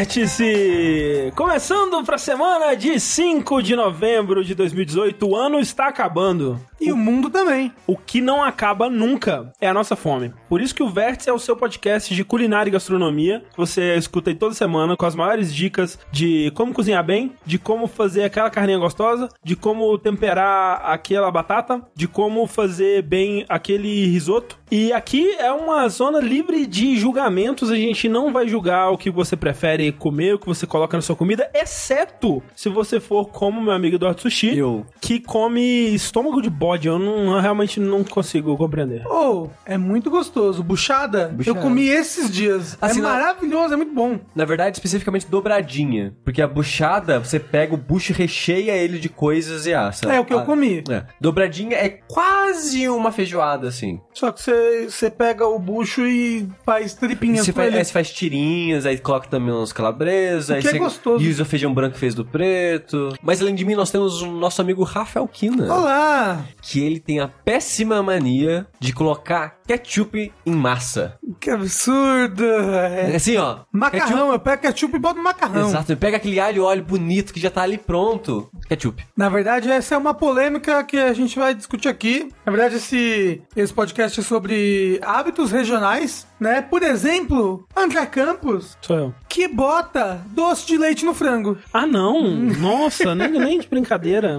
Vértice! Começando pra semana de 5 de novembro de 2018, o ano está acabando. E o mundo também. O que não acaba nunca é a nossa fome. Por isso que o Vértice é o seu podcast de culinária e gastronomia. Você escuta aí toda semana com as maiores dicas de como cozinhar bem, de como fazer aquela carninha gostosa, de como temperar aquela batata, de como fazer bem aquele risoto. E aqui é uma zona livre de julgamentos. A gente não vai julgar o que você prefere comer, o que você coloca na sua comida, exceto se você for como meu amigo Eduardo Sushi, Eu. que come estômago de bode. Eu, não, eu realmente não consigo compreender. Oh, é muito gostoso. Buchada, Buchada. eu comi esses dias. Assim, é não- maravilhoso, é muito bom. Na verdade, especificamente dobradinha. Porque a buchada, você pega o bucho e recheia ele de coisas e assa. É o que eu A- comi. É. Dobradinha é quase uma feijoada, assim. Só que você, você pega o bucho e faz tripinhas Você com faz, ele. aí você faz tirinhas, aí coloca também uns calabresas. O aí que é você gostoso. E usa feijão branco que fez do preto. Mas além de mim, nós temos o nosso amigo Rafael Kina. Olá! Que ele tem a péssima mania de colocar ketchup em massa. Que absurdo! É É. assim, ó. Macarrão, eu pego ketchup e boto no macarrão. Exato, pega aquele alho e óleo bonito que já tá ali pronto. Ketchup. Na verdade, essa é uma polêmica que a gente vai discutir aqui. Na verdade, esse, esse podcast é sobre hábitos regionais, né? Por exemplo, André Campos, Sou eu. que bota doce de leite no frango. Ah, não! Nossa, nem, nem de brincadeira.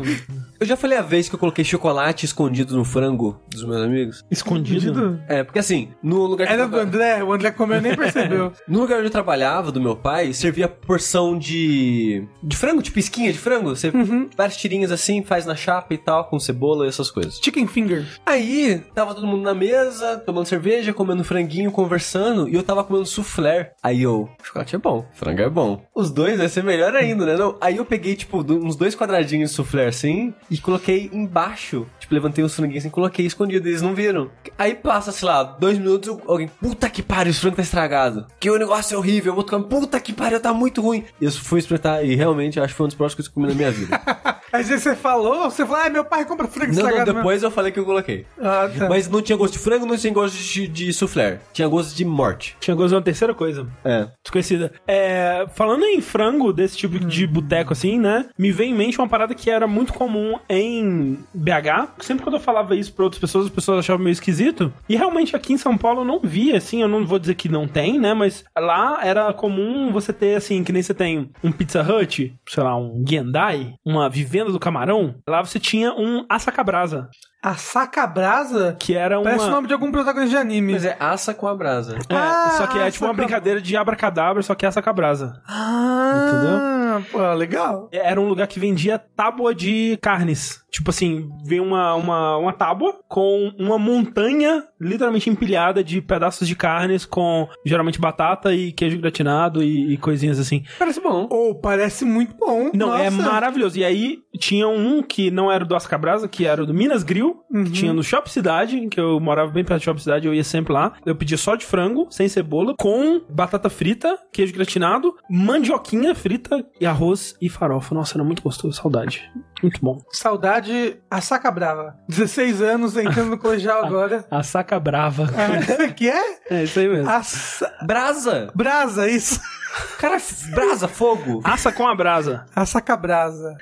Eu já falei a vez que eu coloquei chocolate escondido no frango dos meus amigos. Escondido. É, porque assim, no lugar que Era eu do André, o André comeu e nem percebeu. No lugar onde eu trabalhava, do meu pai, servia porção de. de frango, tipo esquinha de frango. Você várias tirinhas assim, faz na chapa e tal, com cebola e essas coisas. Chicken finger. Aí, tava todo mundo na mesa, tomando cerveja, comendo franguinho, conversando, e eu tava comendo soufflé. Aí eu, chocolate é bom, frango é bom. Os dois vai ser melhor ainda, né? Não, aí eu peguei, tipo, uns dois quadradinhos de soufflé assim, e coloquei embaixo. Tipo, levantei os franguinhos assim, coloquei escondido, eles não viram. Aí passa, sei lá, dois minutos, alguém, puta que pariu, esse frango tá estragado. Que o negócio é horrível, eu vou tocar, puta que pariu, tá muito ruim. Eu fui experimentar, e realmente, acho que foi um dos próximos que eu comi na minha vida. Aí você falou, você falou, ah, meu pai compra frango não, não, estragado. depois eu falei que eu coloquei. mesmo. Ah, tá. Mas não tinha gosto de frango, não tinha gosto de, de soufflé. Tinha gosto de morte. Tinha gosto de uma terceira coisa. É. Desconhecida. É, falando em frango desse tipo de boteco assim, né? Me vem em mente uma parada que era muito comum em BH. Sempre quando eu falava isso pra outras pessoas, as pessoas achavam meio esquisito. E realmente aqui em São Paulo eu não via, assim, eu não vou dizer que não tem, né? Mas lá era comum você ter, assim, que nem você tem um Pizza Hut, sei lá, um Gendai, uma Vivenda do Camarão. Lá você tinha um Assacabrasa, A saca-brasa que era uma... parece o nome de algum protagonista de anime. Mas é assa com a brasa. É, Ah, só que é tipo uma brincadeira de abracadabra, só que é Assacabrasa. Ah, pô, legal. era um lugar que vendia tábua de carnes. Tipo assim, veio uma, uma, uma tábua com uma montanha literalmente empilhada de pedaços de carnes com geralmente batata e queijo gratinado e, e coisinhas assim. Parece bom. Oh, parece muito bom. Não, é Nossa. maravilhoso. E aí tinha um que não era do Ascabrasa, que era o do Minas Grill, Uhum. que tinha no Shop Cidade, que eu morava bem perto do Shop Cidade, eu ia sempre lá. Eu pedia só de frango, sem cebola, com batata frita, queijo gratinado, mandioquinha frita e arroz e farofa. Nossa, era muito gostoso, saudade. Muito bom. Saudade, a saca brava. 16 anos, entrando no colegial agora. A saca brava. Ah, que é? É isso aí mesmo. A sa- Brasa! brasa, isso. Cara, brasa, fogo! Assa com a brasa. A saca brasa.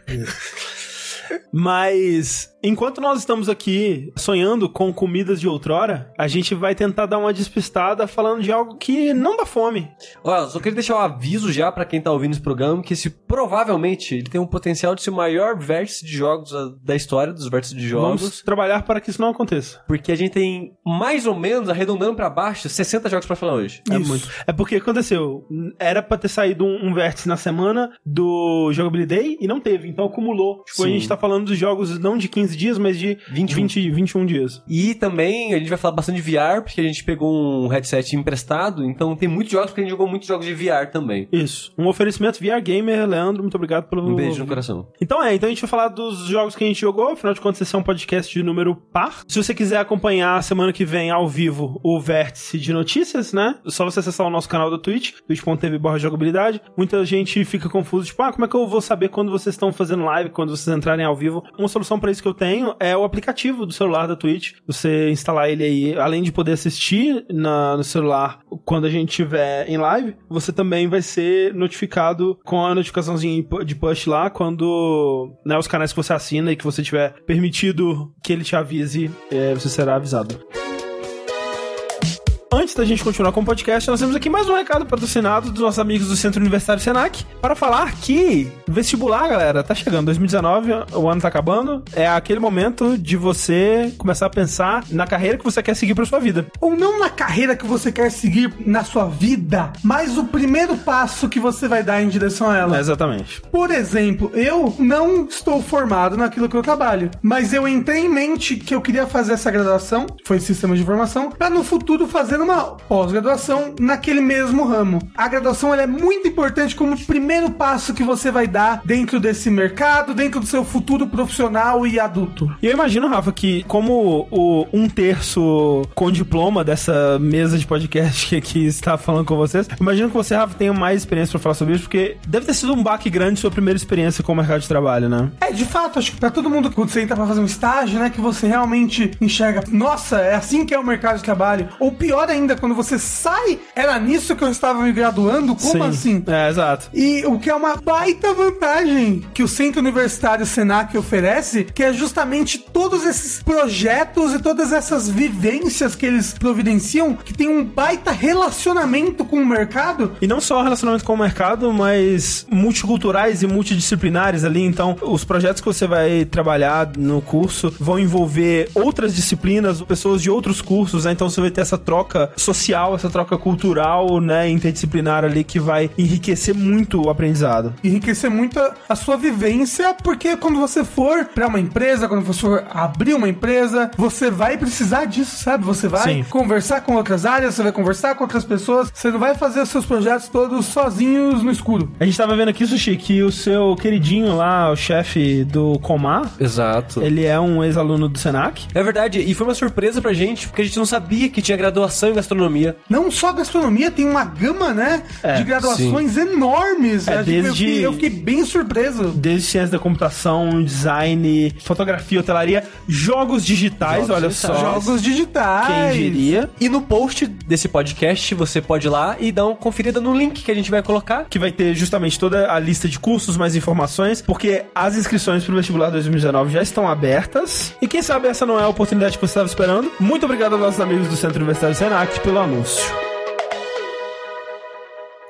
Mas enquanto nós estamos aqui sonhando com comidas de outrora, a gente vai tentar dar uma despistada falando de algo que não dá fome. Olha, só queria deixar um aviso já pra quem tá ouvindo esse programa, que esse provavelmente ele tem um potencial de ser o maior vértice de jogos ah, da história dos vértices de jogos. Vamos trabalhar para que isso não aconteça. Porque a gente tem mais ou menos, arredondando pra baixo, 60 jogos pra falar hoje. É Isso. muito. É porque aconteceu. Era pra ter saído um, um vértice na semana do Jogability Day e não teve, então acumulou. Tipo, a Sim. gente tá falando dos jogos não de 15 dias, mas de 21. 20, 21 dias. E também a gente vai falar bastante de VR, porque a gente pegou um headset emprestado, então tem muitos jogos, porque a gente jogou muitos jogos de VR também. Isso. Um oferecimento VR Gamer, Leandro, muito obrigado pelo. Um beijo no coração. Então é, então a gente vai falar dos jogos que a gente jogou, afinal de contas esse é um podcast de número par. Se você quiser acompanhar semana que vem ao vivo o vértice de notícias, né? É só você acessar o nosso canal da Twitch, twitch.tv barra jogabilidade. Muita gente fica confuso, tipo, ah, como é que eu vou saber quando vocês estão fazendo live, quando vocês entrarem ao vivo? Uma solução pra isso que eu tenho é o aplicativo do celular da Twitch. Você instalar ele aí, além de poder assistir na, no celular quando a gente estiver em live, você também vai ser notificado com a notificaçãozinha de push lá quando né, os canais que você assina e que você tiver permitido que ele te avise, é, você será avisado. Antes da gente continuar com o podcast, nós temos aqui mais um recado patrocinado dos nossos amigos do Centro Universitário Senac para falar que vestibular, galera, tá chegando. 2019, o ano tá acabando. É aquele momento de você começar a pensar na carreira que você quer seguir para sua vida. Ou não na carreira que você quer seguir na sua vida, mas o primeiro passo que você vai dar em direção a ela. É, exatamente. Por exemplo, eu não estou formado naquilo que eu trabalho, mas eu entrei em mente que eu queria fazer essa graduação, foi sistema de informação, para no futuro fazer uma pós-graduação naquele mesmo ramo. A graduação é muito importante como primeiro passo que você vai dar dentro desse mercado, dentro do seu futuro profissional e adulto. E eu imagino, Rafa, que como o um terço com diploma dessa mesa de podcast que aqui está falando com vocês, imagino que você, Rafa, tenha mais experiência para falar sobre isso, porque deve ter sido um baque grande sua primeira experiência com o mercado de trabalho, né? É, de fato, acho que pra todo mundo, quando você entra pra fazer um estágio, né, que você realmente enxerga, nossa, é assim que é o mercado de trabalho. Ou pior ainda, quando você sai, era nisso que eu estava me graduando? Como Sim. assim? É, exato. E o que é uma baita vantagem que o Centro Universitário Senac oferece, que é justamente todos esses projetos e todas essas vivências que eles providenciam, que tem um baita relacionamento com o mercado. E não só relacionamento com o mercado, mas multiculturais e multidisciplinares ali. Então, os projetos que você vai trabalhar no curso vão envolver outras disciplinas, pessoas de outros cursos, né? Então você vai ter essa troca social, essa troca cultural, né, interdisciplinar ali que vai enriquecer muito o aprendizado. enriquecer muito a, a sua vivência, porque quando você for para uma empresa, quando você for abrir uma empresa, você vai precisar disso, sabe? Você vai Sim. conversar com outras áreas, você vai conversar com outras pessoas, você não vai fazer os seus projetos todos sozinhos no escuro. A gente tava vendo aqui, Sushi, que o seu queridinho lá, o chefe do Comar, Exato. ele é um ex-aluno do Senac. É verdade, e foi uma surpresa pra gente, porque a gente não sabia que tinha graduação em gastronomia. Não só gastronomia, tem uma gama, né, É, de graduações enormes. É, que eu, desde- fiquei, eu fiquei bem surpreso. Desde ciência da computação, design, fotografia, hotelaria, jogos digitais, Jogos olha digitais. só. Jogos digitais. Quem diria? E no post desse podcast, você pode ir lá e dar uma conferida no link que a gente vai colocar. Que vai ter justamente toda a lista de cursos, mais informações, porque as inscrições pro vestibular 2019 já estão abertas. E quem sabe essa não é a oportunidade que você estava esperando. Muito obrigado aos nossos amigos do Centro Universitário Senac pelo anúncio.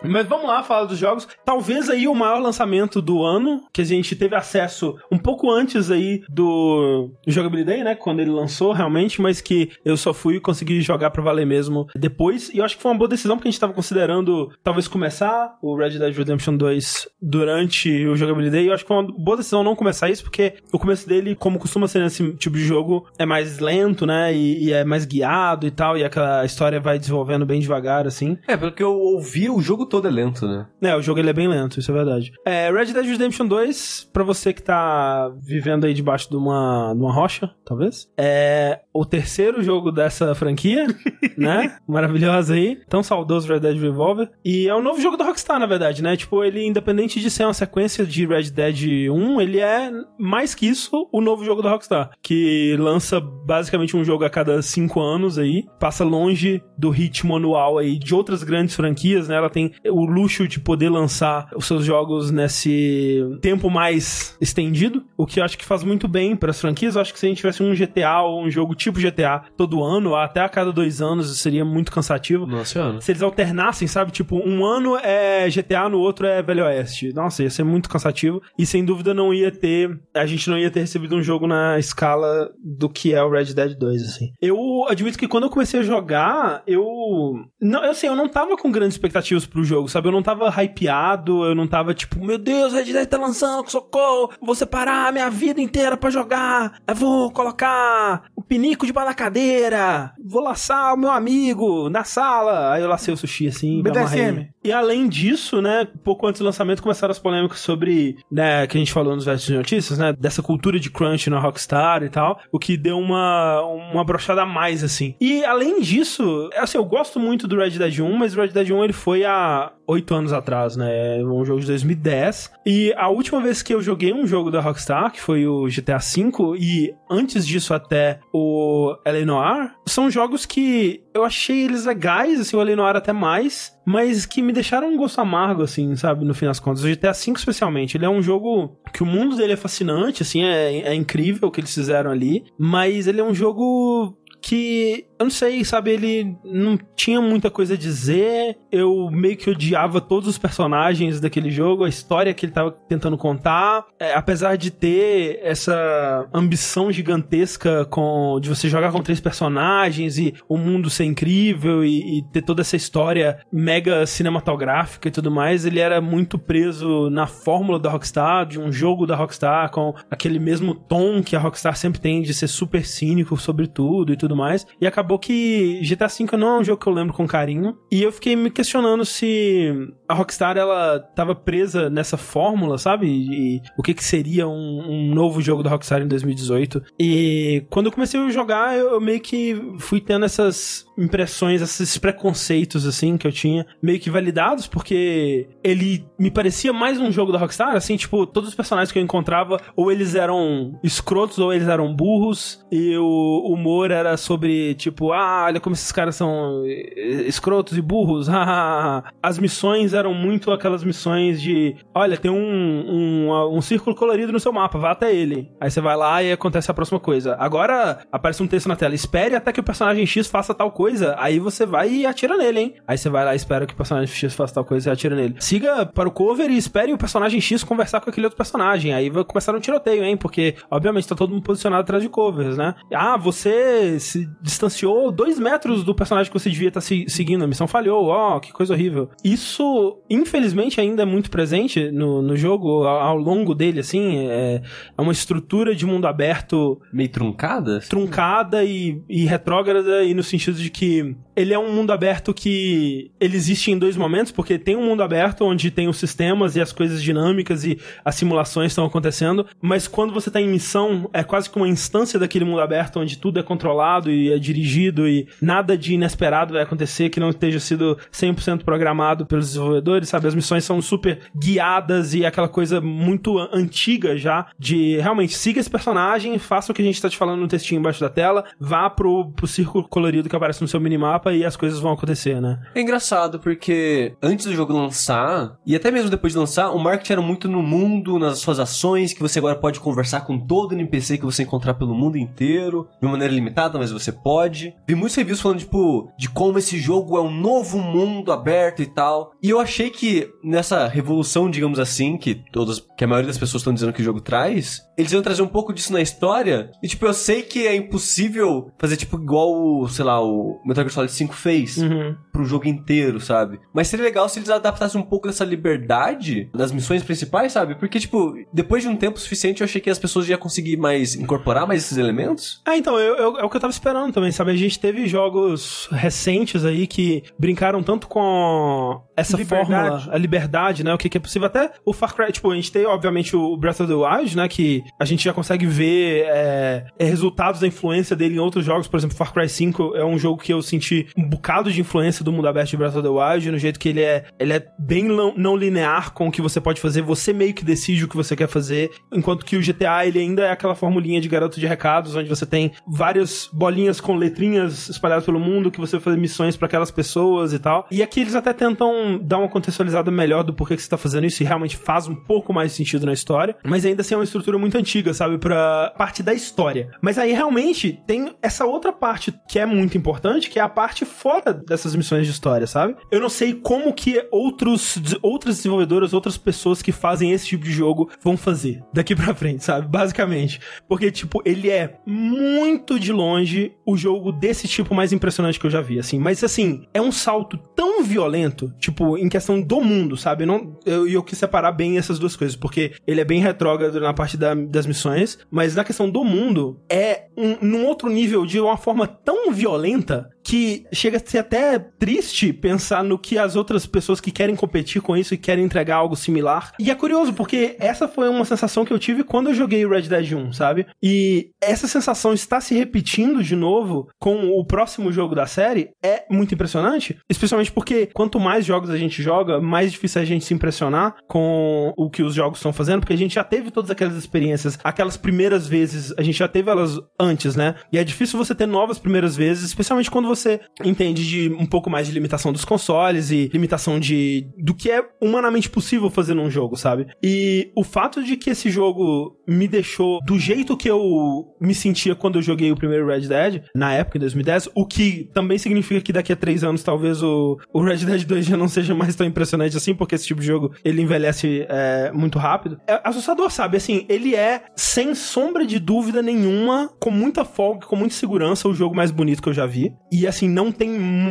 Mas vamos lá falar dos jogos. Talvez aí o maior lançamento do ano, que a gente teve acesso um pouco antes aí do Jogabilidade, né? Quando ele lançou realmente, mas que eu só fui conseguir jogar pra valer mesmo depois. E eu acho que foi uma boa decisão, porque a gente tava considerando talvez começar o Red Dead Redemption 2 durante o Jogabilidade. E eu acho que foi uma boa decisão não começar isso, porque o começo dele, como costuma ser nesse tipo de jogo, é mais lento, né? E, e é mais guiado e tal. E aquela história vai desenvolvendo bem devagar, assim. É, pelo que eu ouvi, o jogo todo é lento, né? É, o jogo ele é bem lento, isso é verdade. É, Red Dead Redemption 2, pra você que tá vivendo aí debaixo de uma, de uma rocha, talvez, é o terceiro jogo dessa franquia, né? Maravilhosa aí. Tão saudoso Red Dead Revolver. E é um novo jogo da Rockstar, na verdade, né? Tipo, ele, independente de ser uma sequência de Red Dead 1, ele é mais que isso o novo jogo da Rockstar, que lança basicamente um jogo a cada cinco anos aí, passa longe do ritmo anual aí de outras grandes franquias, né? Ela tem o luxo de poder lançar os seus jogos nesse tempo mais estendido, o que eu acho que faz muito bem para as franquias. Eu acho que se a gente tivesse um GTA ou um jogo tipo GTA todo ano, até a cada dois anos, seria muito cansativo. Nossa senhora. Se eles alternassem, sabe? Tipo, um ano é GTA, no outro é Velho Oeste. Nossa, ia ser muito cansativo. E sem dúvida não ia ter. A gente não ia ter recebido um jogo na escala do que é o Red Dead 2, assim. Eu admito que quando eu comecei a jogar, eu. Não, eu sei, eu não tava com grandes expectativas pro jogo, sabe? Eu não tava hypeado, eu não tava tipo, meu Deus, Red Dead tá lançando, socorro, vou separar a minha vida inteira pra jogar, eu vou colocar o pinico de da cadeira, vou laçar o meu amigo na sala. Aí eu lacei o sushi assim, BDSM. E além disso, né, pouco antes do lançamento começaram as polêmicas sobre, né, que a gente falou nos versos de notícias, né, dessa cultura de crunch na Rockstar e tal, o que deu uma, uma brochada a mais, assim. E além disso, assim, eu gosto muito do Red Dead 1, mas o Red Dead 1 ele foi a, oito anos atrás, né? É um jogo de 2010. E a última vez que eu joguei um jogo da Rockstar, que foi o GTA V, e antes disso até o L.A. Noir, são jogos que eu achei eles legais, assim, o L.A. Noir até mais, mas que me deixaram um gosto amargo, assim, sabe, no fim das contas. O GTA V, especialmente, ele é um jogo que o mundo dele é fascinante, assim, é, é incrível o que eles fizeram ali, mas ele é um jogo que eu não sei, sabe, ele não tinha muita coisa a dizer. Eu meio que odiava todos os personagens daquele jogo, a história que ele tava tentando contar. É, apesar de ter essa ambição gigantesca com de você jogar com três personagens e o mundo ser incrível e, e ter toda essa história mega cinematográfica e tudo mais, ele era muito preso na fórmula da Rockstar, de um jogo da Rockstar, com aquele mesmo tom que a Rockstar sempre tem de ser super cínico sobre tudo e tudo mais. E acabou que GTA V não é um jogo que eu lembro com carinho. E eu fiquei me questionando se a Rockstar ela tava presa nessa fórmula, sabe? E o que que seria um, um novo jogo da Rockstar em 2018. E quando eu comecei a jogar, eu meio que fui tendo essas impressões, esses preconceitos, assim, que eu tinha, meio que validados, porque ele me parecia mais um jogo da Rockstar, assim, tipo, todos os personagens que eu encontrava, ou eles eram escrotos, ou eles eram burros, e o humor era sobre, tipo, ah, olha como esses caras são escrotos e burros, As missões eram muito aquelas missões de, olha, tem um, um, um círculo colorido no seu mapa, vá até ele. Aí você vai lá e acontece a próxima coisa. Agora, aparece um texto na tela, espere até que o personagem X faça tal coisa, aí você vai e atira nele, hein? Aí você vai lá e espera que o personagem X faça tal coisa e atira nele. Siga para o cover e espere o personagem X conversar com aquele outro personagem. Aí vai começar um tiroteio, hein? Porque, obviamente, tá todo mundo posicionado atrás de covers, né? Ah, você se distanciou dois metros do personagem que você devia estar tá se seguindo. A missão falhou. Ó, oh, que coisa horrível. Isso, infelizmente, ainda é muito presente no, no jogo ao, ao longo dele, assim. É, é uma estrutura de mundo aberto. Meio truncada? Truncada e, e retrógrada, e no sentido de que ele é um mundo aberto que ele existe em dois momentos, porque tem um mundo aberto onde tem os sistemas e as coisas dinâmicas e as simulações estão acontecendo, mas quando você tá em missão, é quase que uma instância daquele mundo aberto onde tudo é controlado e é dirigido e nada de inesperado vai acontecer que não esteja sido 100% programado pelos desenvolvedores, sabe? As missões são super guiadas e aquela coisa muito antiga já de realmente siga esse personagem, faça o que a gente tá te falando no textinho embaixo da tela, vá pro, pro círculo colorido que aparece no seu minimapa e as coisas vão acontecer, né? É engraçado porque antes do jogo lançar, e até mesmo depois de lançar, o marketing era muito no mundo, nas suas ações, que você agora pode conversar com todo NPC que você encontrar pelo mundo inteiro, de maneira limitada, mas você pode. Vi muitos reviews falando, tipo, de como esse jogo é um novo mundo aberto e tal. E eu achei que nessa revolução, digamos assim, que todas, que a maioria das pessoas estão dizendo que o jogo traz, eles iam trazer um pouco disso na história. E tipo, eu sei que é impossível fazer tipo igual, sei lá, o Metal Gear Solid 5 fez uhum. pro jogo inteiro, sabe? Mas seria legal se eles adaptassem um pouco dessa liberdade das missões principais, sabe? Porque, tipo, depois de um tempo suficiente, eu achei que as pessoas iam conseguir mais incorporar mais esses elementos. Ah, então, eu, eu, é o que eu tava esperando também, sabe? A gente teve jogos recentes aí que brincaram tanto com essa liberdade. Fórmula, a liberdade, né? O que, que, é possível. Até o Far Cry, tipo, a gente tem, obviamente, o Breath of the Wild, né? Que a gente já consegue ver é, resultados da influência dele em outros jogos. Por exemplo, Far Cry 5 é um jogo que eu senti um bocado de influência do mundo aberto de Breath of the Wild, no jeito que ele é, ele é bem não linear com o que você pode fazer. Você meio que decide o que você quer fazer. Enquanto que o GTA, ele ainda é aquela formulinha de garoto de recados, onde você tem várias bolinhas com letrinhas espalhadas pelo mundo, que você vai fazer missões para aquelas pessoas e tal. E aqui eles até tentam dar uma contextualizada melhor do porquê que você tá fazendo isso e realmente faz um pouco mais sentido na história. Mas ainda assim é uma estrutura muito antiga, sabe? Pra parte da história. Mas aí realmente tem essa outra parte que é muito importante, que é a parte fora dessas missões de história, sabe? Eu não sei como que outros, outras desenvolvedoras, outras pessoas que fazem esse tipo de jogo vão fazer daqui pra frente, sabe? Basicamente. Porque, tipo, ele é muito de longe o jogo desse tipo mais impressionante que eu já vi, assim. Mas, assim, é um salto tão violento, tipo, em questão do mundo, sabe? Não, eu, eu quis separar bem essas duas coisas, porque ele é bem retrógrado na parte da, das missões, mas na questão do mundo, é um, num outro nível de uma forma tão violenta que chega a ser até triste pensar no que as outras pessoas que querem competir com isso e querem entregar algo similar. E é curioso, porque essa foi uma sensação que eu tive quando eu joguei Red Dead 1, sabe? E essa sensação está se repetindo de novo com o próximo jogo da série é muito impressionante, especialmente porque quanto mais jogos a gente joga, mais difícil é a gente se impressionar com o que os jogos estão fazendo, porque a gente já teve todas aquelas experiências, aquelas primeiras vezes, a gente já teve elas antes, né? E é difícil você ter novas primeiras vezes, especialmente quando você entende de um pouco mais de limitação dos consoles e limitação de do que é humanamente possível fazer num jogo, sabe? E o fato de que esse jogo me deixou do jeito que eu me sentia quando eu joguei o primeiro Red Dead, na época, em 2010, o que também significa que daqui a três anos talvez o, o Red Dead 2 já não seja mais tão impressionante assim, porque esse tipo de jogo ele envelhece é, muito rápido. É assustador, sabe? Assim, ele é, sem sombra de dúvida nenhuma, com muita folga, com muita segurança, o jogo mais bonito que eu já vi. E assim, não tem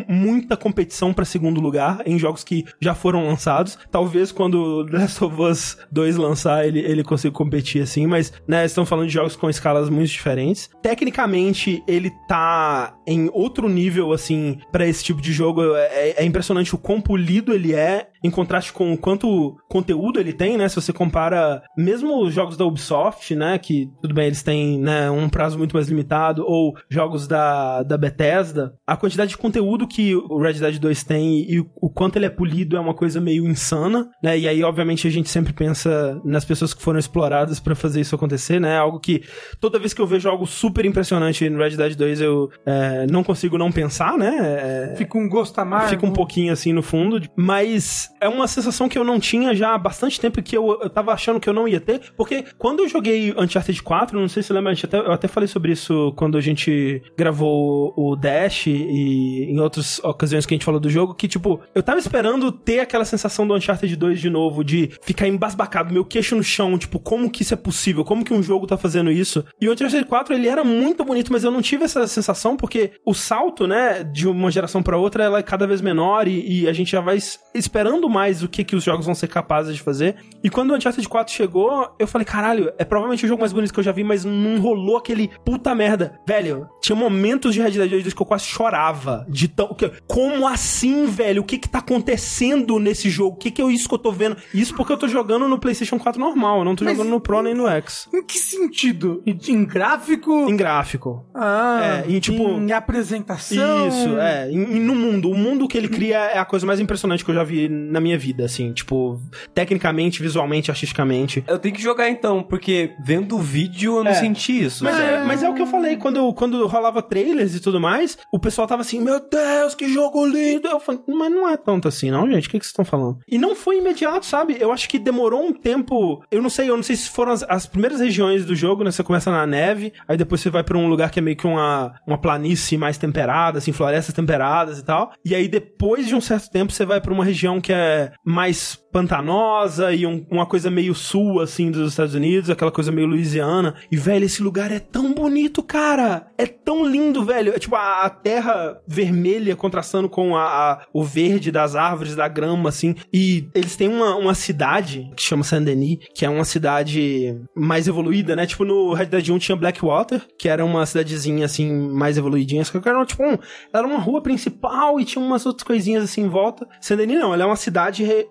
muita competição para segundo lugar em jogos que já foram lançados. Talvez quando Last of Us 2 lançar, ele, ele consiga competir assim, mas, né, estão falando de jogos com escalas muito diferentes. Tecnicamente, ele tá em outro nível, assim, para esse tipo de jogo. É, é, impressionante o quão polido ele é, em contraste com o quanto conteúdo ele tem, né? Se você compara mesmo os jogos da Ubisoft, né? Que, tudo bem, eles têm né, um prazo muito mais limitado, ou jogos da, da Bethesda, a quantidade de conteúdo que o Red Dead 2 tem e o quanto ele é polido é uma coisa meio insana, né? E aí, obviamente, a gente sempre pensa nas pessoas que foram exploradas para fazer isso acontecer, né? Algo que toda vez que eu vejo algo super impressionante no Red Dead 2, eu é, não consigo não pensar, né? É, fica um gosto amargo. Fica um pouquinho assim no fundo, mas é uma sensação que eu não tinha já há bastante tempo que eu, eu tava achando que eu não ia ter, porque quando eu joguei Uncharted 4, não sei se lembra, até, eu até falei sobre isso quando a gente gravou o Dash e em outras ocasiões que a gente falou do jogo, que tipo, eu tava esperando ter aquela sensação do Uncharted 2 de novo, de ficar embasbacado, meu queixo no chão, tipo, como que isso é possível? Como que um jogo tá fazendo isso? E o Uncharted 4, ele era muito bonito, mas eu não tive essa sensação porque o salto, né, de uma geração para outra, ela é cada vez menor e, e, a gente já vai esperando mais o que que os jogos vão ser capazes de fazer. E quando o Uncharted 4 chegou, eu falei, caralho, é provavelmente o jogo mais bonito que eu já vi, mas não rolou aquele puta merda. Velho, tinha momentos de Red Dead 2 que eu quase chorava de tão... Como assim, velho? O que que tá acontecendo nesse jogo? O que que é isso que eu tô vendo? Isso porque eu tô jogando no PlayStation 4 normal, eu não tô mas jogando no Pro nem no X. Em que sentido? Em gráfico? Em gráfico. Ah, é, em, tipo, em apresentação. Isso, é. Em, no mundo. O mundo que ele cria é a coisa mais impressionante que eu já vi na minha vida, assim. Tipo, tecnicamente, visualmente, artisticamente. Eu tenho que jogar então, porque vendo o vídeo eu não é. senti isso. Mas é, mas é o que eu falei, quando, quando rolava trailers e tudo mais, o pessoal tava assim, meu Deus, que jogo lindo. Eu falei, mas não é tanto assim, não, gente. O que, que vocês estão falando? E não foi imediato, sabe? Eu acho que demorou um tempo. Eu não sei, eu não sei se foram as, as primeiras regiões do jogo, né? Você começa na neve, aí depois você vai para um lugar que é meio que uma, uma planície mais temperada, assim, florestas temperadas e tal. E aí depois de um certo tempo você vai para uma região que é mais pantanosa e um, uma coisa meio sul, assim, dos Estados Unidos, aquela coisa meio Louisiana. E, velho, esse lugar é tão bonito, cara! É tão lindo, velho. É tipo a, a terra vermelha contrastando com a, a, o verde das árvores, da grama, assim. E eles têm uma, uma cidade que chama Saint-Denis, que é uma cidade mais evoluída, né? Tipo, no Red Dead 1 tinha Blackwater, que era uma cidadezinha, assim, mais evoluidinha. Só que era, tipo, um, era uma rua principal e tinha umas outras coisinhas, assim, em volta. Saint-Denis não, ela é uma cidade,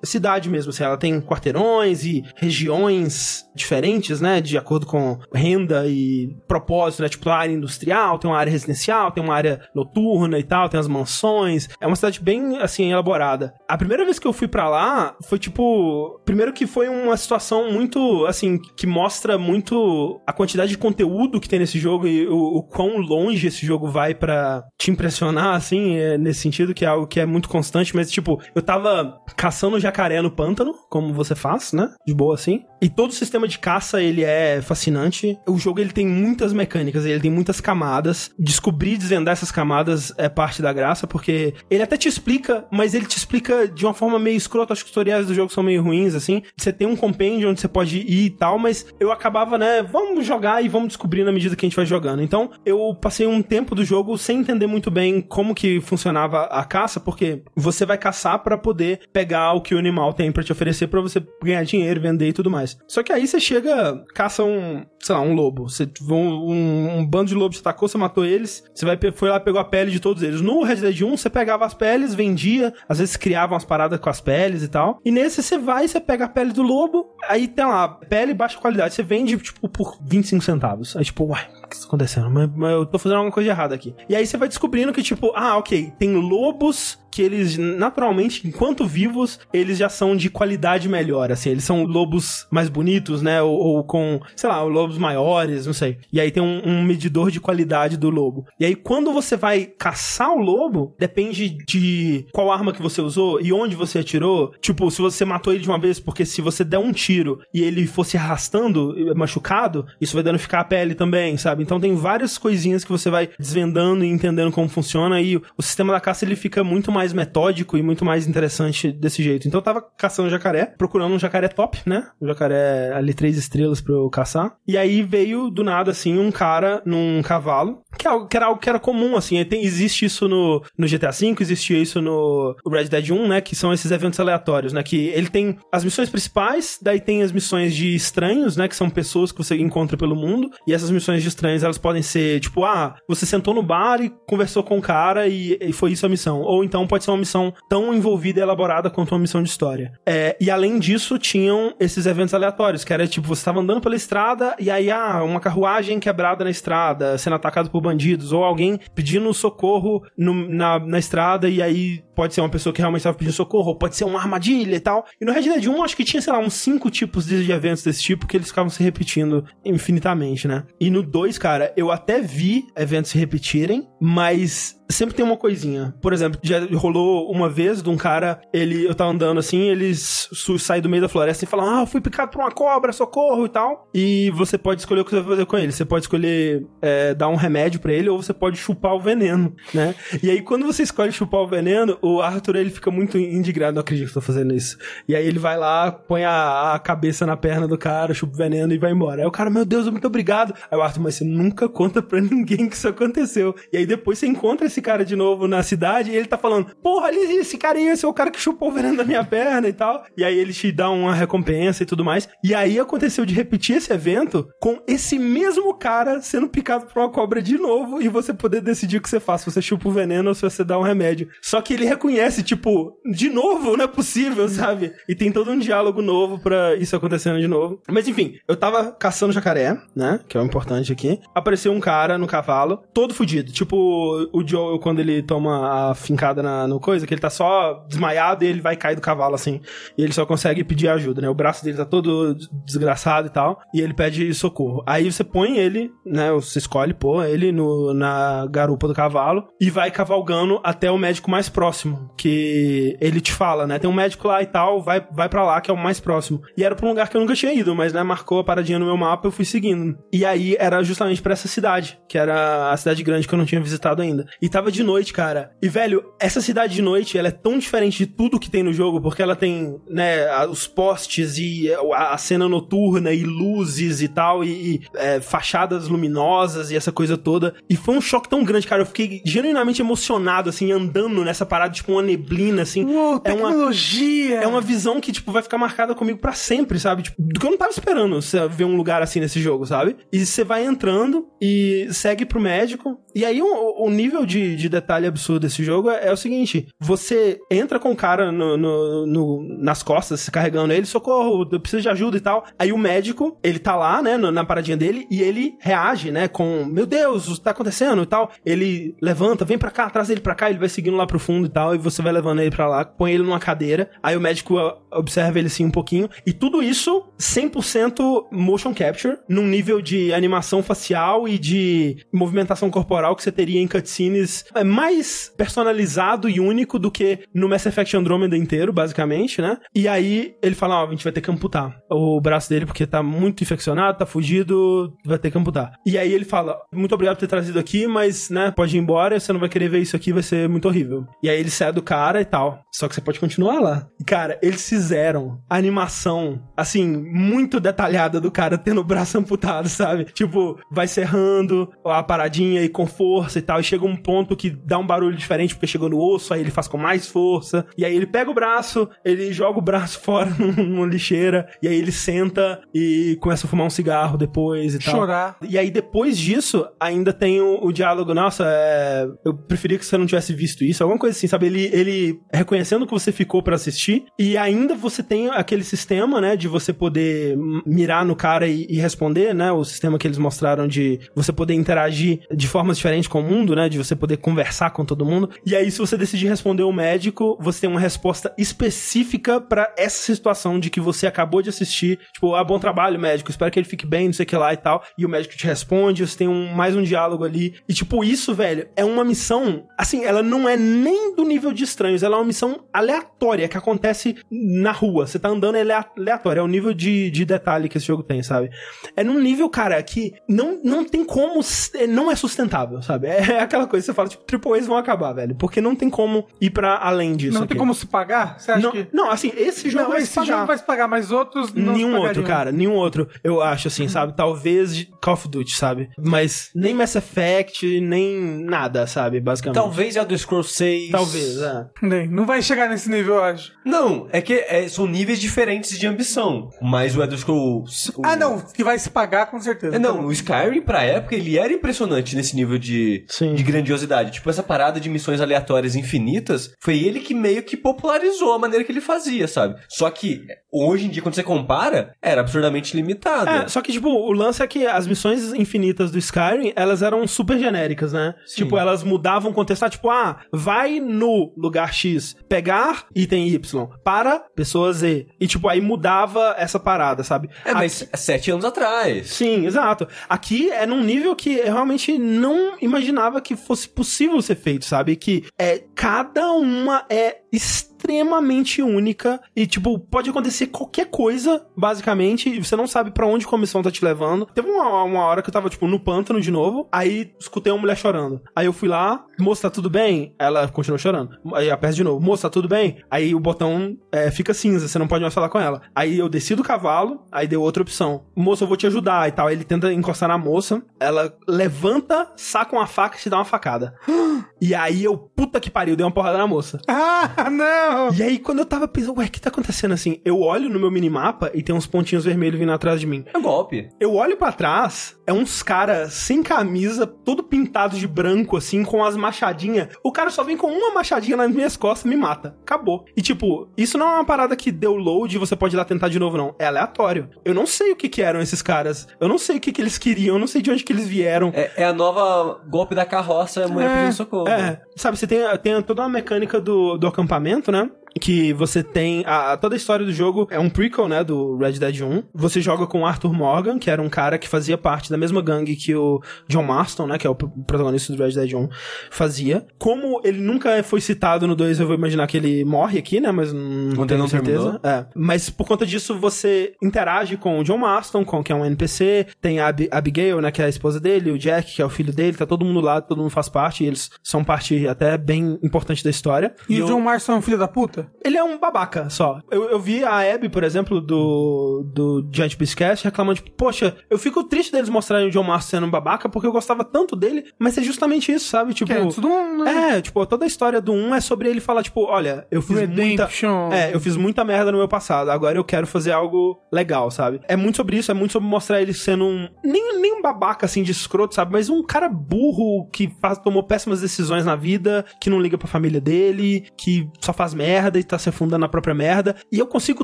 cidade mesmo, assim, ela tem quarteirões e regiões diferentes, né, de acordo com renda e propósito, né, tipo, a área industrial, tem uma área residencial, tem uma área noturna e tal, tem as mansões, é uma cidade bem, assim, elaborada. A primeira vez que eu fui para lá foi, tipo, primeiro que foi uma situação muito, assim, que mostra muito a quantidade de conteúdo que tem nesse jogo e o, o quão longe esse jogo vai para te impressionar, assim, é, nesse sentido, que é algo que é muito constante, mas, tipo, eu tava caçando jacaré no pântano, como você faz, né? De boa assim. E todo o sistema de caça, ele é fascinante. O jogo, ele tem muitas mecânicas, ele tem muitas camadas. Descobrir e desvendar essas camadas é parte da graça, porque ele até te explica, mas ele te explica de uma forma meio escrota. Acho que os tutoriais do jogo são meio ruins, assim. Você tem um compêndio onde você pode ir e tal, mas eu acabava, né? Vamos jogar e vamos descobrir na medida que a gente vai jogando. Então, eu passei um tempo do jogo sem entender muito bem como que funcionava a caça, porque você vai caçar para poder pegar o que o animal tem para te oferecer para você ganhar dinheiro, vender e tudo mais. Mais. Só que aí você chega, caça um, sei lá, um lobo. Você, um, um, um bando de lobos te atacou, você matou eles, você vai, foi lá pegou a pele de todos eles. No Red Dead 1, você pegava as peles, vendia, às vezes criava umas paradas com as peles e tal. E nesse você vai, você pega a pele do lobo, aí tem lá, pele baixa qualidade, você vende, tipo, por 25 centavos. Aí, tipo, uai, o que tá acontecendo? Mas, mas eu tô fazendo alguma coisa errada aqui. E aí você vai descobrindo que, tipo, ah, ok, tem lobos que eles, naturalmente, enquanto vivos, eles já são de qualidade melhor, assim, eles são lobos mais bonitos, né, ou, ou com, sei lá, lobos maiores, não sei. E aí tem um, um, medidor de qualidade do lobo. E aí, quando você vai caçar o lobo, depende de qual arma que você usou e onde você atirou. Tipo, se você matou ele de uma vez, porque se você der um tiro e ele fosse arrastando, machucado, isso vai danificar a pele também, sabe? Então tem várias coisinhas que você vai desvendando e entendendo como funciona e o sistema da caça ele fica muito mais mais metódico e muito mais interessante desse jeito. Então eu tava caçando jacaré, procurando um jacaré top, né? Um jacaré ali três estrelas pra eu caçar. E aí veio do nada, assim, um cara num cavalo, que, é, era algo que era comum, assim. Tem, existe isso no, no GTA V, existia isso no Red Dead 1, né? Que são esses eventos aleatórios, né? Que ele tem as missões principais, daí tem as missões de estranhos, né? Que são pessoas que você encontra pelo mundo. E essas missões de estranhos, elas podem ser, tipo, ah, você sentou no bar e conversou com o cara e, e foi isso a missão. Ou então pode ser uma missão tão envolvida e elaborada quanto uma missão de história. É, e além disso, tinham esses eventos aleatórios, que era tipo, você estava andando pela estrada e aí, ah, uma carruagem quebrada na estrada, sendo atacado por bandidos, ou alguém pedindo socorro no, na, na estrada e aí pode ser uma pessoa que realmente estava pedindo socorro, pode ser uma armadilha e tal. E no Red Dead 1, acho que tinha, sei lá, uns cinco tipos de eventos desse tipo que eles ficavam se repetindo infinitamente, né? E no 2, cara, eu até vi eventos se repetirem, mas sempre tem uma coisinha. Por exemplo, já rolou uma vez de um cara, ele, eu tava andando assim, eles saem do meio da floresta e falam, ah, fui picado por uma cobra, socorro e tal. E você pode escolher o que você vai fazer com ele. Você pode escolher é, dar um remédio para ele ou você pode chupar o veneno, né? E aí, quando você escolhe chupar o veneno, o Arthur, ele fica muito indignado, não acredito que tô fazendo isso. E aí ele vai lá, põe a, a cabeça na perna do cara, chupa o veneno e vai embora. Aí o cara, meu Deus, muito obrigado. Aí o Arthur, mas você nunca conta pra ninguém que isso aconteceu. E aí depois você encontra esse esse cara de novo na cidade e ele tá falando, porra, ali esse cara aí, esse é o cara que chupou o veneno da minha perna e tal. E aí ele te dá uma recompensa e tudo mais. E aí aconteceu de repetir esse evento com esse mesmo cara sendo picado por uma cobra de novo e você poder decidir o que você faz, se você chupa o veneno ou se você dá um remédio. Só que ele reconhece, tipo, de novo, não é possível, sabe? E tem todo um diálogo novo para isso acontecendo de novo. Mas enfim, eu tava caçando jacaré, né? Que é o importante aqui. Apareceu um cara no cavalo, todo fudido. Tipo, o Joe quando ele toma a fincada na, no coisa, que ele tá só desmaiado e ele vai cair do cavalo, assim. E ele só consegue pedir ajuda, né? O braço dele tá todo desgraçado e tal. E ele pede socorro. Aí você põe ele, né? Você escolhe pô ele no, na garupa do cavalo e vai cavalgando até o médico mais próximo. Que ele te fala, né? Tem um médico lá e tal, vai, vai para lá, que é o mais próximo. E era pra um lugar que eu nunca tinha ido, mas, né? Marcou a paradinha no meu mapa, eu fui seguindo. E aí era justamente para essa cidade, que era a cidade grande que eu não tinha visitado ainda. E tava de noite, cara. E, velho, essa cidade de noite, ela é tão diferente de tudo que tem no jogo, porque ela tem, né, os postes e a cena noturna e luzes e tal, e, e é, fachadas luminosas e essa coisa toda. E foi um choque tão grande, cara. Eu fiquei genuinamente emocionado, assim, andando nessa parada, tipo, uma neblina, assim. Uou, é tecnologia! Uma, é uma visão que, tipo, vai ficar marcada comigo para sempre, sabe? Tipo, do que eu não tava esperando ver um lugar assim nesse jogo, sabe? E você vai entrando e segue pro médico. E aí o, o nível de de, detalhe absurdo desse jogo é, é, o seguinte: você entra com o cara no, no, no, nas costas, carregando ele, socorro, eu preciso de ajuda e tal. Aí o médico, ele tá lá, né, na paradinha dele, e ele reage, né, com: Meu Deus, o que tá acontecendo e tal. Ele levanta, vem pra cá, traz ele pra cá, ele vai seguindo lá pro fundo e tal, e você vai levando ele pra lá, põe ele numa cadeira. Aí o médico observa ele assim um pouquinho, e tudo isso 100% motion capture, num nível de animação facial e de movimentação corporal que você teria em cutscenes é mais personalizado e único do que no Mass Effect Andromeda inteiro, basicamente, né? E aí ele fala, ó, oh, a gente vai ter que amputar o braço dele porque tá muito infeccionado, tá fugido, vai ter que amputar. E aí ele fala, muito obrigado por ter trazido aqui, mas, né, pode ir embora, você não vai querer ver isso aqui, vai ser muito horrível. E aí ele sai do cara e tal. Só que você pode continuar lá. E, cara, eles fizeram a animação, assim, muito detalhada do cara tendo o braço amputado, sabe? Tipo, vai serrando a paradinha e com força e tal, e chega um ponto ponto que dá um barulho diferente porque chegou no osso, aí ele faz com mais força. E aí ele pega o braço, ele joga o braço fora numa lixeira, e aí ele senta e começa a fumar um cigarro depois e tal. Chorar. E aí, depois disso, ainda tem o, o diálogo, nossa, é, eu preferia que você não tivesse visto isso, alguma coisa assim, sabe? Ele, ele reconhecendo que você ficou pra assistir, e ainda você tem aquele sistema, né, de você poder mirar no cara e, e responder, né? O sistema que eles mostraram de você poder interagir de formas diferentes com o mundo, né? De você poder conversar com todo mundo. E aí, se você decidir responder o médico, você tem uma resposta específica pra essa situação de que você acabou de assistir. Tipo, ah, bom trabalho, médico. Espero que ele fique bem, não sei o que lá e tal. E o médico te responde, você tem um, mais um diálogo ali. E, tipo, isso, velho, é uma missão. Assim, ela não é nem do nível de estranhos, ela é uma missão aleatória que acontece na rua. Você tá andando, ela é aleatória. É o nível de, de detalhe que esse jogo tem, sabe? É num nível, cara, que não, não tem como. s- Não é sustentável, sabe? É aquela coisa fala, tipo, Triple A's vão acabar, velho. Porque não tem como ir pra além disso. Não aqui. tem como se pagar? Você acha Não, que. não, assim, esse jogo Não, vai esse se pagar. jogo vai se pagar, mas outros não se nenhum outro, cara, nenhum outro, eu acho, assim, sabe? Talvez Call of Duty, sabe? Mas nem Mass Effect, nem nada, sabe? Basicamente. Talvez Elder Scrolls 6. Talvez, é. Nem, Não vai chegar nesse nível, eu acho. Não, é que é, são níveis diferentes de ambição. Mas o Elder Scrolls... o- Ah, não, que vai se pagar com certeza. É, não, o Skyrim, pra época, ele era impressionante nesse nível de, Sim. de grandiosidade. Tipo, essa parada de missões aleatórias infinitas, foi ele que meio que popularizou a maneira que ele fazia, sabe? Só que, hoje em dia, quando você compara, era absurdamente limitado. É, só que, tipo, o lance é que as missões infinitas do Skyrim, elas eram super genéricas, né? Sim. Tipo, elas mudavam o contexto. Ah, Tipo, ah, vai no lugar X pegar item Y para pessoa Z. E, tipo, aí mudava essa parada, sabe? É, mas sete anos atrás. Sim, exato. Aqui é num nível que eu realmente não imaginava que fosse possível ser feito, sabe? Que é cada uma é extremamente única e tipo pode acontecer qualquer coisa basicamente e você não sabe pra onde a missão tá te levando. Teve uma, uma hora que eu tava tipo no pântano de novo, aí escutei uma mulher chorando. Aí eu fui lá, moça, tá tudo bem? Ela continuou chorando. Aí aperto de novo, moça, tá tudo bem? Aí o botão é, fica cinza, você não pode mais falar com ela. Aí eu desci do cavalo, aí deu outra opção. Moça, eu vou te ajudar e tal. Aí ele tenta encostar na moça, ela levanta, saca uma faca e te dá uma facada. E aí eu, puta que pariu, dei uma porrada na moça. Ah, não! E aí, quando eu tava pensando, ué, o que tá acontecendo assim? Eu olho no meu minimapa e tem uns pontinhos vermelhos vindo atrás de mim. É um golpe. Eu olho pra trás, é uns caras sem camisa, todo pintado de branco, assim, com as machadinhas. O cara só vem com uma machadinha nas minhas costas e me mata. Acabou. E tipo, isso não é uma parada que deu load e você pode ir lá tentar de novo, não. É aleatório. Eu não sei o que que eram esses caras. Eu não sei o que que eles queriam, eu não sei de onde que eles vieram. É, é a nova golpe da carroça, a mulher É, pedindo socorro. É, sabe, você tem, tem toda uma mecânica do, do acampamento, né? Que você tem. A, toda a história do jogo é um prequel, né? Do Red Dead 1. Você joga com o Arthur Morgan, que era um cara que fazia parte da mesma gangue que o John Marston, né? Que é o pr- protagonista do Red Dead 1, fazia. Como ele nunca foi citado no 2, eu vou imaginar que ele morre aqui, né? Mas não Ontem tenho não certeza. É. Mas por conta disso, você interage com o John Marston, com, que é um NPC, tem a Ab- Abigail, né, que é a esposa dele, o Jack, que é o filho dele, tá todo mundo lá, todo mundo faz parte, e eles são parte até bem importante da história. E, eu- o John Marston é um filho da puta? Ele é um babaca só. Eu, eu vi a Abby, por exemplo, do, do Giant Beastcast, reclamando, tipo, poxa, eu fico triste deles mostrarem o John Marston sendo um babaca, porque eu gostava tanto dele, mas é justamente isso, sabe? Tipo. É tudo um, né? É, tipo, toda a história do 1 é sobre ele falar, tipo, olha, eu fiz muita. Redemption. É, eu fiz muita merda no meu passado, agora eu quero fazer algo legal, sabe? É muito sobre isso, é muito sobre mostrar ele sendo um. Nem, nem um babaca assim de escroto, sabe? Mas um cara burro que faz, tomou péssimas decisões na vida, que não liga pra família dele, que só faz merda e tá se afundando na própria merda. E eu consigo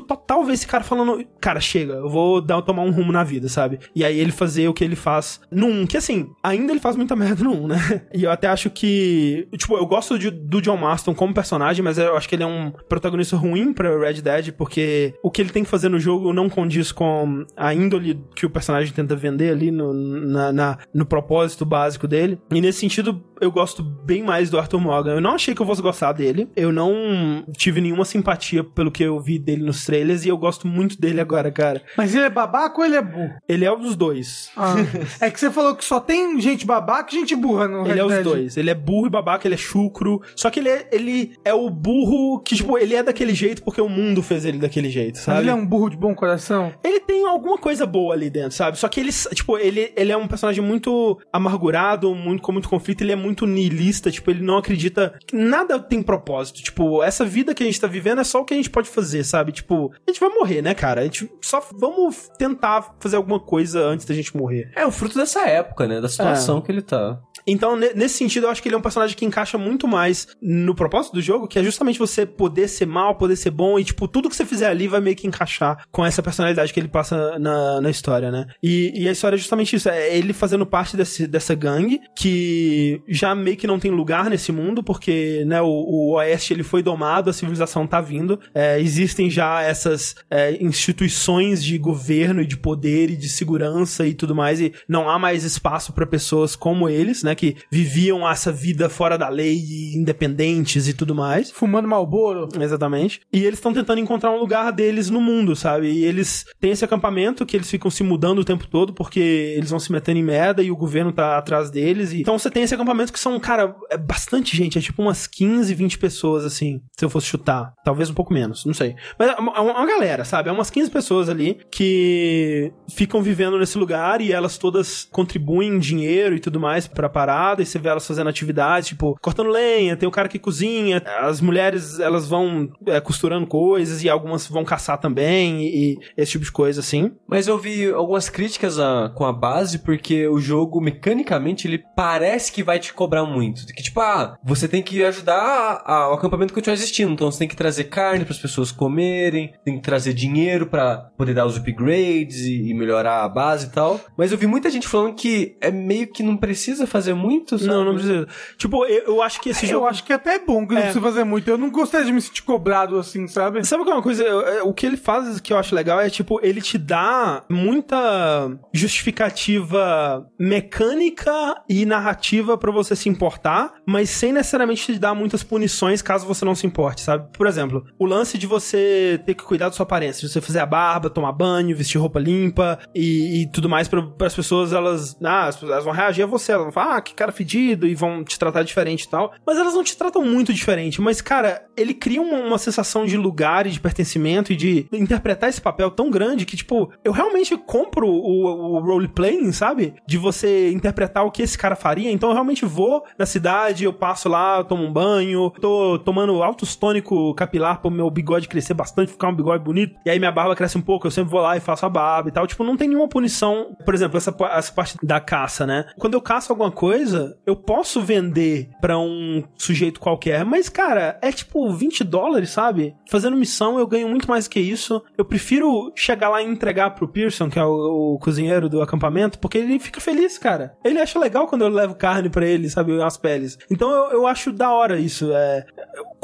total ver esse cara falando, cara, chega, eu vou dar, tomar um rumo na vida, sabe? E aí ele fazer o que ele faz no 1, que assim, ainda ele faz muita merda no 1, né? E eu até acho que, tipo, eu gosto de- do John Marston como personagem, mas eu acho que ele é um protagonista ruim pra Red Dead, porque o que ele tem que fazer no jogo não condiz com a índole que o personagem tenta vender ali no, na, na- no propósito básico dele. E nesse sentido, eu gosto bem mais do Arthur Morgan. Eu não achei que eu fosse gostar dele. Eu não tive tive nenhuma simpatia pelo que eu vi dele nos trailers e eu gosto muito dele agora, cara. Mas ele é babaca ou ele é burro? Ele é um dos dois. Ah, é que você falou que só tem gente babaca e gente burra no Ele Red é os Dead. dois. Ele é burro e babaca, ele é chucro. Só que ele é, ele é o burro que, tipo, ele é daquele jeito porque o mundo fez ele daquele jeito, Mas sabe? ele é um burro de bom coração? Ele tem alguma coisa boa ali dentro, sabe? Só que ele, tipo, ele, ele é um personagem muito amargurado, muito, com muito conflito, ele é muito niilista, tipo, ele não acredita que nada tem propósito. Tipo, essa vida que a gente tá vivendo é só o que a gente pode fazer, sabe? Tipo, a gente vai morrer, né, cara? A gente só vamos tentar fazer alguma coisa antes da gente morrer. É o fruto dessa época, né? Da situação que ele tá. Então, ne- nesse sentido, eu acho que ele é um personagem que encaixa muito mais no propósito do jogo, que é justamente você poder ser mal, poder ser bom, e, tipo, tudo que você fizer ali vai meio que encaixar com essa personalidade que ele passa na, na história, né? E, e a história é justamente isso, é ele fazendo parte desse, dessa gangue, que já meio que não tem lugar nesse mundo, porque, né, o, o Oeste, ele foi domado, a civilização tá vindo, é, existem já essas é, instituições de governo e de poder e de segurança e tudo mais, e não há mais espaço para pessoas como eles, né, que viviam essa vida fora da lei e independentes e tudo mais. Fumando Malboro? Exatamente. E eles estão tentando encontrar um lugar deles no mundo, sabe? E eles têm esse acampamento que eles ficam se mudando o tempo todo porque eles vão se metendo em merda e o governo tá atrás deles. E... Então você tem esse acampamento que são, cara, é bastante gente, é tipo umas 15, 20 pessoas, assim, se eu fosse chutar. Talvez um pouco menos, não sei. Mas é uma, é uma galera, sabe? É umas 15 pessoas ali que ficam vivendo nesse lugar e elas todas contribuem dinheiro e tudo mais pra parada e você vê elas fazendo atividades, tipo, cortando lenha, tem o cara que cozinha, as mulheres, elas vão é, costurando coisas e algumas vão caçar também e, e esse tipo de coisa, assim. Mas eu vi algumas críticas a- com a base, porque o jogo, mecanicamente, ele parece que vai te cobrar muito. Que tipo, ah, você tem que ajudar a- a- o acampamento que continua existindo. Então você tem que trazer carne para as pessoas comerem, tem que trazer dinheiro para poder dar os upgrades e, e melhorar a base e tal. Mas eu vi muita gente falando que é meio que não precisa fazer muito, sabe? Não, não precisa. Tipo, eu, eu acho que esse jogo... Eu acho que até é bom que não É. precisa fazer muito. Eu não gostaria de me sentir cobrado assim, sabe? Sabe qual é uma coisa? Eu- O que ele faz que eu acho legal é, tipo, ele te dá muita justificativa mecânica e narrativa pra você se importar, mas sem necessariamente te dar muitas punições caso você não se importe, sabe? Por exemplo, o lance de você ter que cuidar da sua aparência, de você fazer a barba, tomar banho, vestir roupa limpa e, e tudo mais para as pessoas, elas, ah, elas vão reagir a você, elas vão falar, ah, que cara fedido, e vão te tratar diferente e tal. Mas elas não te tratam muito diferente, mas, cara, ele cria uma, uma sensação de lugar e de pertencimento e de interpretar esse papel tão grande que, tipo, eu realmente compro o, o roleplaying, sabe? De você interpretar o que esse cara faria. Então eu realmente vou na cidade, eu passo lá, tomo um banho, tô tomando altos tônico capilar pro meu bigode crescer bastante, ficar um bigode bonito. E aí minha barba cresce um pouco, eu sempre vou lá e faço a barba e tal. Tipo, não tem nenhuma punição. Por exemplo, essa, essa parte da caça, né? Quando eu caço alguma coisa, eu posso vender pra um sujeito qualquer, mas, cara, é tipo 20 dólares, sabe? Fazendo missão eu ganho muito mais que isso. Eu prefiro chegar lá e entregar pro Pearson, que é o, o cozinheiro do acampamento, porque ele fica feliz, cara. Ele acha legal quando eu levo carne pra ele, sabe? As peles. Então eu, eu acho da hora isso. É,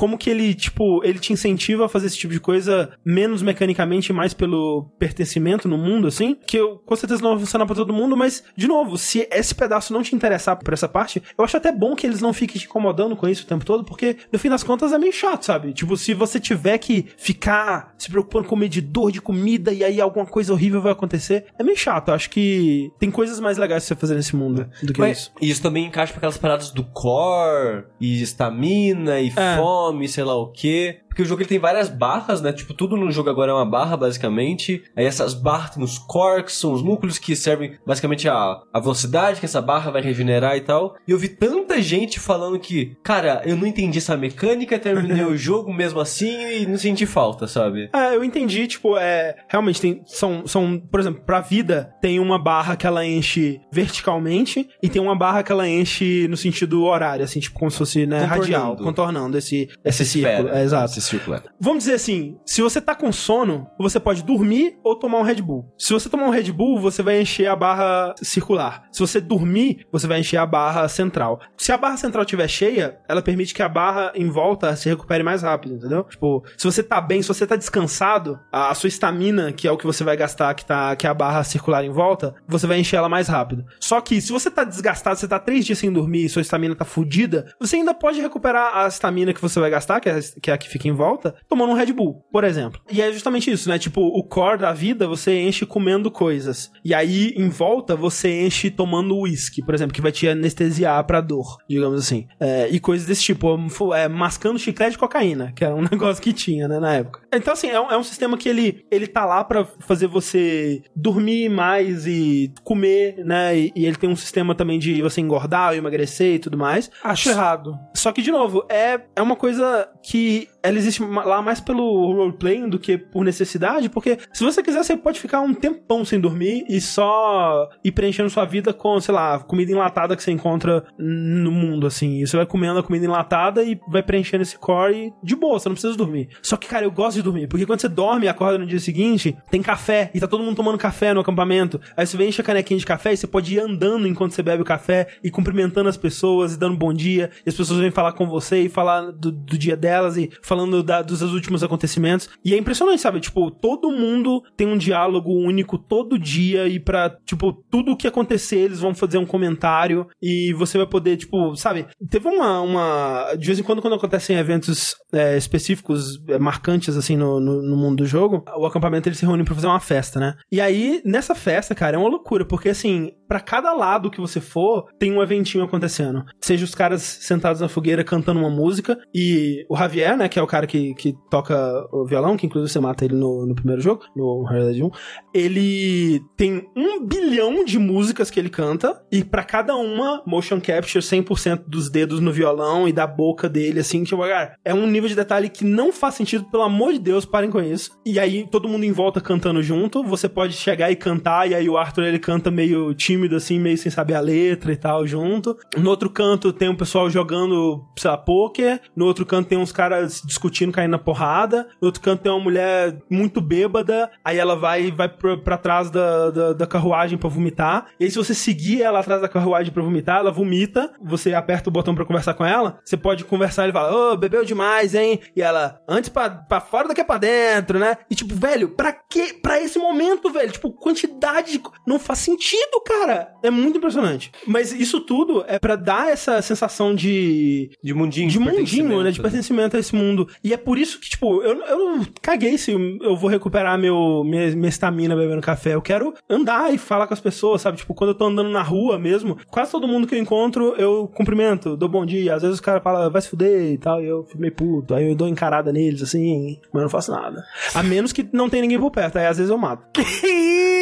como que ele, tipo, ele te incentiva a fazer esse tipo de coisa menos mecanicamente e mais pelo pertencimento no mundo, assim, que eu, com certeza não vai funcionar pra todo mundo, mas, de novo, se esse pedaço não te interessar por essa parte, eu acho até bom que eles não fiquem te incomodando com isso o tempo todo, porque, no fim das contas, é meio chato, sabe? Tipo, se você tiver que ficar se preocupando com o medidor de comida e aí alguma coisa horrível vai acontecer, é meio chato. Eu acho que tem coisas mais legais pra você fazer nesse mundo do que Mas isso. isso também encaixa pra aquelas paradas do core, e estamina, e É. fome, sei lá o quê. Porque o jogo ele tem várias barras, né? Tipo, tudo no jogo agora é uma barra, basicamente. Aí essas barras tem os cores, que são os núcleos que servem basicamente a, a velocidade que essa barra vai regenerar e tal. E eu vi tanta gente falando que, cara, eu não entendi essa mecânica, terminei o jogo mesmo assim e não senti falta, sabe? É, eu entendi, tipo, é. Realmente, tem. São, são, por exemplo, pra vida, tem uma barra que ela enche verticalmente e tem uma barra que ela enche no sentido horário, assim, tipo, como se fosse, né, Contornando. radial, contornando esse, esse Essa círculo. É, exato. É. Vamos dizer assim, se você tá com sono, você pode dormir ou tomar um Red Bull. Se você tomar um Red Bull, você vai encher a barra circular. Se você dormir, você vai encher a barra central. Se a barra central estiver cheia, ela permite que a barra em volta se recupere mais rápido, entendeu? Tipo, se você tá bem, se você tá descansado, a, sua estamina, que é o que você vai gastar, que, tá, que é a barra circular em volta, você vai encher ela mais rápido. Só que se você tá desgastado, você tá três dias sem dormir sua estamina tá fodida, você ainda pode recuperar a estamina que você você vai gastar, que é, que é a que fica em volta, tomando um Red Bull, por exemplo. E é justamente isso, né? Tipo, o core da vida você enche comendo coisas. E aí, em volta, você enche tomando uísque, por exemplo, que vai te anestesiar pra dor, digamos assim. É, e coisas desse tipo, é, mascando chiclete de cocaína, que era um negócio que tinha, né, na época. Então, assim, é um, é um sistema que ele, ele tá lá pra fazer você dormir mais e comer, né? E, e ele tem um sistema também de você engordar, emagrecer e tudo mais. Acho errado. Só que, de novo, é, é uma coisa que ela existe lá mais pelo roleplaying do que por necessidade, porque se você quiser, você pode ficar um tempão sem dormir e só ir preenchendo sua vida com, sei lá, comida enlatada que você encontra no mundo, assim. E você vai comendo a comida enlatada e vai preenchendo esse core de boa, você não precisa dormir. Só que, cara, eu gosto de dormir, porque quando você dorme e acorda no dia seguinte, tem café e tá todo mundo tomando café no acampamento. Aí você enche a canequinha de café e você pode ir andando enquanto você bebe o café e cumprimentando as pessoas e dando bom dia. E as pessoas vêm falar com você e falar do, do dia delas e falando da, dos últimos acontecimentos. E é impressionante, sabe? Tipo, todo mundo tem um diálogo único todo dia e pra, tipo, tudo o que acontecer, eles vão fazer um comentário e você vai poder, tipo, sabe? Teve uma. uma de vez em quando, quando acontecem eventos é, específicos, é, marcantes, assim, no, no, no, mundo do jogo, o acampamento eles se reúne pra fazer uma festa, né? E aí, nessa festa, cara, é uma loucura, porque assim, para cada lado que você for, tem um eventinho acontecendo. Seja os caras sentados na fogueira cantando uma música e o Javier, né, que é o cara que, que toca o violão, que inclusive você mata ele no, no primeiro jogo, no Realidade 1, ele tem um bilhão de músicas que ele canta e para cada uma, motion capture 100% dos dedos no violão e da boca dele, assim, tipo, cara, é um nível de detalhe que não faz sentido, pelo amor de Deus, parem com isso. E aí todo mundo em volta cantando junto, você pode chegar e cantar, e aí o Arthur ele canta meio tímido tímido, assim, meio sem saber a letra e tal, junto. No outro canto tem um pessoal jogando, sei lá, pôquer. No outro canto tem uns caras discutindo, caindo na porrada. No outro canto tem uma mulher muito bêbada. Aí ela vai vai pra, pra trás da, da, da, carruagem pra vomitar. E aí, se você seguir ela atrás da carruagem pra vomitar, ela vomita. Você aperta o botão pra conversar com ela. Você pode conversar e fala, ô, oh, bebeu demais, hein? E ela, antes pra, pra fora do que pra dentro, né? E tipo, velho, pra que? Pra esse momento, velho. Tipo, quantidade de... Não faz sentido, cara cara, é muito impressionante. Mas isso tudo é para dar essa sensação de. De mundinho. De, de mundinho, né? De pertencimento a esse mundo. E é por isso que, tipo, eu, eu caguei se eu vou recuperar meu, minha, minha estamina bebendo café. Eu quero andar e falar com as pessoas, sabe? Tipo, quando eu tô andando na rua mesmo, quase todo mundo que eu encontro, eu cumprimento, dou bom dia. Às vezes os caras falam, vai se fuder e tal, e eu fico meio puto. Aí eu dou encarada neles, assim, mas eu não faço nada. A menos que não tem ninguém por perto, aí às vezes eu mato. Que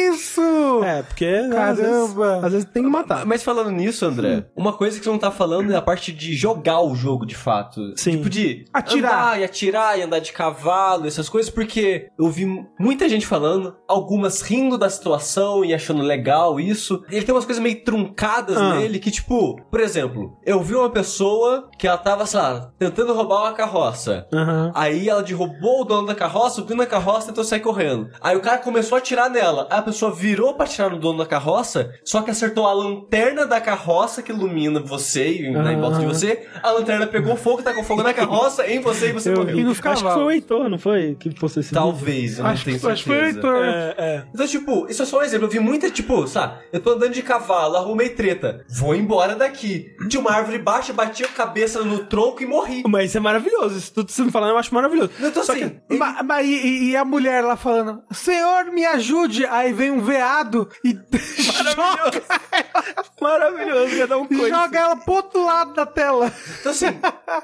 isso? É, porque. Caramba! Às vezes tem que matar. Mas falando nisso, André, uma coisa que você não tá falando é a parte de jogar o jogo de fato. Sim. Tipo de atirar. Andar e atirar e andar de cavalo, essas coisas, porque eu vi muita gente falando, algumas rindo da situação e achando legal isso. Ele tem umas coisas meio truncadas ah. nele que, tipo, por exemplo, eu vi uma pessoa que ela tava, sei lá, tentando roubar uma carroça. Uhum. Aí ela derrubou o dono da carroça, subiu na carroça e tentou sair correndo. Aí o cara começou a atirar nela. Aí a pessoa virou pra atirar no dono da carroça, só que acertou a lanterna da carroça que ilumina você e uhum. em volta de você. A lanterna pegou fogo, tá com fogo na carroça, em você e você eu morreu. E no acho que foi o Heitor, não foi? Que fosse esse Talvez, eu acho, não tenho acho que foi o Heitor. É, é. Então, tipo, isso é só um exemplo. Eu vi muita, tipo, sabe, eu tô andando de cavalo, arrumei treta. Vou embora daqui. Tinha uma árvore baixa, bati a cabeça no tronco e morri. Mas isso é maravilhoso. Isso tudo que você me falando eu acho maravilhoso. Então, só assim, que, ele... ma, ma, e, e, a mulher lá falando, Senhor, me ajude. Aí vem um veado e Maravilhoso, ia dar um coisa. Joga ela pro outro lado da tela. Então, assim,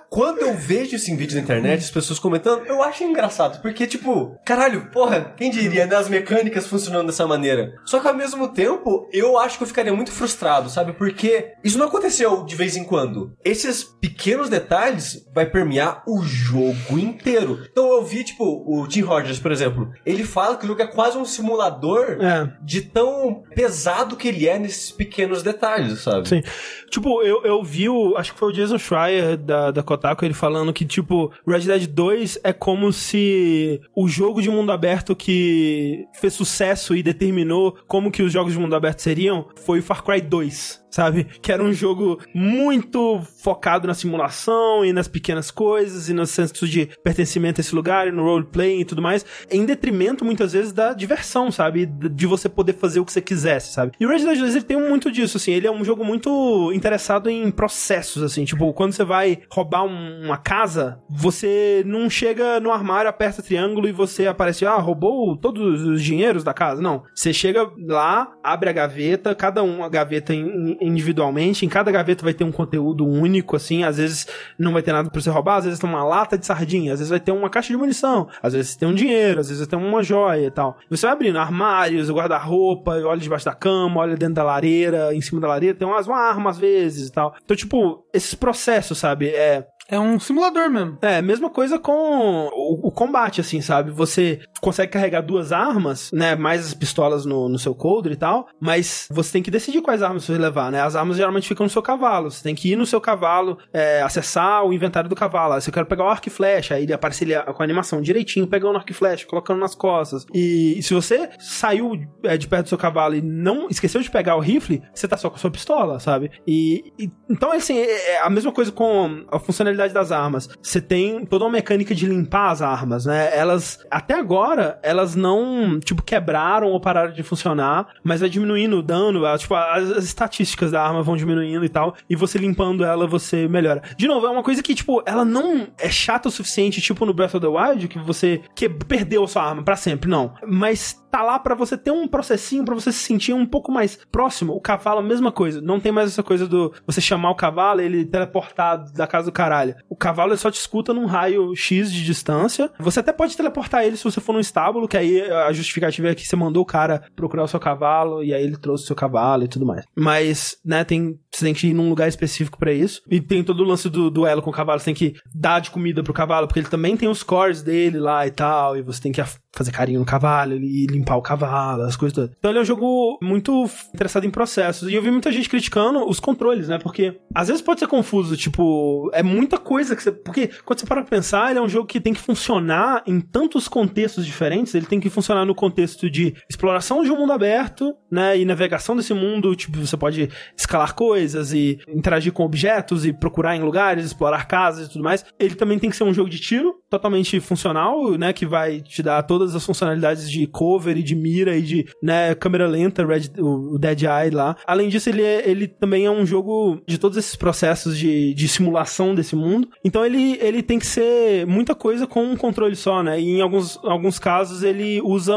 quando eu vejo isso em vídeo na internet, as pessoas comentando, eu acho engraçado. Porque, tipo, caralho, porra, quem diria, né? As mecânicas funcionando dessa maneira. Só que ao mesmo tempo, eu acho que eu ficaria muito frustrado, sabe? Porque isso não aconteceu de vez em quando. Esses pequenos detalhes vai permear o jogo inteiro. Então eu vi, tipo, o Tim Rogers, por exemplo, ele fala que o jogo é quase um simulador é. de tão pesado que ele é nesses pequenos detalhes, sabe? Sim. Tipo, eu, eu vi o. Acho que foi o Jason Schreier da, da Kotaku, ele falando que, tipo, Red Dead 2 é como se o jogo de mundo aberto que fez sucesso e determinou como que os jogos de mundo aberto seriam foi o Far Cry 2 sabe? Que era um jogo muito focado na simulação e nas pequenas coisas e no senso de pertencimento a esse lugar e no roleplay e tudo mais, em detrimento muitas vezes da diversão, sabe? De você poder fazer o que você quisesse, sabe? E o Red Dead 2 ele tem muito disso, assim, ele é um jogo muito interessado em processos, assim. Tipo, quando você vai roubar um- uma casa, você não chega no armário, aperta triângulo e você aparece, ah, roubou todos os dinheiros da casa. Não. Você chega lá, abre a gaveta, cada uma gaveta in- individualmente, em cada gaveta vai ter um conteúdo único, assim. Às vezes não vai ter nada pra você roubar, às vezes tem uma lata de sardinha, às vezes vai ter uma caixa de munição, às vezes tem um dinheiro, às vezes tem uma joia e tal. Você vai abrindo armários, guarda-roupa, olha debaixo da cama, olha dentro da lareira, em cima da lareira, tem umas, uma arma às vezes e tal. Então, tipo, esses processos, sabe? É, É um simulador mesmo. é, mesma coisa com o, o combate, assim, sabe? Você consegue carregar duas armas, né? Mais as pistolas no, no seu coldre e tal, mas você tem que decidir quais armas você levar, né? As armas geralmente ficam no seu cavalo. Você tem que ir no seu cavalo, é, acessar o inventário do cavalo. Aí você quer pegar o arco e flecha, aí ele aparece ele com a animação direitinho, pegando o arco e flecha, colocando nas costas. E, se você saiu é, de perto do seu cavalo e não esqueceu de pegar o rifle, você tá só com a sua pistola, sabe? E, e- então, assim, é, é a mesma coisa com a funcionalidade das armas. Você tem toda uma mecânica de limpar as armas, né? Elas, até agora, elas não, tipo, quebraram ou pararam de funcionar, mas vai diminuindo o dano, tipo, as, as estatísticas da arma vão diminuindo e tal, e você limpando ela, você melhora. De novo, é uma coisa que, tipo, ela não é chata o suficiente, tipo no Breath of the Wild, que você que perdeu a sua arma pra sempre, não. Mas tá lá pra você ter um processinho pra você se sentir um pouco mais próximo. O cavalo, a mesma coisa. Não tem mais essa coisa do você chamar o cavalo ele teleportar da casa do caralho. O cavalo ele só te escuta num raio X de distância. Você até pode teleportar ele se você for num estábulo, que aí a justificativa é que você mandou o cara procurar o seu cavalo e aí ele trouxe o seu cavalo e tudo mais. Mas, né, tem, você tem que ir num lugar específico pra isso. E tem todo o lance do duelo com o cavalo. Você tem que dar de comida pro cavalo, porque ele também tem os cores dele lá e tal. E você tem que fazer carinho no cavalo e limpar o cavalo, as coisas todas. Então ele é um jogo muito interessado em processos. E eu vi muita gente criticando os controles, né? Porque às vezes pode ser confuso, tipo, é muita coisa que você. Porque quando você para pra pensar, ele é um jogo que tem que funcionar em tantos contextos diferentes. Ele tem que funcionar no contexto de exploração de um mundo aberto, né? E navegação desse mundo. Tipo, você pode escalar coisas e interagir com objetos e procurar em lugares, explorar casas e tudo mais. Ele também tem que ser um jogo de tiro, totalmente funcional, né? Que vai te dar todas as funcionalidades de cover e de mira e de, né, câmera lenta, Red, o Dead Eye lá. Além disso, ele, é- ele também é um jogo de todos esses processos de, de simulação desse mundo. Então ele, ele tem que ser muita coisa com um controle só, né? E em alguns, alguns casos ele usa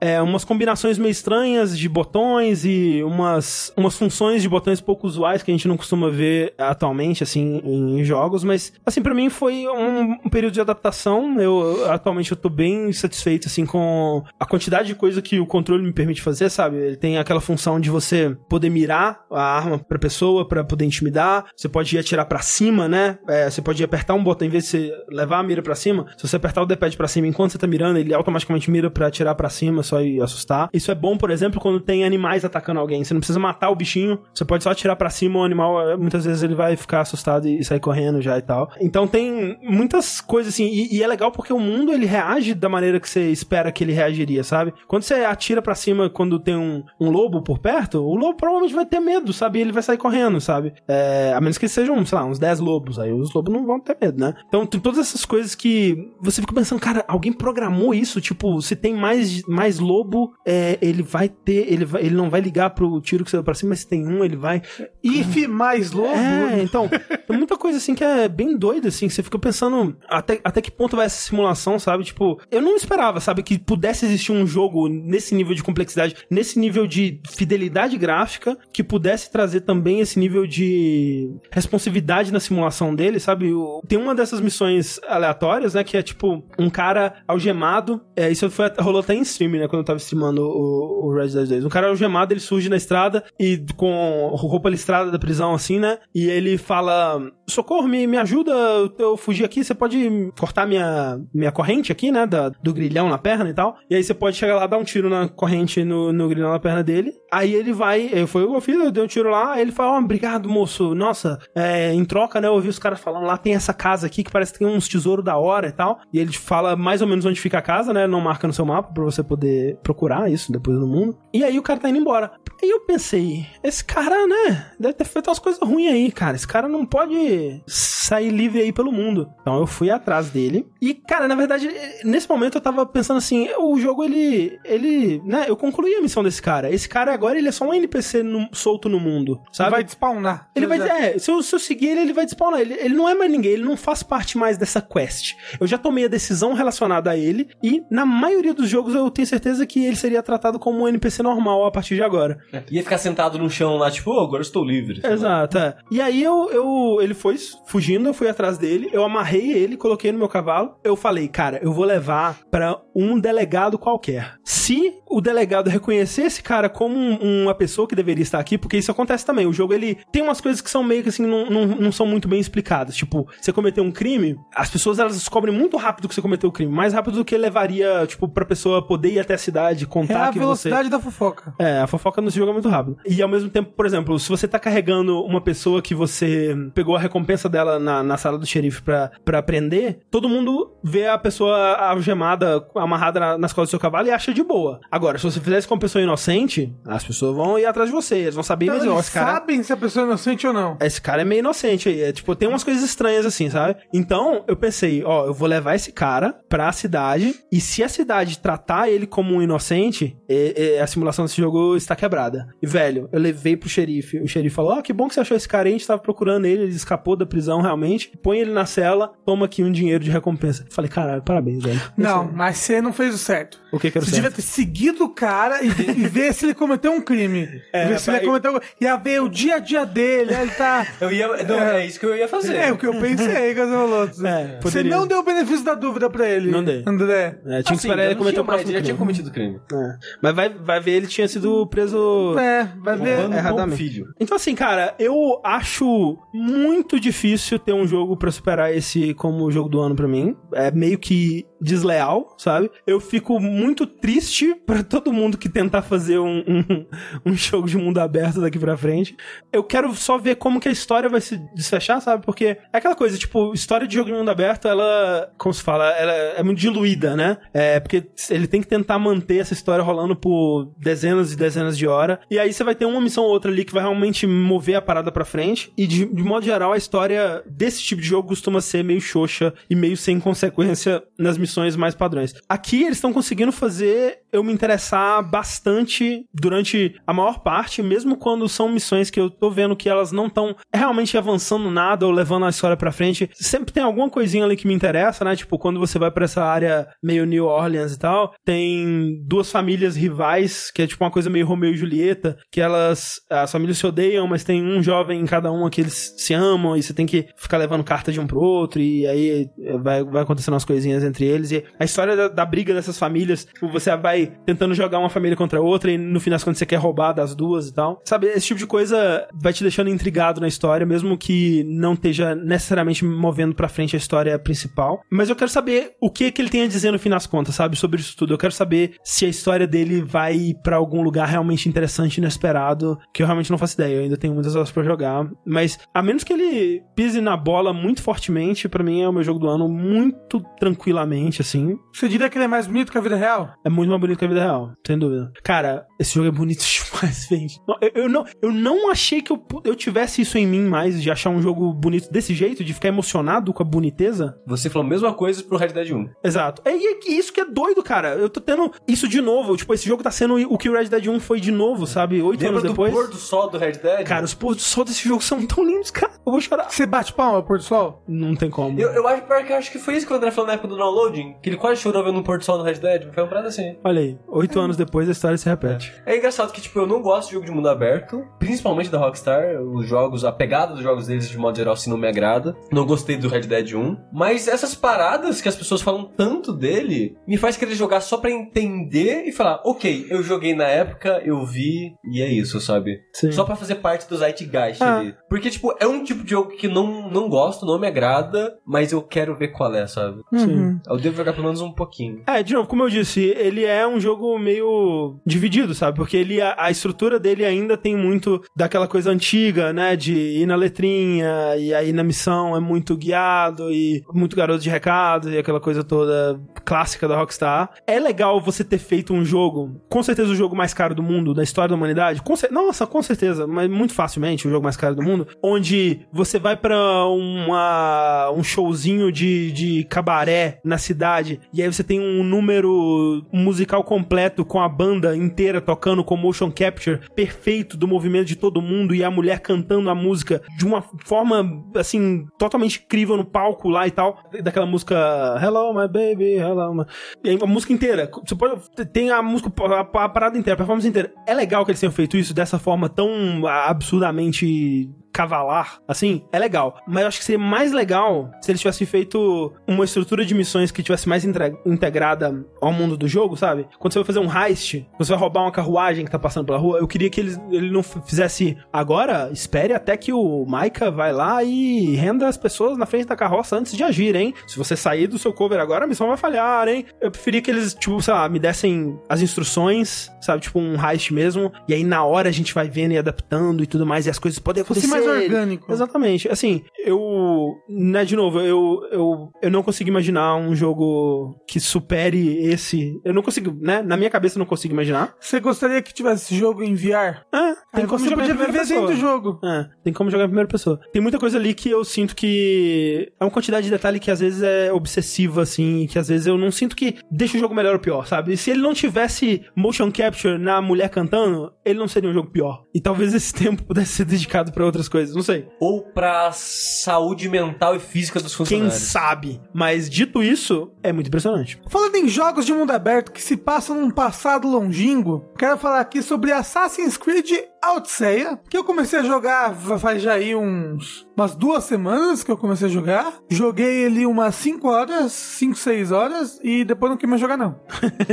é, umas combinações meio estranhas de botões e umas, umas funções de botões pouco usuais que a gente não costuma ver atualmente, assim, em jogos. Mas, assim, pra mim foi um, um período de adaptação. Eu, atualmente eu tô bem satisfeito, assim, com a quantidade de coisa que o controle me permite fazer, sabe? Ele tem aquela função de você poder mirar a arma pra pessoa, pra poder intimidar. Você pode ir atirar pra cima, né? É, você pode apertar um botão, em vez de você levar a mira pra cima, se você apertar o D-pad pra cima enquanto você tá mirando, ele automaticamente mira pra atirar pra cima, só ir assustar. Isso é bom, por exemplo, quando tem animais atacando alguém. Você não precisa matar o bichinho, você pode só atirar pra cima, o animal, eh, muitas vezes ele vai ficar assustado e sair correndo já e tal. Então tem muitas coisas assim, e, e é legal porque o mundo ele reage da maneira que você espera que ele reagiria, sabe? Quando você atira pra cima quando tem um, um lobo por perto, o lobo provavelmente vai ter medo, sabe? E ele vai sair correndo, sabe? É, a menos que sejam, sei lá, uns 10 lobos, aí os lobos não vão ter medo, né? Então tem todas essas coisas que você fica pensando, cara, alguém programou isso? Tipo, se tem mais, mais lobo, é, ele vai ter, ele, vai, ele não vai ligar pro tiro que você deu pra cima, mas se tem um, ele vai. If mais lobo. É, então, tem muita coisa assim que é bem doida, assim, que você fica pensando até, até que ponto vai essa simulação, sabe? Tipo, eu não esperava, sabe, que pudesse existir um jogo nesse nível de complexidade, nesse nível de fidelidade gráfica, que pudesse trazer também esse nível de responsividade na simulação dele, sabe? Tem uma dessas missões aleatórias, né, que é tipo um cara algemado, é, isso foi, rolou até em stream, né, quando eu tava streamando o, o Red Dead 2. Um cara algemado, ele surge na estrada e com roupa listrada da prisão, assim, né? E ele fala: Socorro, me, me ajuda, eu fugir aqui, você pode cortar minha, minha corrente aqui, né? Da, do grilhão na perna e tal. E aí você pode chegar lá, dar um tiro na corrente no, no grilhão na perna dele. Aí ele vai, foi o que eu fiz, eu dei um tiro lá, aí ele fala: Ó, obrigado, moço. Nossa, é, em troca, né? Eu ouvi os caras falando: lá tem essa casa aqui que parece que tem uns tesouros da hora e tal. E ele fala mais ou menos onde fica a casa, né? Não marca no seu mapa pra você poder procurar isso depois no mundo. E aí o cara tá indo embora. Aí eu pensei, esse cara, né, deve ter feito umas coisas ruins aí, cara. Esse cara não pode sair livre aí pelo mundo. Então eu fui atrás dele dele. E, cara, na verdade, nesse momento eu tava pensando assim, o jogo, ele, ele, né, eu concluí a missão desse cara. Esse cara agora, ele é só um NPC no- solto no mundo, sabe? Vai despawnar. Ele vai, Já- é, se eu, se eu seguir ele, ele vai despawnar. Ele, ele não é mais ninguém, ele não faz parte mais dessa quest. Eu já tomei a decisão relacionada a ele, e na maioria dos jogos eu tenho certeza que ele seria tratado como um NPC normal a partir de agora. Ia ficar sentado no chão lá, tipo, oh, agora eu estou livre. Exato, é. E aí eu, eu, ele foi fugindo, eu fui atrás dele, eu amarrei ele, coloquei no meu cavalo. Eu falei, cara, eu vou levar pra um delegado qualquer. Se o delegado reconhecer esse cara como um- uma pessoa que deveria estar aqui, porque isso acontece também. O jogo ele tem umas coisas que são meio que assim, não, não, não são muito bem explicadas. Tipo, você cometeu um crime, as pessoas elas descobrem muito rápido que você cometeu o crime, mais rápido do que levaria, tipo, pra pessoa poder ir até a cidade, É contar a que você. velocidade da fofoca. É, a fofoca nesse jogo é muito rápido. E ao mesmo tempo, por exemplo, se você tá carregando uma pessoa que você pegou a recompensa dela na, na sala do xerife pra, pra prender, todo mundo vê a pessoa algemada, amarrada na- nas costas do seu cavalo e acha de boa. Agora, se você fizesse com uma pessoa inocente, as pessoas vão ir atrás de você, eles vão saber, Então, mas ó, eles esse cara. sabem se a pessoa é inocente ou não. Esse cara é meio inocente aí. É, tipo, tem umas coisas estranhas assim, sabe? Então, eu pensei, ó, eu vou levar esse cara pra cidade e se a cidade tratar ele como um inocente, é- é, a simulação desse jogo está quebrada. E, velho, eu levei pro xerife. O xerife falou, ó, que bom que você achou esse cara aí, a gente tava procurando ele, ele escapou da prisão realmente. Põe ele na cela, toma aqui um dinheiro de recompensa. Falei, caralho, parabéns, velho. Não, mas você não fez o certo. O que que era Você certo? devia ter seguido o cara e, e ver se ele cometeu um crime. É, ver se ele cometeu. Ia ver o dia a dia dele. Ele tá. Eu ia. Não, é. isso que eu ia fazer. É o que eu pensei, Gasolotto. É, Você poderia. não deu o benefício da dúvida pra ele. Não dei. André. É, tinha que Assim, esperar eu ele não cometer tinha o próximo Já tinha cometido crime. É. Mas vai, vai ver, ele tinha sido preso É, vai ver. Erradamente. filho. Então, assim, cara, eu acho muito difícil ter um jogo pra superar esse como jogo do ano pra mim. É meio que desleal, sabe? Eu fico muito triste pra todo mundo que tentar fazer um, um, um jogo de mundo aberto daqui pra frente. Eu quero só ver como que a história vai se desfechar, sabe? Porque é aquela coisa, tipo, história de jogo de mundo aberto, ela, como se fala, ela é muito diluída, né? É, porque ele tem que tentar manter essa história rolando por dezenas e dezenas de horas. E aí você vai ter uma missão ou outra ali que vai realmente mover a parada pra frente. E de, de modo geral, a história desse tipo de jogo costuma ser meio xoxa e meio sem consequência nas missões mais padrões. Aqui eles estão conseguindo fazer eu me interessar bastante durante a maior parte, mesmo quando são missões que eu tô vendo que elas não estão realmente avançando nada ou levando a história pra frente. Sempre tem alguma coisinha ali que me interessa, né? Tipo, quando você vai pra essa área meio New Orleans e tal, tem duas famílias rivais, que é tipo uma coisa meio Romeu e Julieta, que elas, as famílias se odeiam, mas tem um jovem em cada uma que eles se amam e você tem que ficar levando carta de um pro outro e aí vai, vai acontecendo umas coisinhas entre eles. E a história da, da briga dessas famílias, tipo, você vai tentando jogar uma família contra a outra e no fim das contas você quer roubar das duas e tal. Sabe, esse tipo de coisa vai te deixando intrigado na história, mesmo que não esteja necessariamente movendo pra frente a história principal. Mas eu quero saber o que que ele tem a dizer no fim das contas, sabe, sobre isso tudo. Eu quero saber se a história dele vai pra algum lugar realmente interessante inesperado, que eu realmente não faço ideia. Eu ainda tenho muitas horas pra jogar. Mas, a menos que ele pise na bola muito fortemente, pra mim é o meu jogo do ano muito tranquilamente, assim. Você diria que ele é mais bonito que a vida real? É muito mais bonito que a vida real, sem dúvida. Cara, esse jogo é bonito demais, gente. Eu, eu não, eu não achei que eu, eu tivesse isso em mim mais, de achar um jogo bonito desse jeito, de ficar emocionado com a boniteza. Você falou a mesma coisa pro Red Dead 1. Exato. É, e é isso que é doido, cara. Eu tô tendo isso de novo. Tipo, esse jogo tá sendo o que o Red Dead 1 foi de novo, sabe? Oito Lembra anos do depois. pôr do sol do Red Dead? Cara, os pôr do sol desse jogo são tão lindos, cara. Eu vou chorar. Você bate palma, pôr do sol? Não tem como. Eu, eu acho pior que eu acho que foi isso que o André falou na época do downloading, que ele quase chorou vendo um pôr do sol do Red Dead. Foi uma parada assim. Olha aí, oito anos depois a história se repete. É engraçado que, tipo, eu não gosto de jogo de mundo aberto, principalmente da Rockstar. Os jogos, a pegada dos jogos deles, de modo geral, assim, não me agrada. Não gostei do Red Dead 1. Mas essas paradas que as pessoas falam tanto dele, me faz querer jogar só pra entender e falar, ok, eu joguei na época, eu vi, e é isso, sabe? Sim. Só pra fazer parte do Zeitgeist Ah. ali. Porque, tipo, é um tipo de jogo que não, não gosto, não me agrada, mas eu quero ver qual é, sabe? Sim. Eu devo jogar pelo menos um pouquinho. É, de novo, como eu disse, ele é um jogo meio dividido, sabe? Porque ele, a, a estrutura dele ainda tem muito daquela coisa antiga, né? De ir na letrinha, e aí na missão é muito guiado, e muito garoto de recado, e aquela coisa toda clássica da Rockstar. É legal você ter feito um jogo, com certeza o jogo mais caro do mundo, da história da humanidade, com cer- nossa, com certeza, mas muito facilmente o jogo mais caro do mundo, onde você vai pra uma, um showzinho de, de cabaré na cidade, e aí você tem um número musical completo com a banda inteira tocando com motion capture perfeito do movimento de todo mundo e a mulher cantando a música de uma forma, assim, totalmente incrível no palco lá e tal. Daquela música Hello, my baby, hello, my... E a música inteira. Você pode... Tem a música, a, a parada inteira, a performance inteira. É legal que eles tenham feito isso dessa forma tão absurdamente cavalar, assim, é legal. Mas eu acho que seria mais legal se eles tivessem feito uma estrutura de missões que tivesse mais integrada ao mundo do jogo, sabe? Quando você vai fazer um heist, você vai roubar uma carruagem que tá passando pela rua, eu queria que eles, ele não fizesse agora, espere até que o Maika vai lá e renda as pessoas na frente da carroça antes de agir, hein? Se você sair do seu cover agora, a missão vai falhar, hein? Eu preferia que eles, tipo, sei lá, me dessem as instruções, sabe? Tipo um heist mesmo, e aí na hora a gente vai vendo e adaptando e tudo mais, e as coisas podem acontecer. mais orgânico. Exatamente. Assim, eu. Né, de novo, eu, eu, eu não consigo imaginar um jogo que supere esse. Eu não consigo, né? Na minha cabeça eu não consigo imaginar. Você gostaria que tivesse esse jogo em VR? Ah, tem como você jogar em podia primeira viver pessoa. dentro do jogo. É, tem como jogar em primeira pessoa. Tem muita coisa ali que eu sinto que é uma quantidade de detalhe que às vezes é obsessiva, assim, que às vezes eu não sinto que deixa o jogo melhor ou pior, sabe? Se ele não tivesse motion capture na mulher cantando, ele não seria um jogo pior. E talvez esse tempo pudesse ser dedicado pra outras coisas, não sei. Ou pra saúde mental e física dos Quem funcionários. sabe? Mas dito isso, é muito impressionante. Falando em jogos de mundo aberto que se passam num passado longínquo, quero falar aqui sobre Assassin's Creed Odyssey, que eu comecei a jogar faz já aí uns umas duas semanas que eu comecei a jogar. Joguei ele umas 5 horas, 5, 6 horas e depois não quis mais jogar não.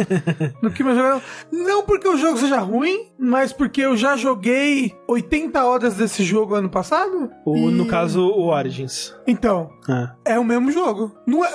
não quis mais jogar não. Não porque o jogo seja ruim, mas porque eu já joguei 80 horas desse jogo ano passado. O, e- No caso, o Origins. Então, É. é o mesmo jogo. Não é...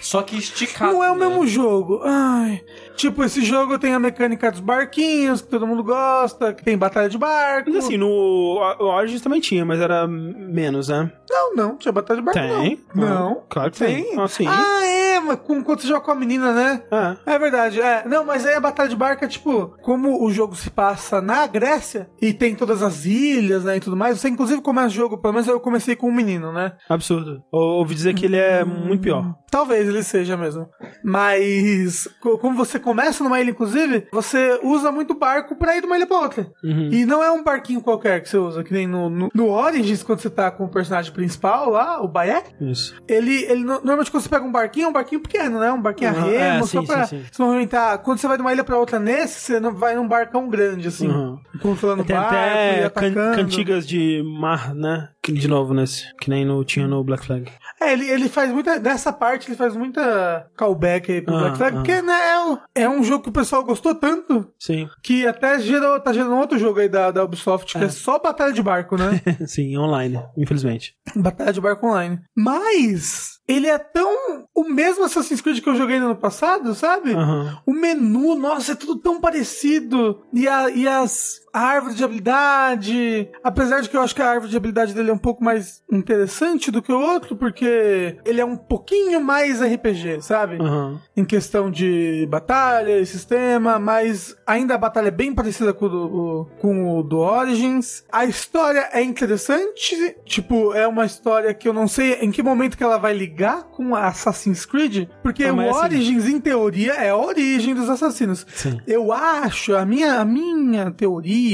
Só que esticado. Não é o né? mesmo jogo. Ai. Tipo, esse jogo tem a mecânica dos barquinhos, que todo mundo gosta, que tem batalha de barco. Mas assim, no Origins também tinha, mas era menos, né? Não, não, tinha batalha de barco. Tem? Não. Não. Claro que tem. Ah, sim. Ah, é, mas com- quando você joga com a menina, né? É. É verdade, é. Não, mas aí a batalha de barco é tipo, como o jogo se passa na Grécia e tem todas as ilhas, né, e tudo mais, você inclusive começa o jogo, pelo menos eu comecei com um menino, né? Absurdo. Ou- Ouvi dizer que ele é muito pior. Talvez ele seja mesmo. Mas, co- como você começa numa ilha, inclusive, você usa muito barco pra ir de uma ilha pra outra. Uhum. E não é um barquinho qualquer que você usa, que nem no, no, no Origins, quando você tá com o personagem principal lá, o Bayek. Isso. Ele, ele no- normalmente quando você pega um barquinho, é um barquinho pequeno, né? Um barquinho a Uhum, remo, é, só sim, pra sim, sim. se movimentar. Quando você vai de uma ilha pra outra nesse, você não vai num barcão grande, assim. Uhum. Controlando o Tem barco e até can- cantigas de mar, né? De novo nesse. Que nem no, tinha no Black Flag. É, ele, ele faz muita. Nessa parte, ele faz muita callback aí pro Ah, Black Flag, ah. porque, né, é um, é um jogo que o pessoal gostou tanto Sim. que até gerou, tá gerando outro jogo aí da, da Ubisoft, que é só batalha de barco, né? Sim, online, infelizmente. batalha de barco online. Mas. Ele é tão. O mesmo Assassin's Creed que eu joguei no ano passado, sabe? Aham. O menu, nossa, é tudo tão parecido. E, a, e as. A árvore de habilidade. Apesar de que eu acho que a árvore de habilidade dele é um pouco mais interessante do que o outro, porque ele é um pouquinho mais RPG, sabe? Aham. Em questão de batalha e sistema, mas ainda a batalha é bem parecida com o do, com o do Origins. A história é interessante, tipo, é uma história que eu não sei em que momento que ela vai ligar com a Assassin's Creed, porque Ah, o mas assim- Origins, em teoria, é a origem dos assassinos. Sim. Eu acho, a minha, a minha teoria,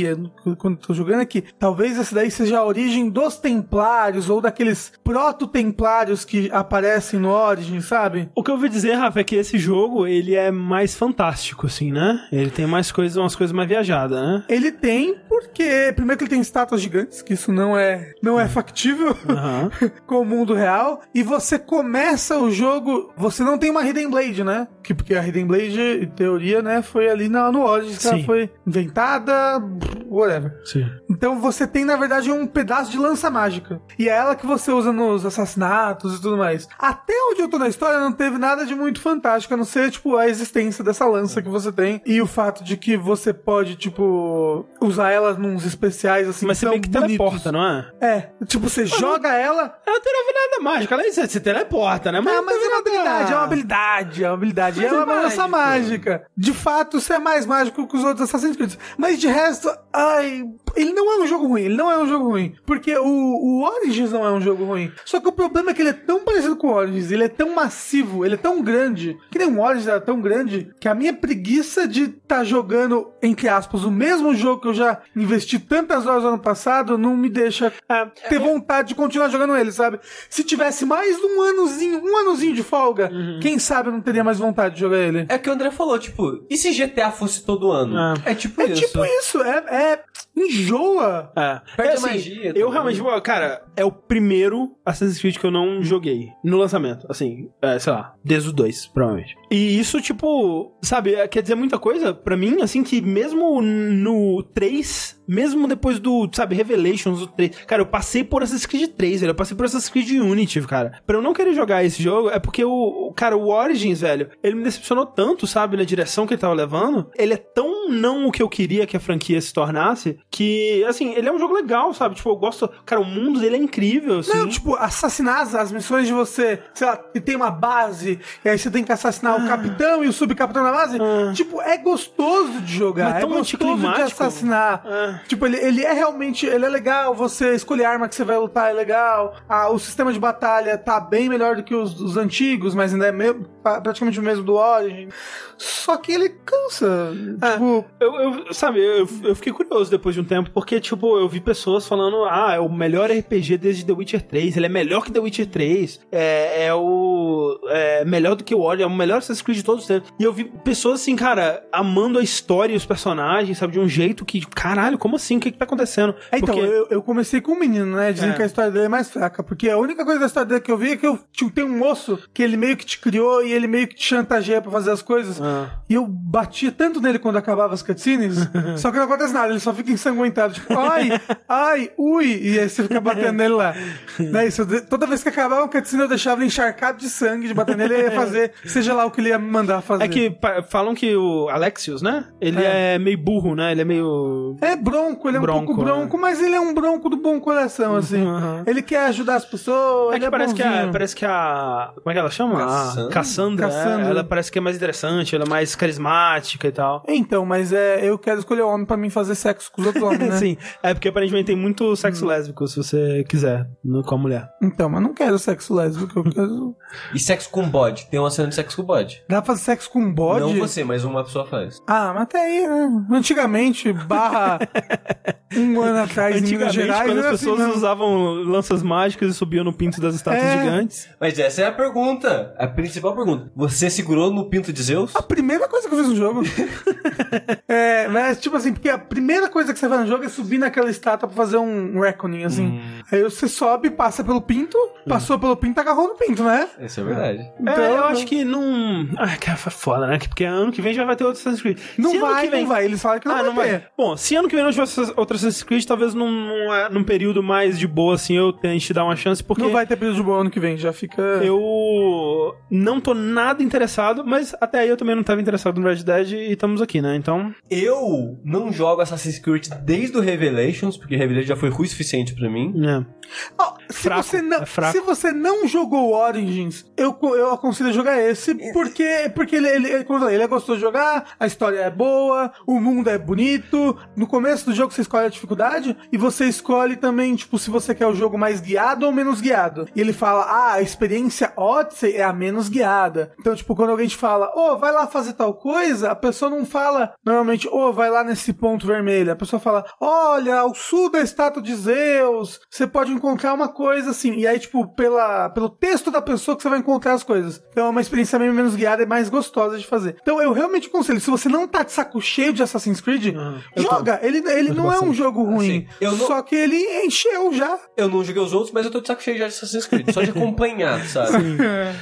quando tô jogando, é que talvez essa daí seja a origem dos templários, ou daqueles proto-templários que aparecem no Origin, sabe? O que eu ouvi dizer, Rafa, é que esse jogo, ele é mais fantástico, assim, né? Ele tem mais coisas, umas coisas mais viajadas, né? Ele tem, porque primeiro que ele tem estátuas gigantes, que isso não é, não é factível Aham. com o mundo real, e você começa o jogo, você não tem uma Hidden Blade, né? Que, porque a Hidden Blade, em teoria, né, foi ali na, no Origins que ela foi inventada, whatever. Sim. Então você tem, na verdade, um pedaço de lança mágica. E é ela que você usa nos assassinatos e tudo mais. Até onde eu tô na história, não teve nada de muito fantástico, a não ser, tipo, a existência dessa lança que você tem. E o fato de que você pode, tipo, usar ela nos especiais, assim, Mas você meio que bonitos. teleporta, não é? É, tipo, você joga ela. Ela não tem nada mágico, ela você teleporta, né? Ah, mas é uma não habilidade, é uma habilidade, é uma habilidade. Mas é uma é lança mágica. De fato, isso é mais mágico que os outros Assassin's Creed. Mas de resto, ai. Ele não é um jogo ruim, ele não é um jogo ruim. Porque o, o Origins não é um jogo ruim. Só que o problema é que ele é tão parecido com o Origins, ele é tão massivo, ele é tão grande. Que nem o Origins era tão grande que a minha preguiça de estar jogando, entre aspas, o mesmo jogo que eu já investi tantas horas no ano passado não me deixa É, ter vontade de continuar jogando ele, sabe? Se tivesse mais um anozinho, um anozinho de folga, Uhum. quem sabe eu não teria mais vontade de jogar ele. É o que o André falou, tipo, e se GTA fosse todo ano? É, tipo É isso. tipo isso, é, é enjoa. É. Perde É a assim, magia Eu também. realmente, cara, é o primeiro Assassin's Creed que eu não joguei no lançamento. Assim, é, sei lá, desde o 2, provavelmente. E isso, tipo, sabe, é, quer dizer muita coisa pra mim, assim, que mesmo no 3, mesmo depois do, sabe, Revelations do 3, cara, eu passei por Assassin's Creed 3, velho, eu passei por Assassin's Creed Unity, cara. Pra eu não querer jogar esse jogo, é porque o, o- cara, o Origins, velho, ele me decepcionou tanto, sabe, na direção que ele tava levando. Ele é tão não o que eu queria que a franquia se tornasse, que, assim, ele é um jogo legal, sabe? Tipo, eu gosto. Cara, o mundo dele é incrível, assim. Não, tipo, assassinar as, as missões de você, sei lá, e tem uma base, e aí você tem que assassinar Ah. o capitão e o subcapitão da base. Tipo, é gostoso de jogar, é tão gostoso de assassinar. Ah. Tipo, ele, ele é realmente, ele é legal, você escolher a arma que você vai lutar é legal, ah, o sistema de batalha tá bem melhor do que os, os antigos, mas ainda é meio, praticamente o mesmo do Origin. Só que ele cansa. É. Tipo, Eu, eu- sabe, eu, eu fiquei curioso depois de um tempo, porque, tipo, eu vi pessoas falando, ah, é o melhor RPG desde The Witcher 3, ele é melhor que The Witcher 3, é, é o... é melhor do que o Origin, é o melhor Assassin's Creed de todos os tempos. E eu vi pessoas, assim, cara, amando a história e os personagens, sabe, de um jeito que, caralho, como assim? O que que tá acontecendo? É, então, Porque- eu, eu comecei com um menino, né? Dizendo É. que a história dele é mais fraca. Porque a única coisa da história dele que eu vi é que eu, tipo, tem um moço que ele meio que te criou e ele meio que te chantageia pra fazer as coisas. Ah. E eu batia tanto nele quando acabava as cutscenes, só que não acontece nada, ele só fica ensanguentado. Tipo, ai, ai, ui. E aí você fica batendo nele lá. Né, isso, toda vez que acabava uma cutscene eu deixava ele encharcado de sangue, de bater nele e ia fazer, seja lá o que ele ia me mandar fazer. É que falam que o Alexios, né? Ele é. meio burro, né? Ele é meio. É bronco, ele é um Bronco, pouco bronco, mas ele é um bronco do bom coração, assim. Uhum. Ele quer ajudar as pessoas, É ele que é parece que, a, parece que a. Como é que ela chama? Cassandra? A Cassandra. Cassandra. é, ela parece que é mais interessante, ela é mais carismática e tal. Então, mas é, eu quero escolher homem pra mim fazer sexo com os outros né? Sim, é porque aparentemente tem muito sexo lésbico, se você quiser, no- com a mulher. Então, mas não quero sexo lésbico, eu quero... E sexo com bode? Tem uma cena de sexo com bode. Dá pra fazer sexo com bode? Não você, mas uma pessoa faz. Ah, mas até aí, né? Antigamente, barra um ano atrás em Minas Antigamente, Gerais, quando as assim pessoas mesmo. usavam lanças mágicas e subiam no pinto das estátuas É. gigantes. Mas essa é a pergunta. A principal pergunta. Você segurou no pinto de Zeus? A primeira coisa que eu fiz no jogo. é, mas tipo assim, porque a primeira coisa que você faz no jogo é subir naquela estátua pra fazer um reckoning, assim. Aí você sobe, passa pelo pinto, passou pelo pinto, agarrou no pinto, né? Isso é verdade. é, eu acho que não. Ah, cara, foi foda, né? Porque ano que vem já vai ter outro Assassin's Creed. Não Se vai, que vem... não vai. Eles falam que não ah, vai não ter. vai. Bom, se ano que vem não tiver outro Assassin's Creed, talvez num, num, é, num período mais de boa, assim, eu tente dar uma chance, porque Não vai ter período de boa ano que vem, já fica. eu não tô nada interessado, mas até aí eu também não tava interessado no Red Dead e estamos aqui, né? Então, Eu não jogo Assassin's Creed desde o Revelations, porque Revelations já foi ruim o suficiente pra mim. é. Ó, se, Fraco, você não, é fraco. se você não jogou Origins, eu, eu aconselho a jogar esse, porque, porque ele, ele, ele, como eu falei, ele é gostoso de jogar, a história é boa, o mundo é bonito. No começo do jogo você escolhe a dificuldade e você escolhe também, tipo, se você quer o jogo mais guiado ou menos guiado. E ele fala, ah, a experiência Odyssey é a menos guiada. Então, tipo, quando alguém te fala, ô, vai lá fazer tal coisa, a pessoa não fala, normalmente, ô, vai lá nesse ponto vermelho. A pessoa fala, olha, ao sul da estátua de Zeus, você pode encontrar uma coisa assim. E aí, tipo, pela, pelo texto da pessoa que você vai encontrar as coisas. Então é uma experiência meio menos guiada e mais gostosa de fazer. Então eu realmente aconselho, se você não tá de saco cheio de Assassin's Creed, eu joga. Ele, ele Eu não é um jogo ruim. Assim, eu não- Só que ele encheu já. Eu não joguei os outros, mas eu tô de saco cheio já de Assassin's Creed. Só de acompanhar, sabe?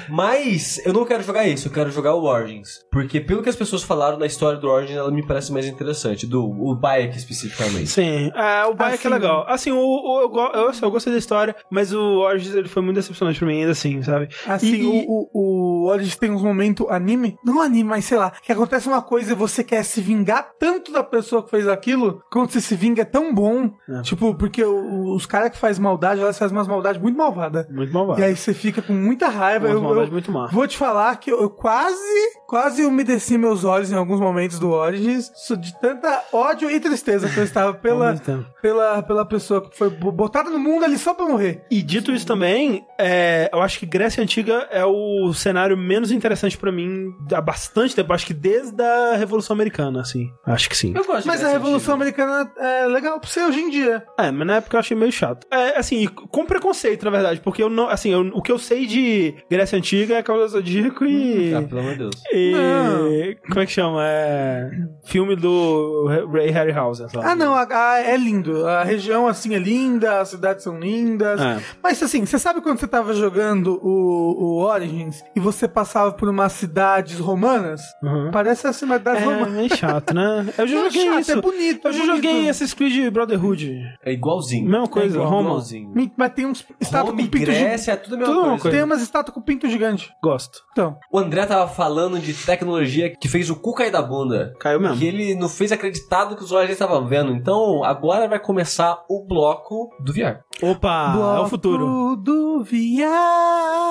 Mas eu não quero jogar isso, eu quero jogar o Origins. Porque pelo que as pessoas falaram na história do Origins, ela me parece mais interessante. Do o Bayek especificamente. Sim, é, o Bayek Assim, é legal. Assim, o, o- eu, eu, assim, eu gostei da história, mas o Origins ele foi muito decepcionante pra mim ainda assim, sabe? Assim, E- o, o, o Origins tem uns momentos anime, não anime, mas sei lá, que acontece uma coisa e você quer se vingar tanto da pessoa que fez aquilo, quando você se vinga é tão bom. É. Tipo, porque o- os caras que faz maldade, elas fazem umas maldades muito malvadas. Muito malvado. E aí você fica com muita raiva. Umas Eu, eu muito má. vou te falar que eu, eu quase, quase umedeci meus olhos em alguns momentos do Origins, de tanta ódio e tristeza estava pela, tempo. pela, pela pessoa que foi bo- botada no mundo ali só pra morrer. E dito isso também, é, eu acho que Grécia Antiga é o cenário menos interessante pra mim há bastante tempo. Acho que desde a Revolução Americana, assim. Acho que sim. Eu gosto de Mas a Revolução Antiga. Americana é legal pra você hoje em dia. É, mas na época eu achei meio chato. É, assim, com preconceito, na verdade, porque eu não, assim, eu- o que eu sei de Grécia Antiga é do Zodíaco e... Ah, pelo amor de Deus. e Não. como é que chama? É, filme do Ray Harryhausen, sabe? Ah, não, a- a- é lindo. A região assim é linda, as cidades são lindas. É. Mas assim, você sabe quando você tava jogando o, o Origins e você passava por umas cidades romanas? Uhum. Parece as cidades É, romanas. meio chato, né? Eu já é joguei chato, isso. é bonito, Eu é já bonito. joguei Assassin's Creed Brotherhood. É igualzinho. Mesma coisa, é igual- Roma. igualzinho. Mas tem uns estátuas com pinto gigante. Grécia, é tudo a mesma Tudo coisa. coisa. Tem umas estátuas com pinto gigante. Gosto. Então. O André tava falando de tecnologia que fez o cu cair da bunda. Caiu mesmo. Que ele não fez acreditar no que os olhos estavam vendo. Então, agora vai começar o bloco do VR. Opa, é o futuro. Bloco do VR.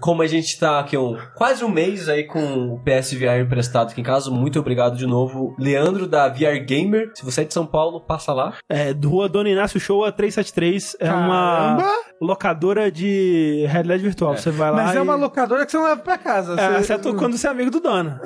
Como a gente tá aqui um, quase um mês aí com o PSVR emprestado aqui em casa, muito obrigado de novo. Leandro da VR Gamer. Se você é de São Paulo, passa lá. É, Rua Dona Inácio Show 373. É uma Caramba! locadora de realidade virtual. Você vai lá Mas é e... uma locadora que você não leva pra casa. É, Você- exceto quando você é amigo do dono.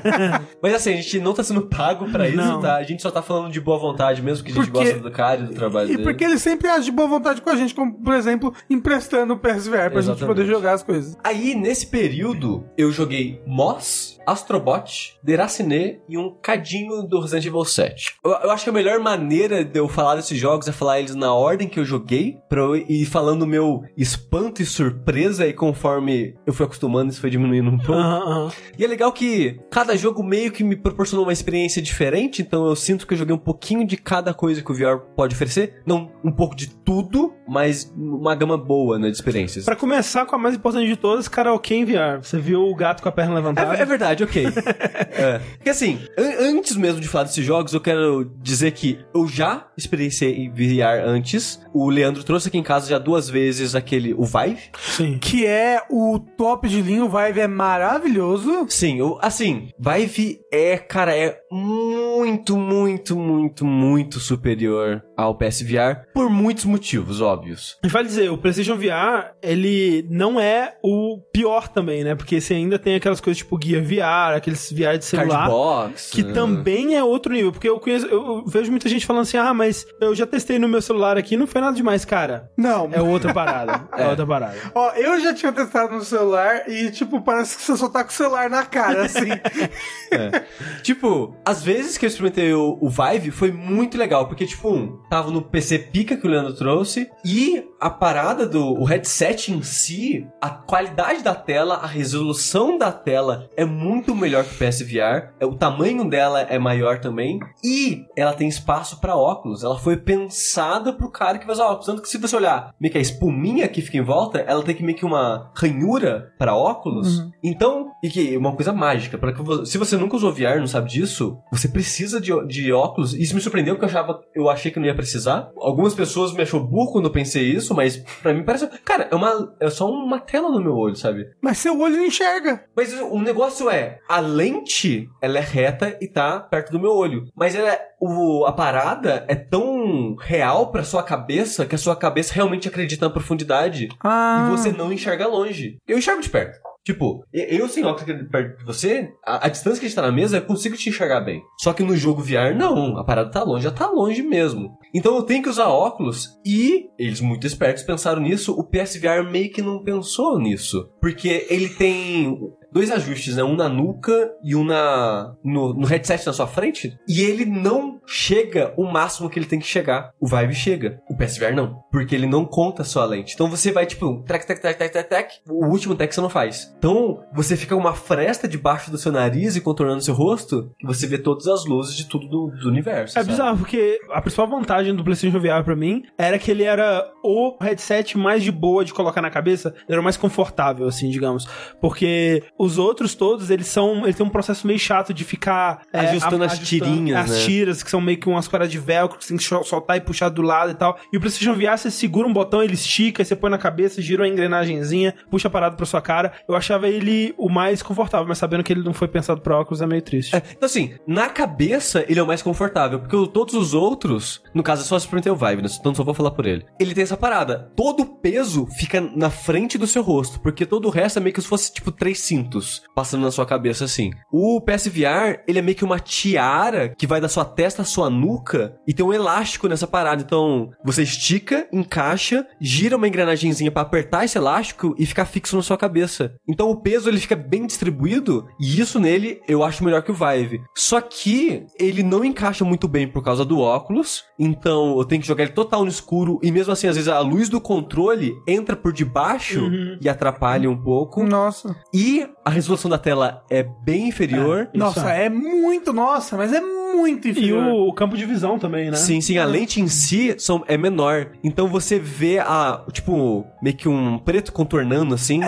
Mas assim, a gente não tá sendo pago pra isso, Não. tá? A gente só tá falando de boa vontade mesmo, que a gente Porque- gosta do cara e do trabalho E dele. porque ele sempre age de boa vontade com a gente, como, por exemplo, emprestando o PSVR pra gente Exatamente. poder jogar as coisas. Aí, nesse período, eu joguei Moss, Astrobot, Deracine e um cadinho do Resident Evil 7. Eu, eu acho que a melhor maneira de eu falar desses jogos é falar eles na ordem que eu joguei, pra eu ir falando o meu espanto e surpresa, e conforme eu fui acostumando, isso foi diminuindo um pouco. E é legal que cada jogo meio que me proporcionou uma experiência diferente, então eu sinto que eu joguei um pouquinho de cada coisa que o VR pode oferecer. Não um pouco de tudo, mas uma gama boa, né, de experiências. Pra começar com a mais importante de todas, karaokê em VR. Você viu o gato com a perna levantada? É, é verdade, ok. é. Porque assim, an- antes mesmo de falar desses jogos, eu quero dizer que eu já experienciei VR antes. O Leandro trouxe aqui em casa já duas vezes aquele, o Vive. Sim. Que é o top de linha, o Vive é maravilhoso. Sim, eu, assim, Vive é, cara, é muito, muito, muito, muito superior ao PSVR por muitos motivos, óbvios. E vale dizer, o PlayStation VR, ele não é o pior também, né? Porque você ainda tem aquelas coisas tipo Gear VR, aqueles VR de celular. Cardbox. Que né? também é outro nível, porque eu conheço, eu vejo muita gente falando assim, ah, mas eu já testei no meu celular aqui, não foi nada demais, cara. Não. É outra parada. é. outra parada. Ó, eu já tinha testado no celular e, tipo, parece que você só tá com o celular na cara, assim. Tipo, às vezes que eu experimentei o, o Vive foi muito legal, porque, tipo, um, tava no PC Pica que o Leandro trouxe, e a parada do o headset em si, a qualidade da tela, a resolução da tela é muito melhor que o PSVR, é, o tamanho dela é maior também, e ela tem espaço pra óculos, ela foi pensada pro cara que vai usar óculos, tanto que se você olhar meio que a espuminha que fica em volta, ela tem que meio que uma ranhura pra óculos, então, e que é uma coisa mágica, para que se você nunca usou VR, não sabe disso, você precisa de, de óculos. Isso me surpreendeu porque eu achava, eu achei que não ia precisar. Algumas pessoas me achou burro quando eu pensei isso, mas pra mim parece, cara, é uma é só uma tela no meu olho, sabe? Mas seu olho não enxerga. Mas o negócio é, a lente, ela é reta e tá perto do meu olho. Mas ela é- o, a parada é tão real pra sua cabeça que a sua cabeça realmente acredita na profundidade Ah. e você não enxerga longe. Eu enxergo de perto. Tipo, eu sem óculos perto de você, a, a distância que a gente tá na mesa, eu consigo te enxergar bem. Só que no jogo VR, não. A parada tá longe, já tá longe mesmo. Então eu tenho que usar óculos e eles muito espertos pensaram nisso. O PSVR meio que não pensou nisso. Porque ele tem dois ajustes, né? Um na nuca e um na no, no headset na sua frente. E ele não chega o máximo que ele tem que chegar. O Vive chega. O PSVR não. Porque ele não conta a lente. Então você vai, tipo, trec, trec, trec, trec, trec. O último trek você não faz. Então você fica com uma fresta debaixo do seu nariz e contornando seu rosto, que você vê todas as luzes de tudo do, do universo. É sabe? bizarro, porque a principal vantagem do PlayStation VR pra mim era que ele era o headset mais de boa de colocar na cabeça, ele era o mais confortável, assim, digamos. Porque os outros todos, eles são. Ele tem um processo meio chato de ficar. é, Ajustando a- as tirinhas, As né? tiras, que são meio que umas paradas de velcro que você tem que sol- soltar e puxar do lado e tal. E o PlayStation VR, você segura um botão, ele estica, você põe na cabeça, gira uma engrenagenzinha, puxa a parada pra sua cara. Eu achava ele o mais confortável, mas sabendo que ele não foi pensado pra óculos é meio triste. É, então assim, na cabeça ele é o mais confortável, porque todos os outros, no caso é só o Vive, né? Então só vou falar por ele. Ele tem essa parada, todo o peso fica na frente do seu rosto, porque todo o resto é meio que se fosse tipo três cintos passando na sua cabeça assim. O PSVR, ele é meio que uma tiara que vai da sua testa à sua nuca e tem um elástico nessa parada. Então, você estica, encaixa, gira uma engrenagenzinha pra apertar esse elástico e ficar fixo na sua cabeça. Então, o peso ele fica bem distribuído e isso nele eu acho melhor que o Vive. Só que ele não encaixa muito bem por causa do óculos. Então, eu tenho que jogar ele total no escuro e mesmo assim, às vezes a luz do controle entra por debaixo e atrapalha um pouco. Nossa. E a resolução da tela é bem inferior. Isso Nossa, é. é muito, nossa, mas é muito E inferior. o, o campo de visão também, né? Sim, sim, a lente em si são, é menor. Então você vê a, tipo, meio que um preto contornando assim.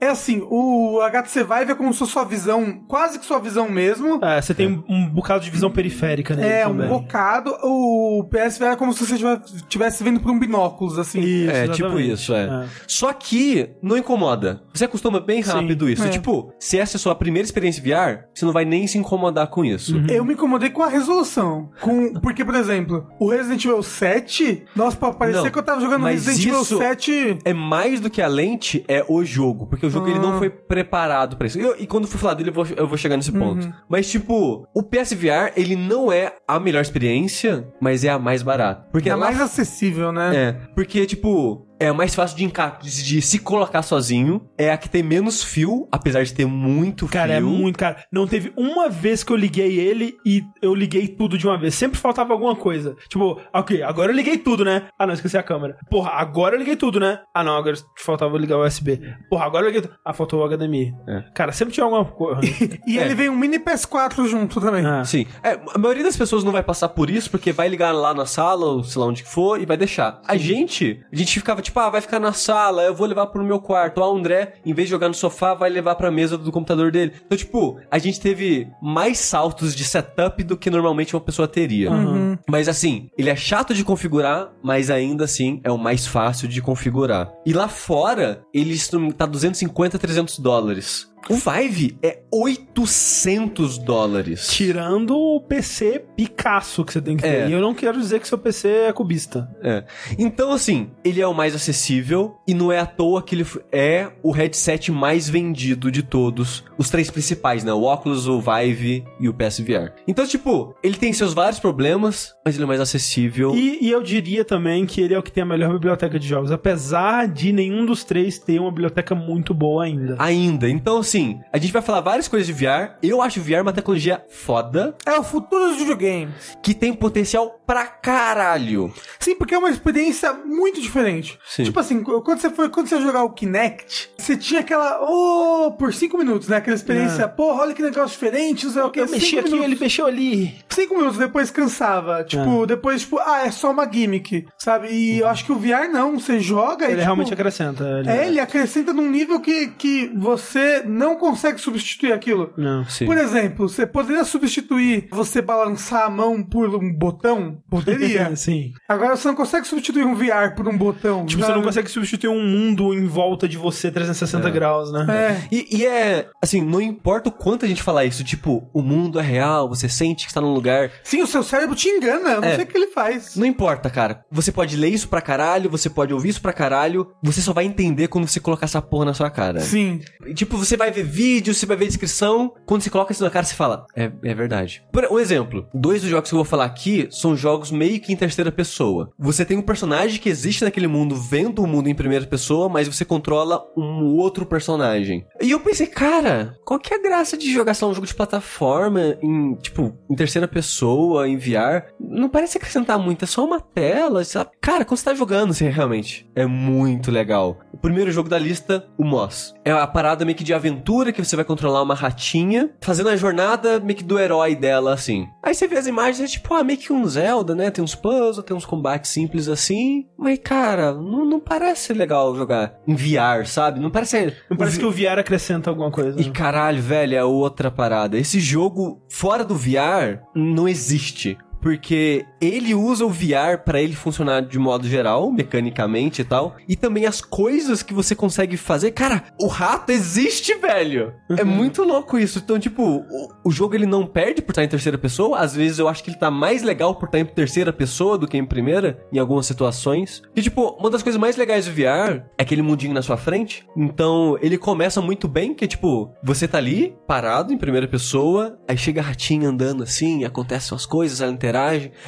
É assim, o HTC Vive é como se fosse sua visão, quase que sua visão mesmo. É, você tem um bocado de visão periférica nele É, também. um bocado. O PSVR é como se você estivesse vendo por um binóculos, assim. Isso, É, exatamente. tipo isso, é. É. Só que não incomoda. Você acostuma bem rápido isso. é. Tipo, se essa é a sua primeira experiência VR, você não vai nem se incomodar com isso. Eu me incomodei com a resolução. Com, porque, por exemplo, o Resident Evil 7, nossa, pra parecer que eu tava jogando mas Resident Evil isso- 7. É mais do que a lente, é o jogo. Porque o jogo ele Ah. não foi preparado pra isso. E, eu- e quando for falar dele, eu vou, eu vou chegar nesse ponto. Uhum. Mas, tipo, o PSVR, ele não é a melhor experiência, mas é a mais barata. Porque É lá mais acessível, né? É, porque, tipo, é a mais fácil de, enca- de, se colocar sozinho. É a que tem menos fio, apesar de ter muito Cara, é fio. muito, cara. Não teve uma vez que eu liguei ele e eu liguei tudo de uma vez. Sempre faltava alguma coisa. Tipo, ok, agora eu liguei tudo, né? Ah, não, esqueci a câmera. Porra, agora eu liguei tudo, né? Ah, não, agora faltava ligar o USB. Porra, agora eu liguei tudo. Ah, faltou o HDMI. É. Cara, sempre tinha alguma coisa. E É. ele vem um mini PS4 junto também. Ah. Sim. É, a maioria das pessoas não vai passar por isso, porque vai ligar lá na sala, ou sei lá onde que for, e vai deixar. A gente, a gente ficava tipo, ah, vai ficar na sala, eu vou levar pro meu quarto. Ah, o André, em vez de jogar no sofá, vai levar pra mesa do computador dele. Então, tipo, a gente teve mais saltos de setup do que normalmente uma pessoa teria. Uhum. Mas assim, ele é chato de configurar, mas ainda assim é o mais fácil de configurar. E lá fora, ele tá 250, 300 dólares. O Vive é 800 dólares. Tirando o PC Picasso que você tem que ter. É. E eu não quero dizer que seu PC é cubista. É. Então, assim, ele é o mais acessível e não é à toa que ele é o headset mais vendido de todos. Os três principais, né? O Oculus, o Vive e o PSVR. Então, tipo, ele tem seus vários problemas, mas ele é mais acessível. E, e eu diria também que ele é o que tem a melhor biblioteca de jogos. Apesar de nenhum dos três ter uma biblioteca muito boa ainda. Ainda. Então, assim, a gente vai falar várias coisas de VR. Eu acho VR uma tecnologia foda, É o futuro dos videogames. que tem potencial pra caralho. Sim, porque é uma experiência muito diferente. Sim. Tipo assim, quando você foi, quando você jogar o Kinect, você tinha aquela, oh, por cinco minutos, né? Aquela experiência, porra, olha que negócio diferente, não sei o que. Eu mexi aqui, minutos. ele mexeu ali. Cinco minutos depois cansava. Tipo, depois, tipo, ah, é só uma gimmick, sabe? E eu acho que o VR não, você joga e. Ele tipo, realmente acrescenta. Ele... É, ele acrescenta num nível que, que você não consegue substituir aquilo. Não. Sim. Por exemplo, você poderia substituir você balançar a mão por um botão? Poderia. Sim. Agora você não consegue substituir um VR por um botão. Tipo, sabe? você não consegue substituir um mundo em volta de você 360 graus, né? É. E, e é, assim, não importa o quanto a gente falar isso, tipo, o mundo é real, você sente que está num lugar. Sim, o seu cérebro te engana. Eu não É. sei o que ele faz. Não importa, cara. Você pode ler isso pra caralho, você pode ouvir isso pra caralho, você só vai entender quando você colocar essa porra na sua cara. Sim. E, Tipo, você vai ver vídeo, você vai ver descrição, quando você coloca isso na cara, você fala, é, é verdade. Por um exemplo, dois dos jogos que eu vou falar aqui são jogos meio que em terceira pessoa. Você tem um personagem que existe naquele mundo, vendo o mundo em primeira pessoa, mas você controla um outro personagem. E eu pensei, cara, qual que é a graça de jogar só um jogo de plataforma em, tipo, em terceira pessoa, enviar, não parece acrescentar muito, é só uma tela, sabe? Cara, quando você tá jogando, assim, realmente, é muito legal. O primeiro jogo da lista, o Moss. É a parada meio que de aventura, que você vai controlar uma ratinha, fazendo a jornada meio que do herói dela, assim. Aí você vê as imagens, é tipo, ah, meio que um Zelda, né? Tem uns puzzles, tem uns combates simples assim. Mas, cara, não, não parece legal jogar em VR, sabe? Não parece... Não parece que o VR acrescenta alguma coisa. E caralho, velho, é outra parada. Esse jogo, fora do VR, não existe. Porque ele usa o VR para ele funcionar de modo geral, mecanicamente e tal. E também as coisas que você consegue fazer. Cara, o rato existe, velho. É muito louco isso. Então, tipo, o, o jogo ele não perde por estar em terceira pessoa. Às vezes eu acho que ele tá mais legal por estar em terceira pessoa do que em primeira, em algumas situações. E, tipo, uma das coisas mais legais do VR é aquele mundinho na sua frente. Então, ele começa muito bem, que, tipo, você tá ali, parado em primeira pessoa, aí chega a ratinha andando assim, acontecem as coisas, ela interage,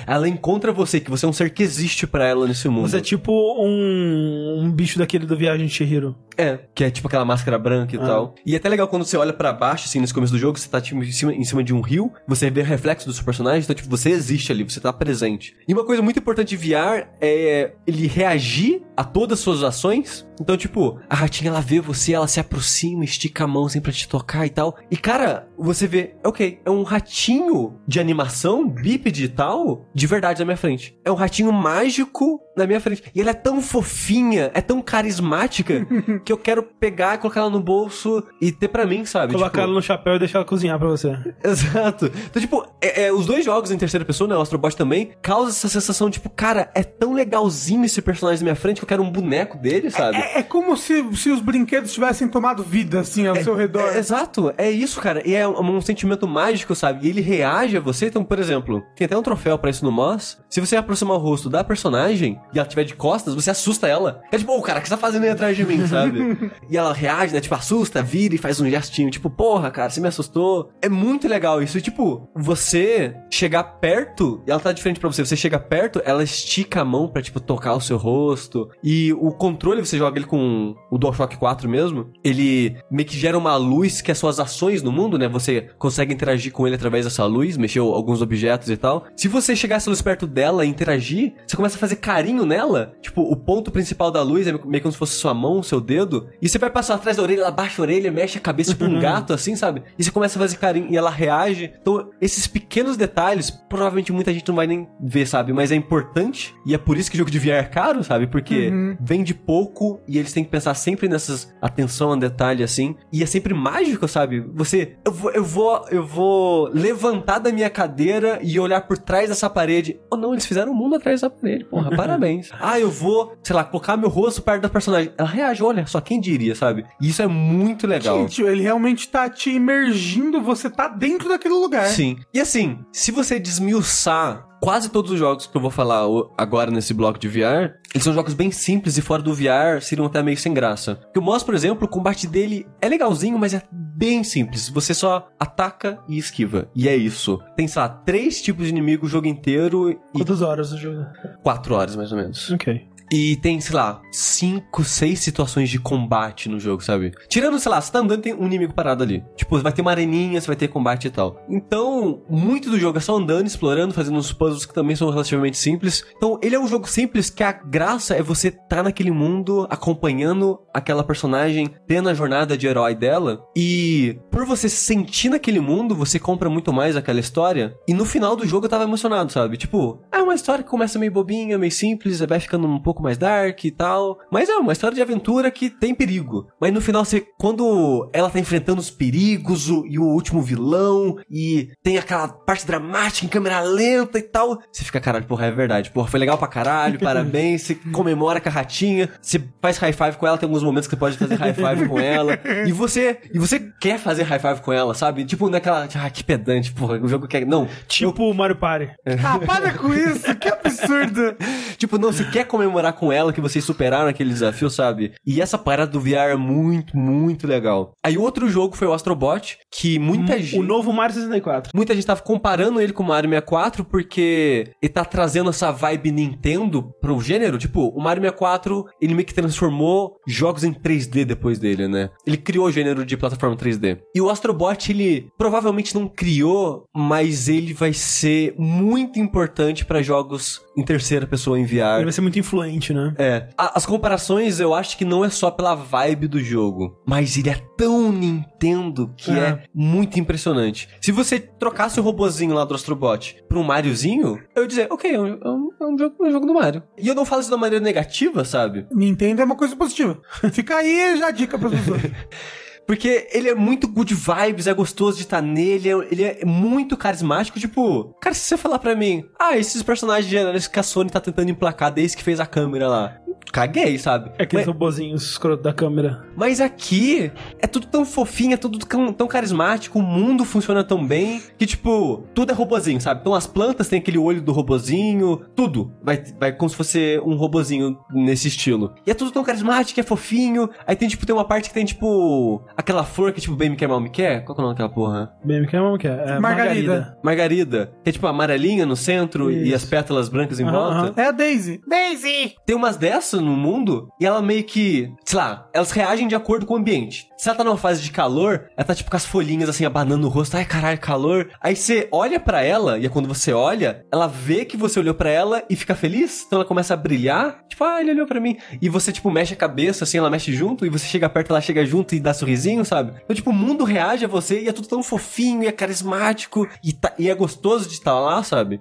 ela encontra você, que você é um ser que existe pra ela nesse mundo. Você é tipo um, um bicho daquele do Viagem de Chihiro. É, que é tipo aquela máscara branca e Ah. tal. E é até legal quando você olha pra baixo, assim, nesse começo do jogo, você tá tipo, em, cima, em cima de um rio, você vê o reflexo do seu personagem, então, tipo, você existe ali, você tá presente. E uma coisa muito importante de VR é ele reagir a todas as suas ações. Então, tipo, a ratinha ela vê você, ela se aproxima, estica a mão assim pra te tocar e tal. E, cara, você vê, ok, é um ratinho de animação, bípede e tal, de verdade na minha frente. É um ratinho mágico na minha frente. E ela é tão fofinha, é tão carismática, que eu quero pegar, colocar ela no bolso e ter pra mim, sabe? Colocar Tipo, ela no chapéu e deixar ela cozinhar pra você. Exato. Então, tipo, é- é, os dois jogos em terceira pessoa, né? O Astrobot também, causa essa sensação, tipo, cara, é tão legalzinho esse personagem na minha frente que eu quero um boneco dele, sabe? É, é como se, se os brinquedos tivessem tomado vida, assim, ao seu redor. É, exato, é isso, cara. E é um, um sentimento mágico, sabe? E ele reage a você. Então, por exemplo, tem até um troféu pra isso no Moss. Se você aproximar o rosto da personagem e ela tiver de costas, você assusta ela. É tipo, ô, cara, o que você tá fazendo aí atrás de mim, sabe? e ela reage, né? Tipo, assusta, vira e faz um gestinho. Tipo, porra, cara, você me assustou. É muito legal isso. E, tipo, você chegar perto e ela tá de frente pra você. Você chega perto, ela estica a mão pra, tipo, tocar o seu rosto. E o controle, você joga ele com o DualShock 4 mesmo. Ele meio que gera uma luz que é suas ações no mundo, né? Você consegue interagir com ele através dessa luz, mexer alguns objetos e tal. Se você chegar essa luz perto dela e interagir, você começa a fazer carinho nela. Tipo, o ponto principal da luz é meio como se fosse sua mão, seu dedo. E você vai passar atrás da orelha, ela baixa a orelha, mexe a cabeça tipo um gato, assim, sabe? E você começa a fazer carinho e ela reage. Então, esses pequenos detalhes, provavelmente muita gente não vai nem ver, sabe? Mas é importante. E é por isso que o jogo de VR é caro, sabe? Porque vende pouco e eles têm que pensar sempre nessas atenção a detalhe, assim. E é sempre mágico, sabe? Você. Eu vou, eu vou, eu vou levantar da minha cadeira e olhar por trás dessa parede. Oh, não, eles fizeram um mundo atrás dessa parede. Porra, parabéns. Ah, eu vou, sei lá, colocar meu rosto perto da personagem. Ela reage, olha, só quem diria, sabe? E isso é muito legal. Gente, ele realmente tá te imergindo, você tá dentro daquele lugar. Sim. E assim, se você desmiuçar quase todos os jogos que eu vou falar agora nesse bloco de VR, eles são jogos bem simples e fora do VR seriam até meio sem graça. Porque o Moss, por exemplo, o combate dele é legalzinho, mas é bem simples. Você só ataca e esquiva. E é isso. Tem, sei lá, três tipos de inimigo o jogo inteiro e Quantas horas o jogo? quatro horas, mais ou menos. Ok. E tem, sei lá, cinco, seis situações de combate no jogo, sabe? Tirando, sei lá, você tá andando tem um inimigo parado ali. Tipo, vai ter uma areninha, você vai ter combate e tal. Então, muito do jogo é só andando, explorando, fazendo uns puzzles que também são relativamente simples. Então, ele é um jogo simples que a graça é você tá naquele mundo, acompanhando aquela personagem, tendo a jornada de herói dela. E por você se sentir naquele mundo, você compra muito mais aquela história. E no final do jogo eu tava emocionado, sabe? Tipo, é uma história que começa meio bobinha, meio simples, vai ficando um pouco mais dark e tal. Mas é uma história de aventura que tem perigo. Mas no final, você, quando ela tá enfrentando os perigos o- e o último vilão, e tem aquela parte dramática em câmera lenta e tal, você fica, caralho, porra, é verdade. Porra, foi legal pra caralho, parabéns. Você comemora com a ratinha, você faz high five com ela, tem alguns momentos que você pode fazer high five com ela. E você, e você quer fazer high five com ela, sabe? Tipo, naquela, ah, que pedante, porra, o jogo quer. Não, Tipo o Mario Party. Ah, para com isso, que absurdo. Tipo, não, você quer comemorar com ela que vocês superaram aquele desafio, sabe? E essa parada do VR é muito, muito legal. Aí outro jogo foi o Astrobot, que muita gente... O novo Mario 64. Muita gente tava comparando ele com o Mario 64 porque ele tá trazendo essa vibe Nintendo pro gênero. Tipo, o Mario 64, ele meio que transformou jogos em 3D depois dele, né? Ele criou o gênero de plataforma 3D. E o Astrobot, ele provavelmente não criou, mas ele vai ser muito importante para jogos em terceira pessoa em VR. Ele vai ser muito influente, né? É. A- as comparações eu acho que não é só pela vibe do jogo, mas ele é tão Nintendo que é, É. muito impressionante. Se você trocasse o robozinho lá do Astrobot pra um Mariozinho, eu ia dizer, ok, é um, é um- é um jogo, é jogo do Mario. E eu não falo isso uma maneira negativa, sabe? Nintendo é uma coisa positiva. Fica aí já a dica para pessoas. Porque ele é muito good vibes, é gostoso de estar nele, é- ele é muito carismático. Tipo, cara, se você falar pra mim, ah, esses personagens genéricos que a Sony tá tentando emplacar desde que fez a câmera lá. Caguei, sabe? É aqueles Mas- robozinhos escroto da câmera. Mas aqui é tudo tão fofinho, é tudo tão, tão carismático, o mundo funciona tão bem que, tipo, tudo é robozinho, sabe? Então as plantas têm aquele olho do robozinho, tudo. Vai, vai como se fosse um robozinho nesse estilo. E é tudo tão carismático, é fofinho. Aí tem, tipo, tem uma parte que tem, tipo, aquela flor que, tipo, bem me quer, mal me quer. Qual que é o nome daquela porra? Bem, me quer, mas que é? é Margarida. Margarida. Que é, tipo, amarelinha no centro e Isso. as pétalas brancas em volta. É a Daisy. Daisy! Tem umas dessas no mundo e ela meio que, sei lá, elas reagem de acordo com o ambiente. Se ela tá numa fase de calor, ela tá tipo com as folhinhas assim abanando o rosto, ai caralho, calor. Aí você olha pra ela e é quando você olha, ela vê que você olhou pra ela e fica feliz, então ela começa a brilhar, tipo, ah, ele olhou pra mim. E você tipo mexe a cabeça assim, ela mexe junto e você chega perto, ela chega junto e dá sorrisinho, sabe? Então tipo, o mundo reage a você e é tudo tão fofinho e é carismático e, tá- e é gostoso de estar lá, sabe?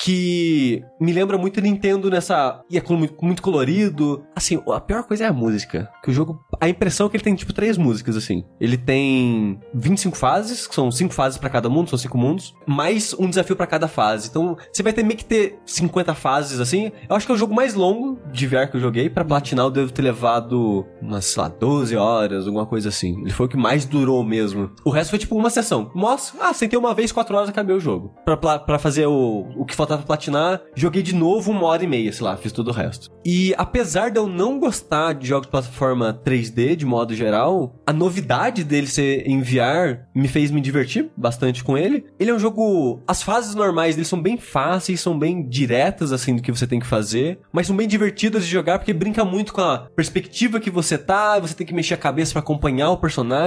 que me lembra muito Nintendo nessa. E é com- muito colorido. Assim, a pior coisa é a música. Que o jogo. A impressão é que ele tem, tipo, três músicas, assim. Ele tem 25 fases, que são cinco fases pra cada mundo, são cinco mundos, mais um desafio pra cada fase. Então, você vai ter meio que ter 50 fases, assim. Eu acho que é o jogo mais longo de VR que eu joguei. Pra platinar, eu devo ter levado umas, sei lá, 12 horas, alguma coisa assim. Ele foi o que mais durou mesmo. O resto foi, tipo, uma sessão. Mostra, ah, sentei uma vez, 4 horas, acabei o jogo. Pra, pla- pra fazer o, o que faltava pra platinar, joguei de novo uma hora e meia, sei lá, fiz todo o resto. E apesar de eu não gostar de jogos de plataforma 3D, de modo geral, a novidade dele ser em VR me fez me divertir bastante com ele. Ele é um jogo. As fases normais dele são bem fáceis, são bem diretas, assim, do que você tem que fazer, mas são bem divertidas de jogar porque brinca muito com a perspectiva que você tá, você tem que mexer a cabeça pra acompanhar o.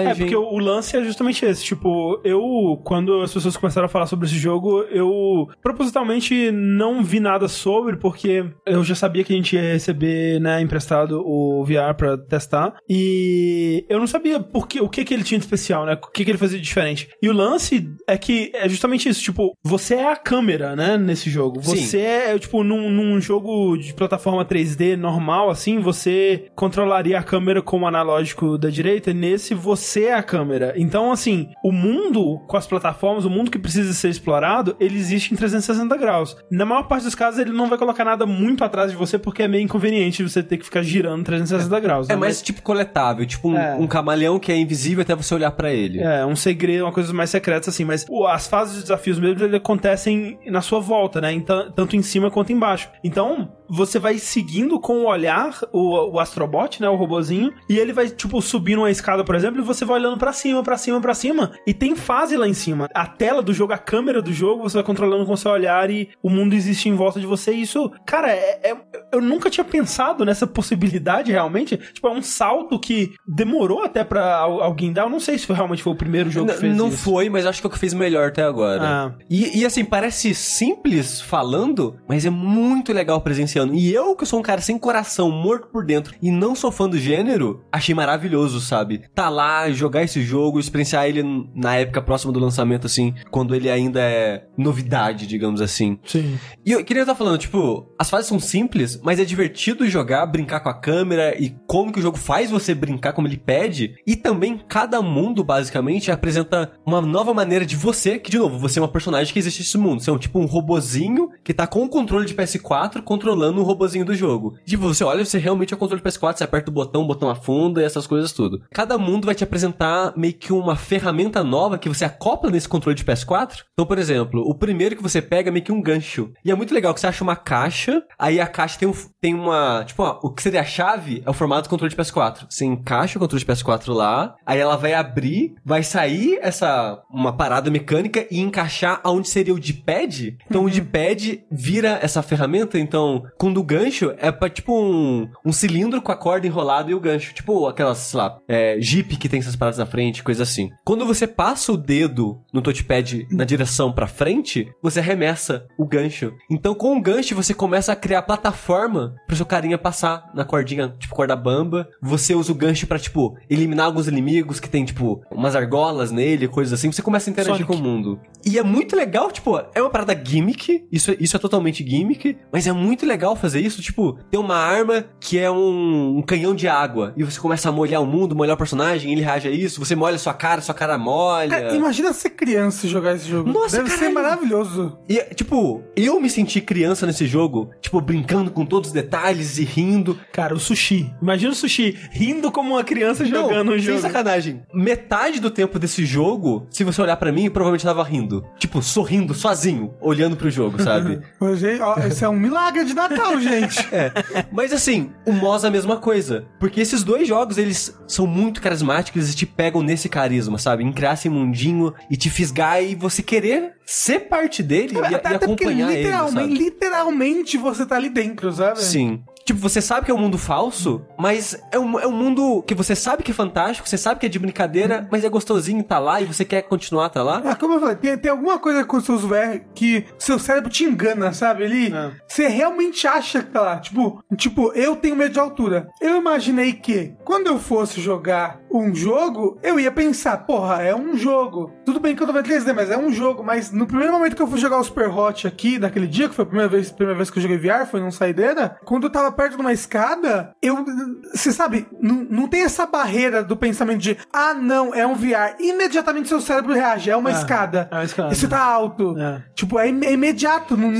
É, porque o, o lance é justamente esse. Tipo, eu, quando as pessoas começaram a falar sobre esse jogo, eu propositalmente não vi nada sobre, porque eu já sabia que a gente ia receber, né, emprestado o VR pra testar. E eu não sabia por que, o que, que ele tinha de especial, né? O que, que ele fazia de diferente. E o lance é que é justamente isso. Tipo, você é a câmera, né, nesse jogo. Sim. Você é, tipo, num, num jogo de plataforma 3D normal, assim, você controlaria a câmera como analógico da direita. Nesse, você é a câmera. Então, assim, o mundo com as plataformas, o mundo que precisa ser explorado, ele existe em 360 graus. Na maior parte dos casos, ele não vai colocar nada muito atrás de você, porque é meio inconveniente você ter que ficar girando 360 graus. É né? mais tipo coletável, tipo um, É. um camaleão que é invisível até você olhar pra ele. É, um segredo, uma coisa mais secreta, assim, mas o- as fases de desafios mesmo, acontecem na sua volta, né? Então, tanto em cima quanto embaixo. Então, você vai seguindo com o olhar o, o Astrobot, né? O robozinho, e ele vai, tipo, subindo uma escada, por exemplo, e você vai olhando pra cima, pra cima, pra cima, e tem fase lá em cima. A tela do jogo, a câmera do jogo, você vai controlando com o seu olhar e o mundo existe em volta de você. E isso, cara, é, é- eu nunca tinha pensado nessa possibilidade realmente. Tipo, é um salto que demorou até pra al- alguém dar. Eu não sei se realmente foi o primeiro jogo que N- fez não isso. foi, mas acho que é o que fez melhor até agora. Ah. E, e, assim, parece simples falando, mas é muito legal presenciando. E eu, que sou um cara sem coração, morto por dentro, e não sou fã do gênero, achei maravilhoso, sabe? Tá lá, jogar esse jogo, experienciar ele na época próxima do lançamento, assim, quando ele ainda é novidade, digamos assim. Sim. E eu queria estar falando, tipo, as fases são simples, mas é divertido jogar, brincar com a câmera e como que o jogo faz você brincar, como ele pede. E também cada mundo, basicamente, apresenta uma nova maneira de você, que de novo, você é uma personagem que existe nesse mundo. Você é um, tipo um robozinho que tá com o controle de PS4 controlando o robozinho do jogo. Tipo, você olha, você realmente é o controle PS4, você aperta o botão, o botão afunda e essas coisas tudo. Cada mundo vai te apresentar meio que uma ferramenta nova que você acopla nesse controle de PS4. Então, por exemplo, o primeiro que você pega é meio que um gancho. E é muito legal que você acha uma caixa, aí a caixa tem, um, tem uma. Tipo, ó, o que seria a chave é o formato do controle de PS4. Você encaixa o controle de PS4 lá, aí ela vai abrir, vai sair essa. uma parada mecânica e encaixar aonde seria o D-pad. Então o D-pad vira essa ferramenta. Então, quando o gancho é pra, tipo um, um cilindro com a corda enrolada e o gancho. Tipo aquelas, sei lá, é, Que tem essas paradas na frente, coisa assim. Quando você passa o dedo no touchpad na direção pra frente, você arremessa o gancho. Então, com o gancho, você começa a criar plataforma pro seu carinha passar na cordinha, tipo corda bamba. Você usa o gancho pra, tipo, eliminar alguns inimigos que tem, tipo, umas argolas nele, coisas assim. Você começa a interagir Sonic. com o mundo. E é muito legal, tipo, é uma parada gimmick. Isso, isso é totalmente gimmick. Mas é muito legal fazer isso. Tipo, ter uma arma que é um, um canhão de água. E você começa a molhar o mundo, molhar o personagem, ele reage a isso. Você molha sua cara, sua cara molha. Cara, imagina ser criança e jogar esse jogo. Nossa, Deve ser caralho. maravilhoso. E, tipo, eu me senti criança nesse jogo, tipo, brincando com todos os detalhes e rindo. Cara, o sushi. Imagina o sushi rindo como uma criança jogando Não, um sem jogo. sacanagem. Metade do tempo desse jogo, se você olhar pra mim, provavelmente tava rindo. Tipo, sorrindo, sozinho, olhando pro jogo, sabe? Esse é um milagre de Natal, gente. É. Mas assim, o Moz é a mesma coisa. Porque esses dois jogos, eles são muito carismáticos e te pegam nesse carisma, sabe? Em criar esse mundinho e te fisgar e você querer ser parte dele e, e Até porque acompanhar ele, literalmente, sabe? literalmente você tá ali dentro, sabe? Sim. Tipo, você sabe que é um mundo falso, mas é um, é um mundo que você sabe que é fantástico, você sabe que é de brincadeira, mas é gostosinho tá lá e você quer continuar tá lá. Ah, como eu falei, tem, tem alguma coisa com os seus VR que seu cérebro te engana, sabe? Ele, É. você realmente acha que tá lá. Tipo, tipo, eu tenho medo de altura. Eu imaginei que quando eu fosse jogar um jogo, eu ia pensar, porra, é um jogo. Tudo bem que eu tô vendo 3D, mas é um jogo. Mas no primeiro momento que eu fui jogar o Super Hot aqui, naquele dia, que foi a primeira vez, primeira vez que eu joguei VR, foi num saideira, quando eu tava perto de uma escada, eu. Você sabe, não, tem essa barreira do pensamento de, ah, não, é um VR. Imediatamente seu cérebro reage, é uma É, escada. é uma escada. Você tá alto. É. Tipo, é, im- é imediato. Não,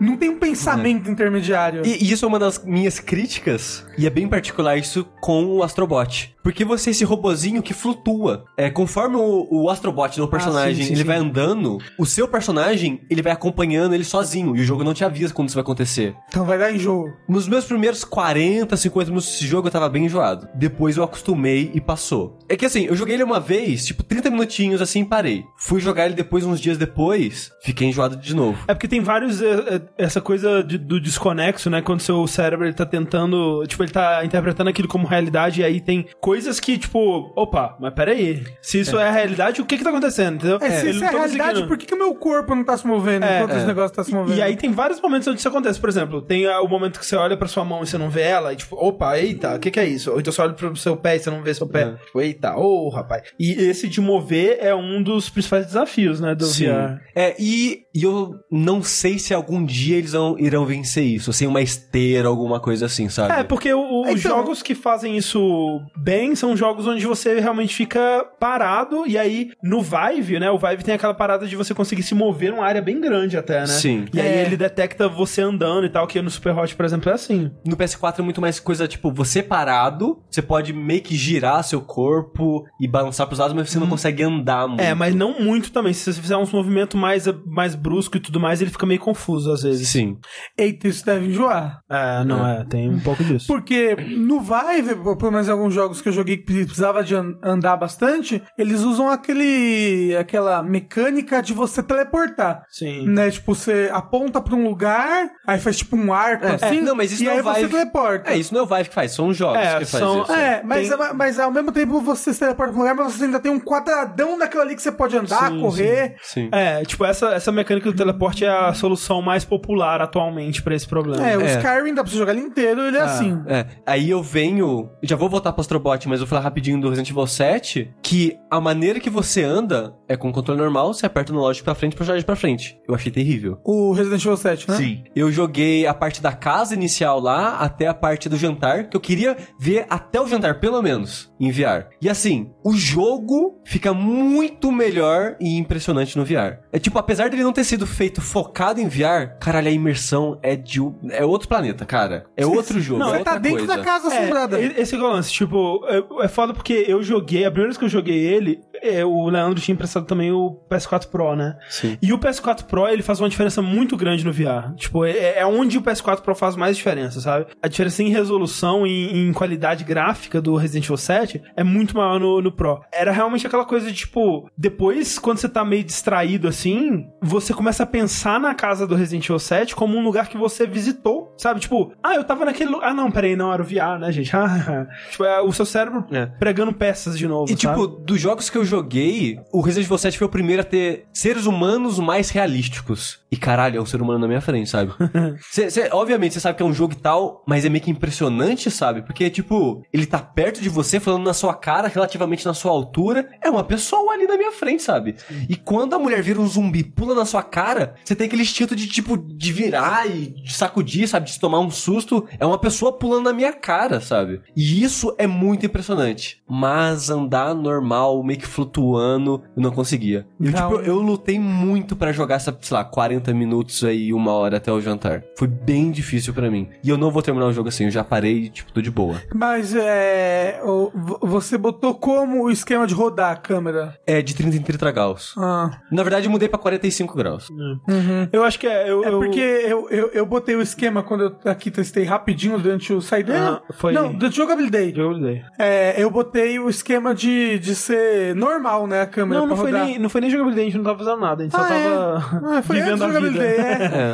não tem um pensamento intermediário. E, e isso é uma das minhas críticas, e é bem particular isso com o Astrobot. Porque você é esse robozinho que flutua. É, conforme o, o Astrobot, no personagem, sim, sim, ele sim. vai andando, o seu personagem, ele vai acompanhando ele sozinho, e o jogo não te avisa quando isso vai acontecer. Então vai dar enjoo. Nos meus primeiros 40, 50 minutos desse jogo, eu tava bem enjoado. Depois eu acostumei e passou. É que assim, eu joguei ele uma vez, tipo 30 minutinhos assim e parei. Fui jogar ele depois, uns dias depois, fiquei enjoado de novo. É porque tem vários. é, é, essa coisa de- do desconexo, né? Quando seu cérebro ele tá tentando. Tipo, ele tá interpretando aquilo como realidade, e aí tem coisas que, tipo, opa, mas peraí. Se isso é, a realidade, o que que tá acontecendo? Entendeu? É, se Ele isso é a realidade, por que, que o meu corpo não tá se movendo É, enquanto é. esse negócio tá se movendo? E aí tem vários momentos onde isso acontece. Por exemplo, tem ah, o momento que você olha pra sua mão e você não vê ela, e tipo, opa, eita, o que que é isso? Ou então você olha pro seu pé e você não vê seu pé. É. Tipo, eita, ô, rapaz. E esse de mover é um dos principais desafios, né, do VR. É, e, e eu não sei se algum dia eles vão, irão vencer isso, sem uma esteira, alguma coisa assim, sabe? É, porque o- os Então- jogos que fazem isso bem são jogos onde você realmente fica parado, e aí no Vive, né? O Vive tem aquela parada de você conseguir se mover numa área bem grande até, né? Sim. E aí É. ele detecta você andando e tal, que no Super Hot, por exemplo, é assim. No PS4 é muito mais coisa, tipo, você parado, você pode meio que girar seu corpo e balançar pros lados, mas você não consegue andar muito. É, mas não muito também. Se você fizer uns movimentos mais, mais brusco e tudo mais, ele fica meio confuso às vezes. Sim. Eita, isso deve enjoar. É, não é, tem um pouco disso. Porque no Vive, pelo menos em alguns jogos que eu joguei que precisava de an- andar bastante, eles usam aquele aquela mecânica de você teleportar. Sim. Né? Tipo, você aponta pra um lugar, aí faz tipo um arco É, assim. não, mas isso e não aí é você Vive. teleporta. É, isso não é o Vive que faz, são os jogos É, que faz são- isso. É, mas, Tem- mas ao mesmo tempo você se teleporta pra um lugar, mas você ainda tem um quadradão daquilo ali que você pode andar, Sim, correr. Sim. É, tipo, essa, essa mecânica do teleporte é a solução mais popular atualmente pra esse problema. É, o É. Skyrim dá pra você jogar ele inteiro, ele é, assim. É, aí eu venho. Já vou voltar pro Astro Astrobot, mas eu vou falar rapidinho do Resident Evil 7, que a maneira que você anda é com controle normal, você aperta no lógico pra frente pra jogar pra frente. Eu achei terrível. O Resident Evil 7, né? Sim. Eu joguei a parte da casa inicial lá até a parte do jantar, que eu queria ver até o jantar, pelo menos, em VR. E assim, o jogo fica muito melhor e impressionante no VR. É tipo, apesar dele não ter sido feito focado em VR, caralho, a imersão é de um- é outro planeta, cara. É outro jogo, Não, é Você outra tá dentro coisa. da casa É, assombrada. e- esse é o lance, tipo, é, é foda porque eu joguei, a primeira vez que eu joguei ele, é, o Leandro tinha emprestado também o PS4 Pro, né? Sim. E o PS4 Pro, ele faz uma diferença muito grande no VR. Tipo, é, é onde o PS4 Pro faz mais diferença, sabe? A diferença em resolução e em qualidade gráfica do Resident Evil 7 é muito maior no, no Pro. Era realmente aquela coisa de, tipo, depois, quando você tá meio distraído assim, você começa a pensar na casa do Resident Evil 7 como um lugar que você visitou, sabe? Tipo, ah, eu tava naquele lugar. Ah, não, peraí, não, era o VR, né, gente? Ah, tipo, é o seu cérebro É. pregando peças de novo. E tipo, sabe? dos jogos que eu joguei, o Resident Evil 7 foi o primeiro a ter seres humanos mais realísticos. E caralho, é um ser humano na minha frente, sabe? Cê- cê- obviamente, você sabe que é um jogo e tal, mas é meio que impressionante, sabe? Porque, tipo, ele tá perto de você, falando na sua cara, relativamente na sua altura. É uma pessoa ali na minha frente, sabe? E quando a mulher vira um zumbi, pula na sua cara, você tem aquele instinto de, tipo, de virar e de sacudir, sabe? De tomar um susto. É uma pessoa pulando na minha cara, sabe? E isso é muito impressionante. Mas andar normal, meio que flutuando, eu não conseguia. Eu, Não. tipo, eu lutei muito pra jogar essa, sei lá, 40 minutos aí, uma hora até o jantar. Foi bem difícil pra mim. E eu não vou terminar o jogo assim, eu já parei, tipo, tô de boa. Mas é. Você botou como o esquema de rodar a câmera? É de 30 em 30 graus. Ah. Na verdade, eu mudei pra 45 graus. Eu acho que é. Eu, É eu- porque eu, eu, eu botei o esquema quando eu aqui testei rapidinho durante o saideira. Ah, foi- Não, durante o jogabilidade. Jogabilidade. É, eu botei o esquema de, de ser normal, né? A câmera Não, não foi, rodar. nem, não foi nem jogabilidade, a gente não tava fazendo nada, a gente só Ah, é? tava Ah, foi vivendo do a vida. é.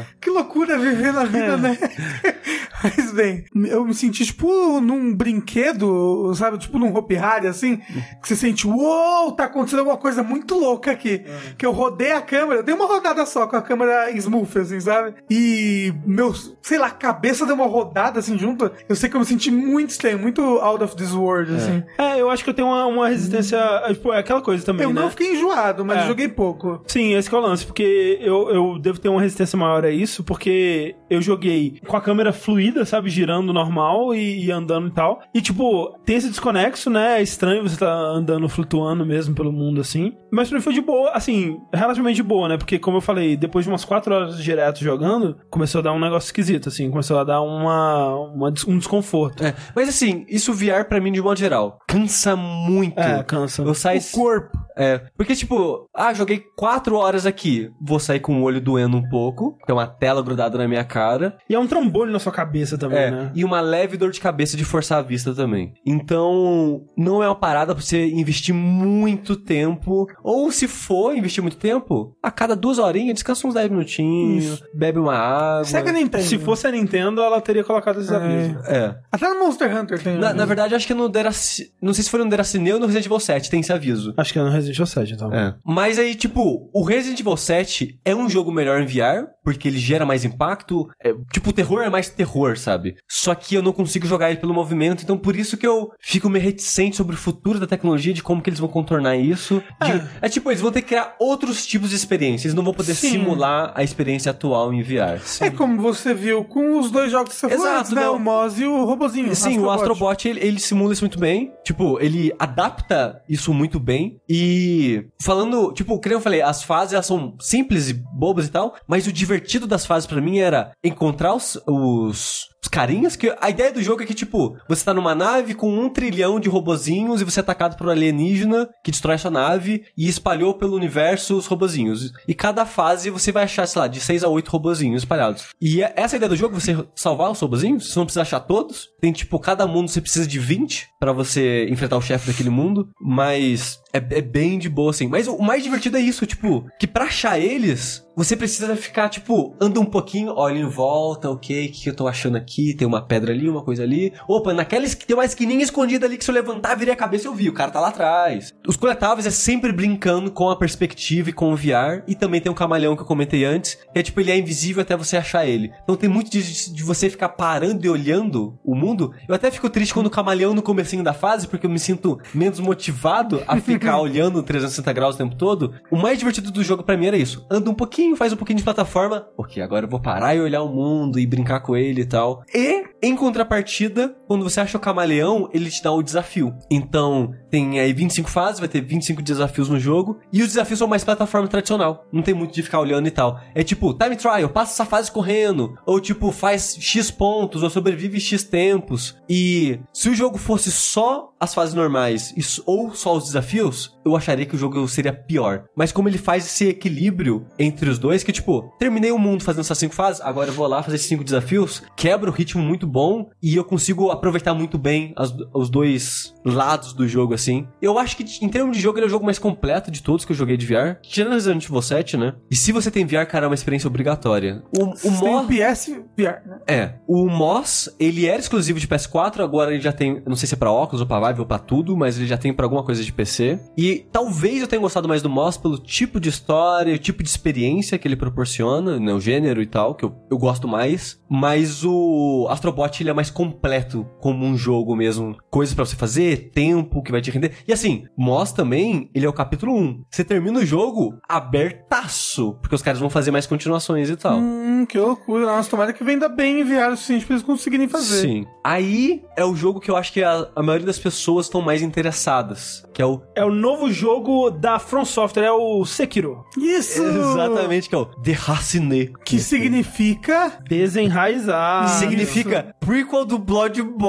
É. Que loucura vivendo a vida, né? Mas bem, eu me senti tipo num brinquedo, sabe? Tipo num Hopi Hari, assim, que você sente, uou, tá acontecendo alguma coisa muito louca aqui. Que eu rodei a câmera, eu dei uma rodada só com a câmera smooth, assim, sabe? E meu, sei lá, a cabeça deu uma rodada assim junto. Eu sei que eu me senti muito estranho, muito out of this world, assim. É, eu acho que eu tenho uma, uma resistência. Tipo, é aquela coisa também, Eu né? não fiquei enjoado, mas É. joguei pouco. Sim, esse que é o lance, porque eu, eu devo ter uma resistência maior a isso, porque eu joguei com a câmera fluida, sabe, girando normal e, e andando e tal. E, tipo, tem esse desconexo, né? É estranho você tá andando, flutuando mesmo pelo mundo, assim. Mas pra mim foi de boa, assim, relativamente de boa, né? Porque, como eu falei, depois de umas 4 horas direto jogando, começou a dar um negócio esquisito, assim, começou a dar uma, uma um desconforto. É. Mas assim, isso VR pra mim de modo geral cansa muito. É, cansa. Eu saio. O corpo. É. Porque, tipo, ah, joguei quatro horas aqui. Vou sair com o olho doendo um pouco. Tem uma tela grudada na minha cara. E é um trambolho na sua cabeça também, É, né? e uma leve dor de cabeça de forçar a vista também. Então, não é uma parada pra você investir muito tempo. Ou se for investir muito tempo, a cada duas horinhas, descansa uns 10 minutinhos, Isso. bebe uma água. Segue a Nintendo. Se fosse a Nintendo, ela teria colocado esses avisos. É. Até no Monster Hunter tem. Na, na verdade, acho que no Deraci... Não sei se foi no Deracine ou no Resident Evil 7, tem esse aviso. Acho que é no Resident Evil 7, então. É. Mas aí, tipo, o Resident Evil 7 é um jogo melhor em VR, porque ele gera mais impacto. É, tipo, o terror é mais terror, sabe? Só que eu não consigo jogar ele pelo movimento, então por isso que eu fico meio reticente sobre o futuro da tecnologia, de como que eles vão contornar isso. De- é. tipo, eles vão ter que criar outros tipos de experiências, eles não vão poder Sim. simular a experiência atual em VR. É como você viu com os dois jogos que você falou Exato, antes, né? O Moz e o Robozinho. Sim, o Astrobot. Astrobot, ele, ele simula isso muito bem. Tipo, ele adapta isso muito bem. E falando, tipo, como eu falei, as fases elas são simples e bobas e tal, mas o divertido das fases pra mim era encontrar os, os, os carinhas, que a ideia do jogo é que, tipo, você tá numa nave com um trilhão de robozinhos e você é atacado por um alienígena que destrói sua nave e espalhou pelo universo os robozinhos. E cada fase você vai achar, sei lá, de 6 a 8 robozinhos espalhados. E é- essa é ideia do jogo, você salvar os robozinhos, você não precisa achar todos. Tem, tipo, cada mundo você precisa de 20 pra você enfrentar o chefe daquele mundo, mas é, é bem de boa, assim. Mas o mais divertido é isso, tipo, que pra achar eles, você precisa ficar, tipo, anda um pouquinho, olha em volta, ok, o que, que eu tô achando aqui? Tem uma pedra ali, uma coisa ali. Opa, naquela esqui- tem uma esquininha escondida ali que se eu levantar, virei a cabeça eu vi, o cara tá lá atrás. Os coletáveis é sempre brincando com a perspectiva e com o VR. E também tem um camaleão que eu comentei antes, que é tipo, ele é invisível até você achar ele. Então tem muito de, de você ficar parando e olhando o mundo. Eu até fico triste quando o camaleão no comecinho da fase, porque eu me sinto menos motivado a ficar olhando 360 graus o tempo todo. O mais divertido do jogo pra mim era isso. Anda um pouquinho, faz um pouquinho de plataforma. Ok, agora eu vou parar e olhar o mundo e brincar com ele e tal. E, em contrapartida, quando você acha o camaleão, ele te dá o desafio. Então, tem aí 25 fases, vai ter 25 desafios no jogo. E os desafios são mais plataforma tradicional. Não tem muito de ficar olhando e tal. É tipo, time trial, passa essa fase correndo. Ou tipo, faz X pontos, ou sobrevive X tempos. E se o jogo fosse só as fases normais ou só os desafios, eu acharia que o jogo seria pior. Mas como ele faz esse equilíbrio entre os dois, que tipo, terminei o mundo fazendo essas cinco fases, agora eu vou lá fazer cinco desafios, quebra o ritmo muito bom e eu consigo aproveitar muito bem as- os dois lados do jogo, assim. Eu acho que, em termos de jogo, ele é o jogo mais completo de todos que eu joguei de VR. Tirando Resident Evil 7, né? E se você tem VR, cara, é uma experiência obrigatória. O, o Tem Mo- o PS VR, né? é, o Moss, ele era exclusivo de PS4, agora ele já tem, não sei se é pra óculos ou pra Vive ou pra tudo, mas ele já tem pra alguma coisa de PC. E talvez eu tenha gostado mais do Moss pelo tipo de história, o tipo de experiência que ele proporciona, né, o gênero e tal, que eu, eu gosto mais. Mas o Astrobot, ele é mais completo como um jogo mesmo. Coisas pra você fazer, tempo que vai te render. E assim, Moss também, ele é o capítulo 1. Você termina o jogo abertaço, porque os caras vão fazer mais continuações e tal. Hum, que loucura. Nossa, tomara que venda bem em VR o suficiente pra eles conseguirem fazer. Sim. Aí é o jogo que eu acho que a, a maioria das pessoas estão mais interessadas. Que é o. É o novo jogo da From Software, é o Sekiro. Isso! Exatamente, que é o The Racine. Que significa... Desenraizar. Significa prequel do Bloodborne.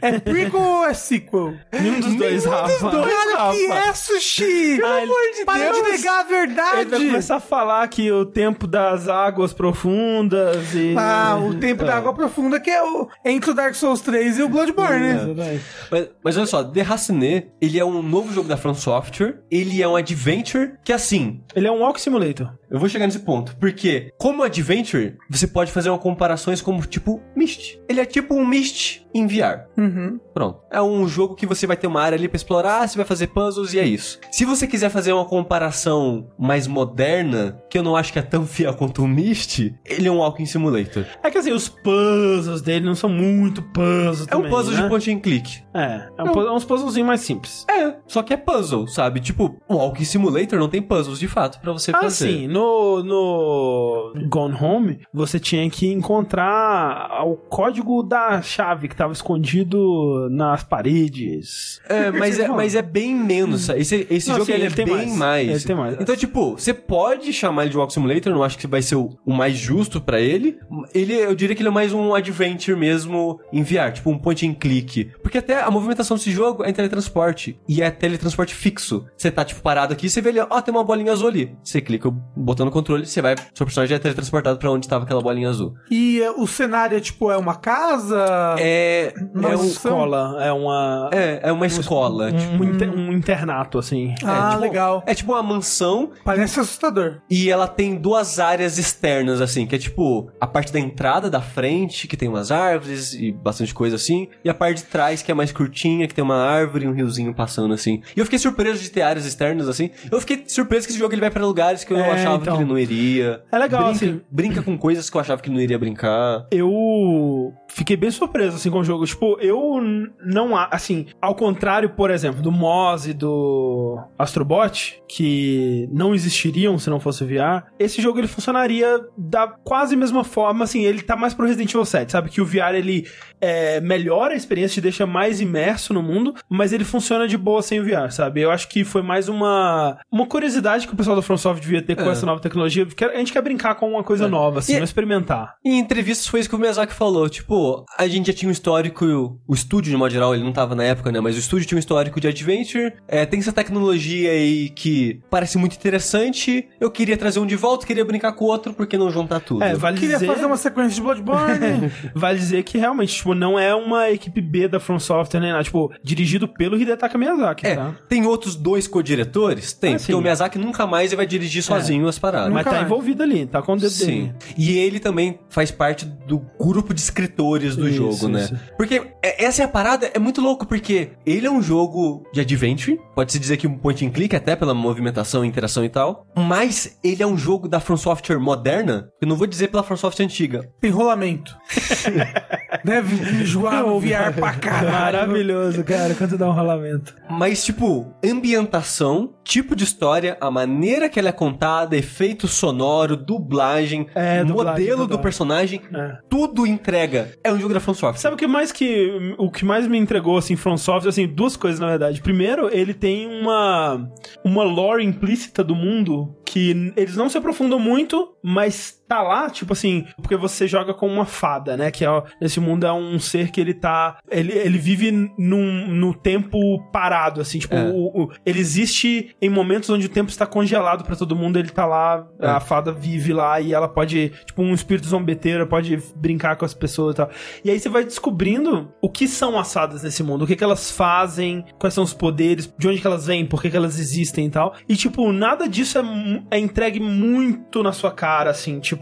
É prequel ou é sequel? Nenhum dos dois, Rafa. Cara, que é, Sushi? Pelo Ai, amor de Para Deus. de negar a verdade! Ele vai começar a falar que o tempo das águas profundas e... Ah, o tempo da água profunda que é o entre o Dark Souls 3 e o Bloodborne, né? Exatamente. Mas, mas olha só, The Racine, ele é um novo jogo da From Software. Ele é um adventure que, assim, Ele é um Walk Simulator. Eu vou chegar nesse ponto. Porque, como Adventure, você pode fazer uma comparações como tipo Myst. Ele é tipo um Myst em VR. Uhum. Pronto. É um jogo que você vai ter uma área ali pra explorar, você vai fazer puzzles e é isso. Se você quiser fazer uma comparação mais moderna, que eu não acho que é tão fiel quanto o Myst, ele é um Walking Simulator. É que assim, os puzzles dele não são muito puzzles É um também, puzzle né? de point and click. É, é um, é uns puzzlezinhos mais simples. É, só que é puzzle, sabe? Tipo, o Walking Simulator não tem puzzles de fato pra você Ah, fazer. sim. No, no Gone Home, você tinha que encontrar o código da chave que tava escondido nas paredes. É, mas é, mas é bem menos. Esse, esse Não, jogo sim, ele, ele é bem mais. mais. Ele tem mais. Então, tipo, você pode chamar ele de Walk Simulator, não acho que vai ser o, o mais justo pra ele. Ele, eu diria que ele é mais um adventure mesmo em VR, tipo um point and click. Porque até a movimentação desse jogo é em teletransporte. E é teletransporte fixo. Você tá, tipo, parado aqui, você vê ali, ó, tem uma bolinha azul ali. Você clica o botão no controle, você vai, seu personagem é teletransportado pra onde tava aquela bolinha azul. E é, o cenário é tipo, é uma casa? É. Uma é, um, Escola, é uma... é, é uma escola. tipo, Um, inter- um internato, assim. Ah, tipo, legal. É tipo uma mansão Parece assustador. E ela tem duas áreas externas, assim, que é tipo a parte da entrada da frente, que tem umas árvores e bastante coisa assim, e a parte de trás, que é mais curtinha, que tem uma árvore e um riozinho passando assim. E eu fiquei surpreso de ter áreas externas assim. Eu fiquei surpreso que esse jogo ele vai pra lugares que eu É, achava então. que ele não iria. É legal, brinca, assim. Brinca com coisas que eu achava que não iria brincar. Eu fiquei bem surpreso, assim, com o jogo. Tipo, eu não... Assim, ao contrário, por exemplo, do Moz e do Astrobot, que não existiriam se não fosse VR, esse jogo ele funcionaria da quase mesma forma, assim, ele tá mais pro Resident Evil 7, sabe? Que o VR, ele é, melhora a experiência, te deixa mais imerso no mundo, mas ele funciona de boa sem o VR, sabe? Eu acho que foi mais uma, uma curiosidade que o pessoal da FromSoft devia ter com É. essa nova tecnologia, porque a gente quer brincar com uma coisa É. nova, assim, E- não experimentar. Em entrevistas foi isso que o Miyazaki falou, tipo, a gente já tinha um histórico, o estúdio, de modo geral, ele não tava na época, né? Mas o estúdio tinha um histórico de adventure. É, tem essa tecnologia aí que parece muito interessante. Eu queria trazer um de volta, queria brincar com o outro, porque não juntar tudo? É, vale Queria dizer... fazer uma sequência de Bloodborne. Vale dizer que realmente, tipo, não é uma equipe B da From Software, nem nada. Tipo, dirigido pelo Hidetaka Miyazaki, É, tá? tem outros dois co-diretores? Tem, Ah, porque sim. o Miyazaki nunca mais vai dirigir sozinho as paradas. Mas tá mais. envolvido ali, tá com o dedo Sim. dele. E ele também faz parte do grupo de escritores do Isso, jogo, né? isso. Porque é- essa é a parada, é muito louco, porque ele é um jogo de adventure, pode-se dizer que um point and click, até pela movimentação, interação e tal, mas ele é um jogo da From Software moderna, eu não vou dizer pela From Software antiga. Tem rolamento. Deve enjoar o VR pra caralho. Maravilhoso, cara, quando dá um rolamento. Mas, tipo, ambientação, tipo de história, a maneira que ela é contada, efeito sonoro, dublagem, É, dublagem, modelo do dublagem. personagem, É. tudo entrega. É um jogo da From Software. Sabe o que mais que o que mais me entregou assim From Software, assim, duas coisas na verdade. Primeiro, ele tem uma uma lore implícita do mundo que eles não se aprofundam muito, mas tá lá, tipo assim, porque você joga com uma fada, né, que é nesse mundo é um ser que ele tá ele, ele vive num, no tempo parado assim, tipo, É. o- o- ele existe em momentos onde o tempo está congelado pra todo mundo, ele tá lá, É. a fada vive lá e ela pode, tipo, um espírito zombeteiro pode brincar com as pessoas e tal. E aí você vai descobrindo o que são as fadas nesse mundo, o que, que elas fazem, quais são os poderes, de onde que elas vêm, por que, que elas existem e tal. E, tipo, nada disso é, é entregue muito na sua cara, assim, tipo.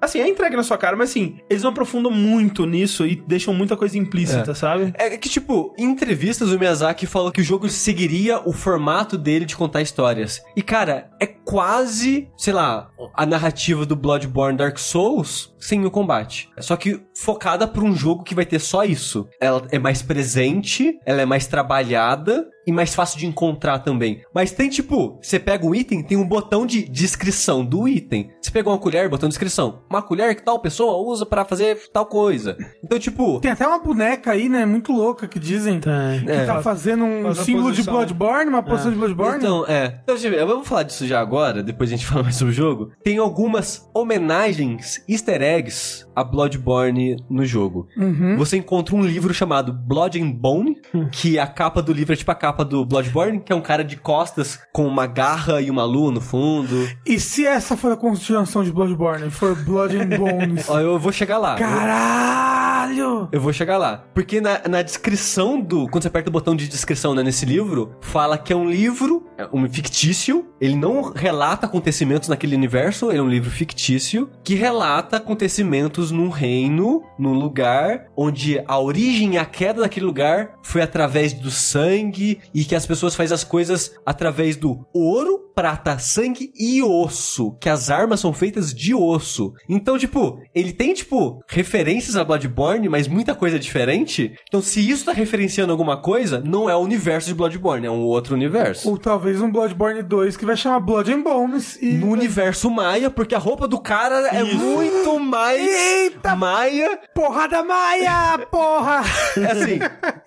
Assim, é entregue na sua cara, mas assim, eles não aprofundam muito nisso e deixam muita coisa implícita, sabe? É que, tipo, em entrevistas o Miyazaki falou que o jogo seguiria o formato dele de contar histórias. E, cara, é quase, sei lá, a narrativa do Bloodborne Dark Souls sem o combate. Só que focada pra um jogo que vai ter só isso. Ela é mais presente, ela é mais trabalhada e mais fácil de encontrar também. Mas tem, tipo, você pega o item, tem um botão de descrição do item. Você pegou uma colher, botão de descrição. Uma colher que tal pessoa usa pra fazer tal coisa. Então, tipo... Tem até uma boneca aí, né? Muito louca que dizem. Tem. Que É. tá fazendo um Faz símbolo de. Bloodborne, uma posição de Bloodborne. Então, é. Então, deixa eu ver, eu vou falar disso já agora, depois a gente fala mais sobre o jogo. Tem algumas homenagens, easter eggs a Bloodborne no jogo. Uhum. Você encontra um livro chamado Blood and Bone, que a capa do livro é tipo a capa do Bloodborne, que é um cara de costas com uma garra e uma lua no fundo. E se essa for a continuação de Bloodborne, for Blood and Bones? Ó, eu vou chegar lá. Caralho! Eu vou chegar lá. Porque na, na descrição do. Quando você aperta o botão de descrição né, nesse livro, fala que é um livro, é um fictício. Ele não relata acontecimentos naquele universo, ele é um livro fictício que relata acontecimentos num reino, num lugar onde a origem e a queda daquele lugar foi através do sangue e que as pessoas fazem as coisas através do ouro, prata, sangue e osso. Que as armas são feitas de osso. Então, tipo, ele tem, tipo, referências a Bloodborne, mas muita coisa diferente. Então, se isso tá referenciando alguma coisa, não é o universo de Bloodborne, é um outro universo. Ou talvez um Bloodborne 2 que vai chamar Blood and Bones e... No universo maia, porque a roupa do cara é muito mais Eita! maia. Porrada Maia, porra! É assim,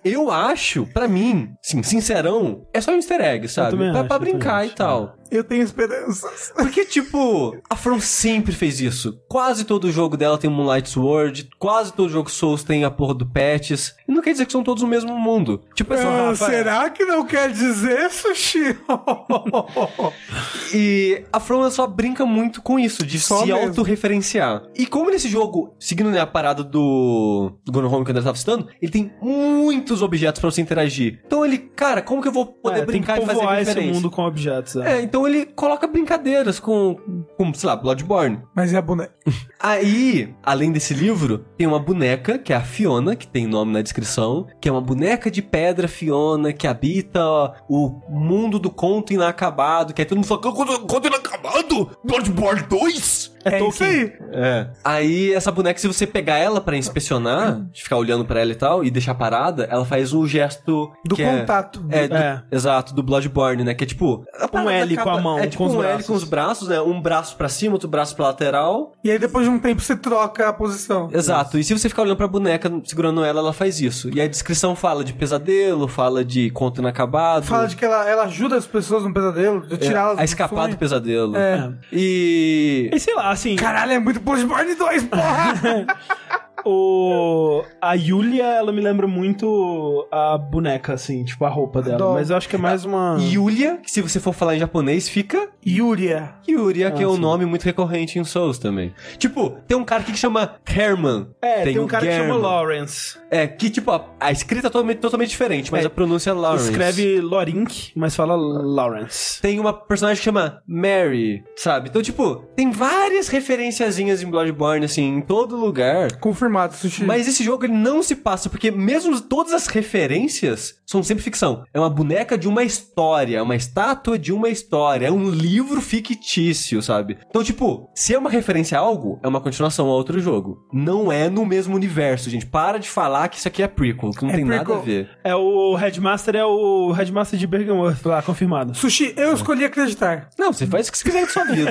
eu acho, pra mim, sim, sincerão, é só um easter egg, sabe? Pra, acho, pra brincar e acho. tal. Eu tenho esperanças. Porque, tipo, a From sempre fez isso. Quase todo jogo dela tem um Moonlight Sword, quase todo jogo Souls tem a porra do Patches. E não quer dizer que são todos o mesmo mundo. Tipo, Ah, Rafa, será que não quer dizer, Sushi? E a From só brinca muito com isso, de Só se autorreferenciar. E como nesse jogo, seguindo né, a parada do, Gone Home que o André tava citando, ele tem muitos objetos pra você interagir. Então ele, cara, como que eu vou poder É, brincar tem e fazer povoar esse mundo com objetos. É. É, então ele coloca brincadeiras com, com, sei lá, Bloodborne. Mas é a boneca. Aí, além desse livro, tem uma boneca, que é a Fiona, que tem nome na descrição, que é uma boneca de pedra Fiona, que habita ó, o mundo do conto inacabado, que aí todo mundo fala, conto, conto inacabado? Bloodborne 2? É, É isso Tolkien. aí. É. Aí, essa boneca, se você pegar ela pra inspecionar, de ficar olhando pra ela e tal, e deixar parada, ela faz o gesto... Do que é- contato. É, do- É. exato, do Bloodborne, né? Que é tipo... parada L com a mão, É tipo com os um L braços. com os braços, né? Um braço pra cima, outro braço pra lateral. E aí depois de um tempo você troca a posição. Exato, e se você ficar olhando pra boneca, segurando ela, ela faz isso. E a descrição fala de pesadelo, fala de conto inacabado. Fala de que ela, ela ajuda as pessoas no pesadelo, de é, tirar elas a escapar do pesadelo. É. E. E sei lá, assim. Caralho, é muito Bloodborne 2, porra! O, a Yulia, ela me lembra muito a boneca, assim, tipo a roupa dela. Adoro. Mas eu acho que é mais uma. Yulia, que se você for falar em japonês, fica Yuria. Yuria, que Ah, é um sim. nome muito recorrente em Souls também. Tipo, tem um cara aqui que chama Herman. É, tem, um o cara que chama German. Lawrence. É, que tipo, a, a escrita é totalmente, totalmente diferente, mas É, a pronúncia é Lawrence. Escreve Lorink, mas fala Lawrence. Tem uma personagem que chama Mary, sabe? Então, tipo, tem várias referenciazinhas em Bloodborne, assim, em todo lugar. Confirmado, Sushi. Mas esse jogo ele não se passa, porque mesmo todas as referências são sempre ficção. É uma boneca de uma história, é uma estátua de uma história, é um livro fictício, sabe? Então, tipo, se é uma referência a algo, é uma continuação a outro jogo. Não é no mesmo universo, gente. Para de falar que isso aqui é prequel, que não É tem nada a prequel. ver. É o Headmaster, é o Headmaster de Bergenworth lá, confirmado. Sushi, eu escolhi acreditar. Não, você faz o que você quiser com sua vida.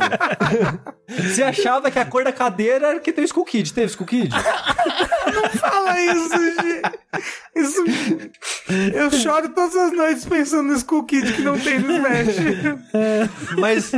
você achava que a cor da cadeira era que tem o Skull Kid. Teve Skull Kid? Fala isso, Sushi. Isso... Eu choro todas as noites pensando no Skull Kid que não tem no Smash. Mas,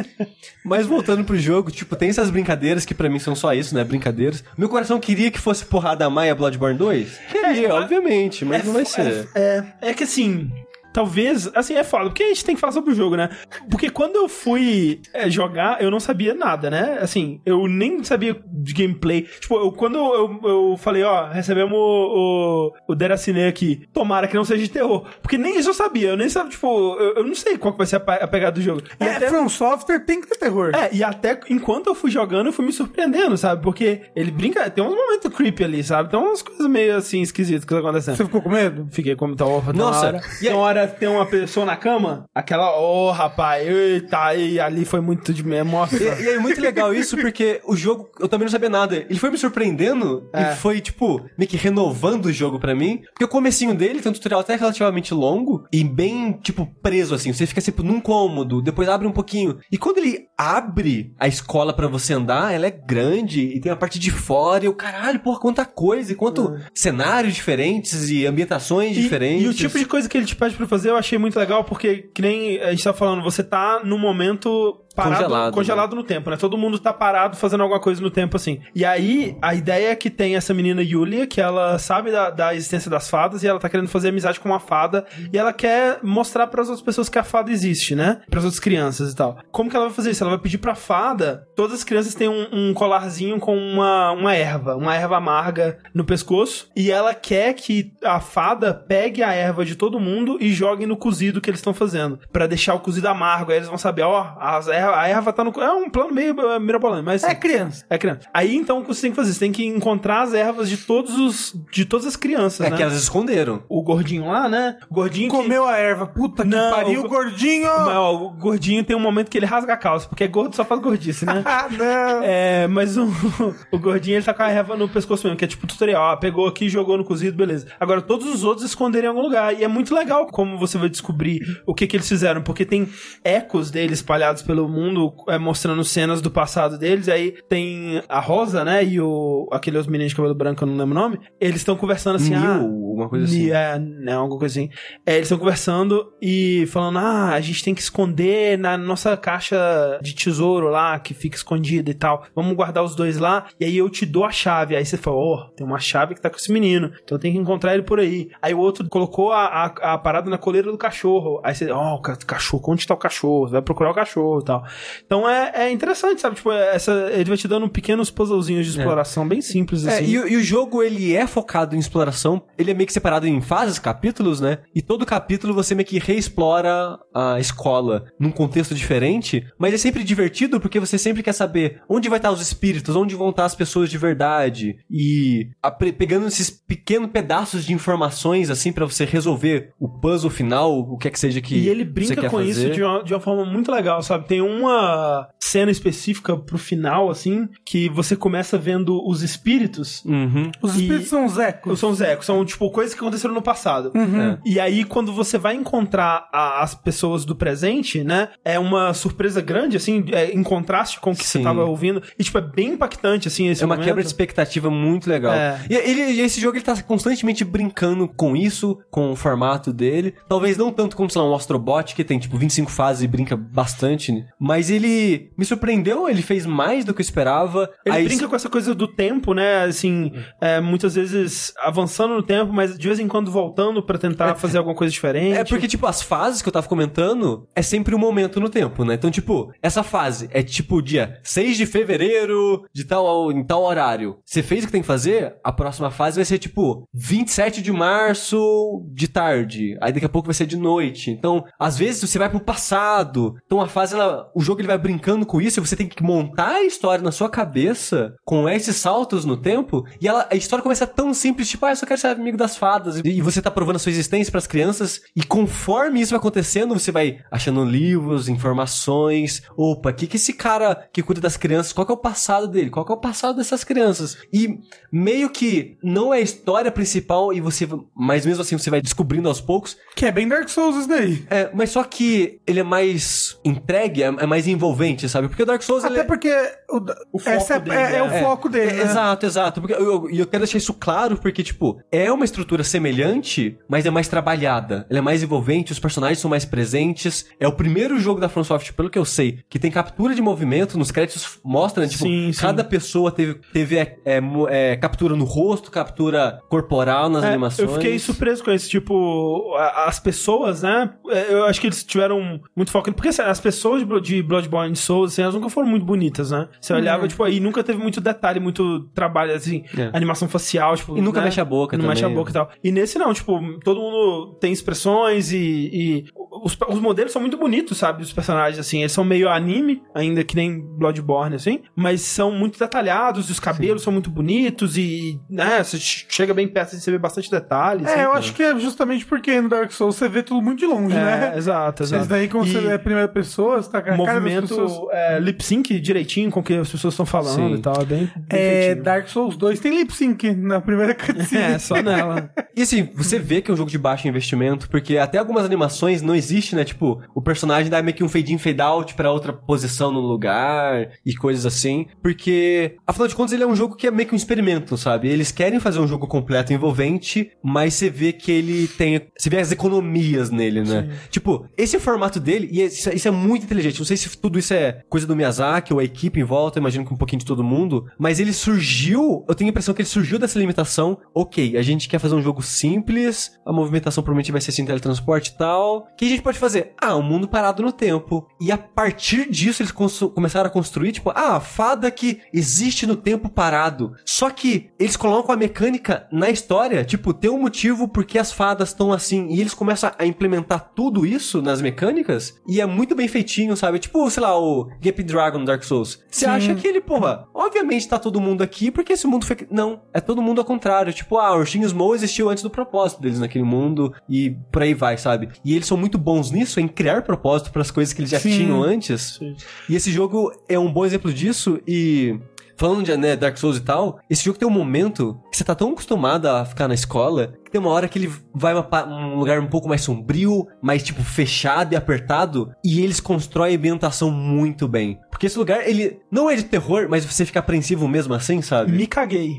mas voltando pro jogo, tipo, tem essas brincadeiras que pra mim são só isso, né? Brincadeiras. Meu coração queria que fosse porrada Maia Bloodborne 2? Queria, obviamente, mas não vai ser. É, é que assim. Talvez, assim, é foda, porque a gente tem que falar sobre o jogo, né? Porque quando eu fui é, jogar, eu não sabia nada, né? Assim, eu nem sabia de gameplay. Tipo, eu- quando eu, eu falei, ó, recebemos o, o, o Deracine aqui, tomara que não seja de terror. Porque nem isso eu sabia, eu nem sabia, tipo, eu, eu não sei qual que vai ser a, a pegada do jogo. E É, até- From Software tem que ter terror. é, e até enquanto eu fui jogando, eu fui me surpreendendo, sabe? Porque ele brinca, tem uns momentos creepy ali, sabe? Tem umas coisas meio assim esquisitas que estão acontecendo. Você ficou com medo? Fiquei como tá tá Nossa, Hora. e aí- hora que tem uma pessoa na cama, aquela, ô rapaz, eita, e ali foi muito de mesmo. Nossa. E, e é muito legal isso, porque o jogo, eu também não sabia nada. Ele foi me surpreendendo É. e foi, tipo, meio que renovando o jogo pra mim. Porque o comecinho dele tem um tutorial até relativamente longo e bem, tipo, preso, assim. Você fica, tipo, num cômodo, depois abre um pouquinho. E quando ele abre a escola pra você andar, ela é grande e tem a parte de fora e o caralho, porra, quanta coisa e quanto cenários diferentes e ambientações E- diferentes. E, o tipo de coisa que ele te pede pra fazer eu achei muito legal, porque, que nem a gente tá falando, você tá no momento parado, Congelado, congelado, no tempo, né? Todo mundo tá parado fazendo alguma coisa no tempo, assim. E aí, a ideia é que tem essa menina Yulia, que ela sabe da, da existência das fadas, e ela tá querendo fazer amizade com uma fada, e ela quer mostrar pras outras pessoas que a fada existe, né? Pras outras crianças e tal. Como que ela vai fazer isso? Ela vai pedir pra fada, todas as crianças têm um, um colarzinho com uma, uma erva, uma erva amarga no pescoço, e ela quer que a fada pegue a erva de todo mundo e jogue no cozido que eles estão fazendo, Pra deixar o cozido amargo, aí eles vão saber, ó, as erva- a erva tá no... É um plano meio eh, mirabolante, mas... É criança. É criança. Aí então o que você tem que fazer? Você tem que encontrar as ervas de todos os. de todas as crianças, É né? que elas esconderam. O gordinho lá, né? O gordinho que- Comeu a erva. Puta que Não, pariu, o- gordinho! Mas, ó, o gordinho tem um momento que ele rasga a calça, porque gordo só faz gordice, né? Ah, não. É, mas o, o gordinho ele tá com a erva no pescoço mesmo, que é tipo tutorial. Ah, pegou aqui, jogou no cozido, beleza. Agora, todos os outros esconderam em algum lugar. E é muito legal como você vai descobrir o que que eles fizeram, porque tem ecos deles espalhados pelo mundo, é, mostrando cenas do passado deles. Aí tem a Rosa, né? E o aquele meninos de cabelo branco, eu não lembro o nome. Eles estão conversando assim, Neil, ah. alguma coisa assim. É, né, alguma coisa assim. É, eles estão conversando e falando: ah, a gente tem que esconder na nossa caixa de tesouro lá, que fica escondida e tal. Vamos guardar os dois lá, e aí eu te dou a chave. Aí você fala: ó, tem uma chave que tá com esse menino, então tem que encontrar ele por aí. Aí o outro colocou a, a, a parada na coleira do cachorro. Aí você, ó, o ca- cachorro, onde tá o cachorro? Você vai procurar o cachorro e tal. Então é, é interessante, sabe? Tipo, essa, ele vai te dando pequenos puzzlezinhos de exploração bem simples É, assim. e, o- e o jogo, ele é focado em exploração, ele é meio que separado em fases, capítulos, né? E todo capítulo você meio que reexplora a escola num contexto diferente, mas é sempre divertido porque você sempre quer saber onde vai estar os espíritos, onde vão estar as pessoas de verdade, e apre- pegando esses pequenos pedaços de informações, assim, pra você resolver o puzzle final, o que é que seja que E ele você brinca quer com isso fazer. de uma, de uma forma muito legal, sabe? Tem uma cena específica pro final, assim, que você começa vendo os espíritos. Uhum. Os E- espíritos são os ecos. São os ecos, são tipo coisas que aconteceram no passado. Uhum. É. E aí, quando você vai encontrar a- as pessoas do presente, né? É uma surpresa grande, assim, é, em contraste com o que Sim. você tava ouvindo. E, tipo, é bem impactante, assim, esse É uma momento. quebra de expectativa muito legal. É. E, ele, esse jogo ele tá constantemente brincando com isso, com o formato dele. Talvez não tanto como, sei lá, um Astrobot, que tem tipo 25 fases e brinca bastante, Mas ele me surpreendeu, ele fez mais do que eu esperava. Ele Aí- brinca com essa coisa do tempo, né? Assim, é, muitas vezes avançando no tempo, mas de vez em quando voltando pra tentar fazer alguma coisa diferente. É porque, tipo, as fases que eu tava comentando é sempre um momento no tempo, né? Então, tipo, essa fase é tipo dia 6 de fevereiro, de tal, em tal horário. Você fez o que tem que fazer, a próxima fase vai ser tipo 27 de março de tarde. Aí daqui a pouco vai ser de noite. Então, às vezes você vai pro passado. Então a fase, ela, o jogo ele vai brincando com isso e você tem que montar a história na sua cabeça com esses saltos no tempo. E ela, a história começa tão simples, tipo, ah, eu só quero ser amigo das fadas. E você tá provando a sua existência pras crianças. E conforme isso vai acontecendo, você vai achando livros, informações. Opa, o que que esse cara que cuida das crianças, qual que é o passado dele? Qual que é o passado dessas crianças? E meio que não é a história principal e você, mas mesmo assim você vai descobrindo aos poucos. Que é bem Dark Souls isso daí. É, mas só que ele é mais entregue, é, é mais envolvente, sabe? Porque o Dark Souls Até é- porque o, O foco é, dele, é- é o é. foco dele, é, né? Exato, exato. Porque eu, eu, e eu quero deixar isso claro, porque, tipo, é uma estrutura semelhante, mas é mais trabalhada. Ela é mais envolvente, os personagens são mais presentes. É o primeiro jogo da From Software, pelo que eu sei, que tem captura de movimento. Nos créditos mostra, né, tipo, Sim, sim. cada pessoa teve, teve é, captura no rosto, captura corporal nas animações. Eu fiquei surpreso com isso. Tipo, as pessoas, né? Eu acho que eles tiveram muito foco. Porque assim, as pessoas de de Bloodborne e Souls, assim, elas nunca foram muito bonitas, né? Você olhava, tipo, aí nunca teve muito detalhe, muito trabalho, assim, É. animação facial, tipo. E nunca né? mexe a boca Não mexe a também. boca e tal. E nesse não, tipo, todo mundo tem expressões e. e os, os modelos são muito bonitos, sabe? Os personagens, assim. Eles são meio anime, ainda que nem Bloodborne, assim. Mas são muito detalhados, e os cabelos são muito bonitos e, né? Você ch- chega bem perto e você vê bastante detalhes. É, eu acho que é justamente porque no Dark Souls você vê tudo muito de longe, né? É, exato, exato. Mas daí, quando E você é a primeira pessoa, você tá com movimento é, lip sync direitinho com o que as pessoas estão falando Sim. e tal. É bem, bem É. Dark Souls 2 tem lip sync na primeira cutscene. É, só nela. E assim, você vê que é um jogo de baixo investimento, porque até algumas animações não existe, né? Tipo, o personagem dá meio que um fade in, fade out pra outra posição no lugar e coisas assim. Porque, afinal de contas, ele é um jogo que é meio que um experimento, sabe? Eles querem fazer um jogo completo envolvente, mas você vê que ele tem. Você vê as economias nele, né? Tipo, esse é o formato dele, e isso, isso é muito inteligente. Não sei se tudo isso é coisa do Miyazaki ou a equipe em volta, imagino que um pouquinho de todo mundo, mas ele surgiu. Eu tenho a impressão que ele surgiu dessa limitação. Ok, a gente quer fazer um jogo simples, a movimentação provavelmente vai ser sem teletransporte e tal. O que a gente pode fazer? Ah, um mundo parado no tempo. E a partir disso eles começaram a construir, tipo, ah, a fada que existe no tempo parado. Só que eles colocam a mecânica na história, tipo, tem um motivo porque as fadas estão assim. E eles começam a implementar tudo isso nas mecânicas. E é muito bem feitinho, sabe? Tipo, sei lá, o Gap Dragon no Dark Souls. Você acha que ele, porra, obviamente tá todo mundo aqui porque esse mundo foi. Não, é todo mundo ao contrário. Tipo, ah, o Urchinho Small existiu antes do propósito deles naquele mundo e por aí vai, sabe? E eles são muito bons nisso, em criar propósito para as coisas que eles já Sim. tinham antes. Sim. E esse jogo é um bom exemplo disso e. Falando de né, Dark Souls e tal, esse jogo tem um momento que você tá tão acostumado a ficar na escola tem uma hora que ele vai pa- um lugar um pouco mais sombrio, mais tipo fechado e apertado, e eles constroem a ambientação muito bem. Porque esse lugar, ele não é de terror, mas você fica apreensivo mesmo assim, sabe? Me caguei.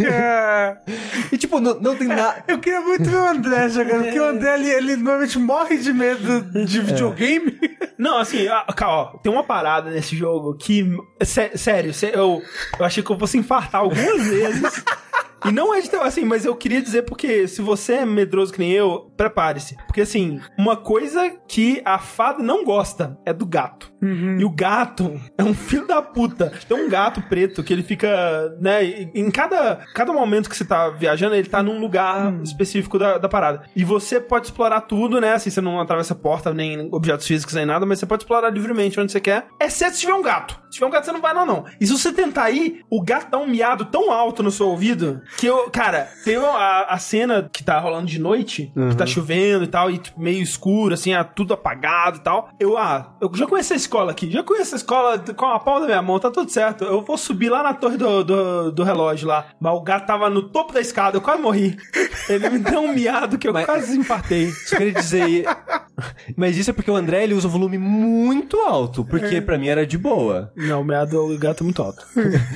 É. E tipo, não, não tem nada. Eu queria muito ver o André jogando, porque o André, ele, ele normalmente morre de medo de videogame. Não, assim, ah, ó, tem uma parada nesse jogo que. sé- sério, sé- eu, eu achei que eu fosse infartar algumas vezes. E não é de ter, assim, mas eu queria dizer porque se você é medroso que nem eu, prepare-se. Porque assim, uma coisa que a fada não gosta é do gato. E o gato é um filho da puta. Tem um gato preto que ele fica, né, em cada, cada momento que você tá viajando, ele tá num lugar específico da, da parada. E você pode explorar tudo, né, assim, você não atravessa porta, nem objetos físicos, nem nada, mas você pode explorar livremente onde você quer, exceto se tiver um gato. Se tiver um gato, você não vai lá, não. E se você tentar ir, o gato dá um miado tão alto no seu ouvido que eu, cara, tem a, a cena que tá rolando de noite, que tá chovendo e tal, e meio escuro, assim, ah, tudo apagado e tal. Eu, ah, eu já conheço a escola aqui, já conheço a escola com a palma da minha mão, tá tudo certo. Eu vou subir lá na torre do, do, do relógio lá. Mas o gato tava no topo da escada, eu quase morri. Ele me deu um miado que eu Mas- quase infartei. Isso queria dizer. Mas isso é porque o André ele usa um volume muito alto, porque pra mim era de boa. Não, o meado do gato é muito alto.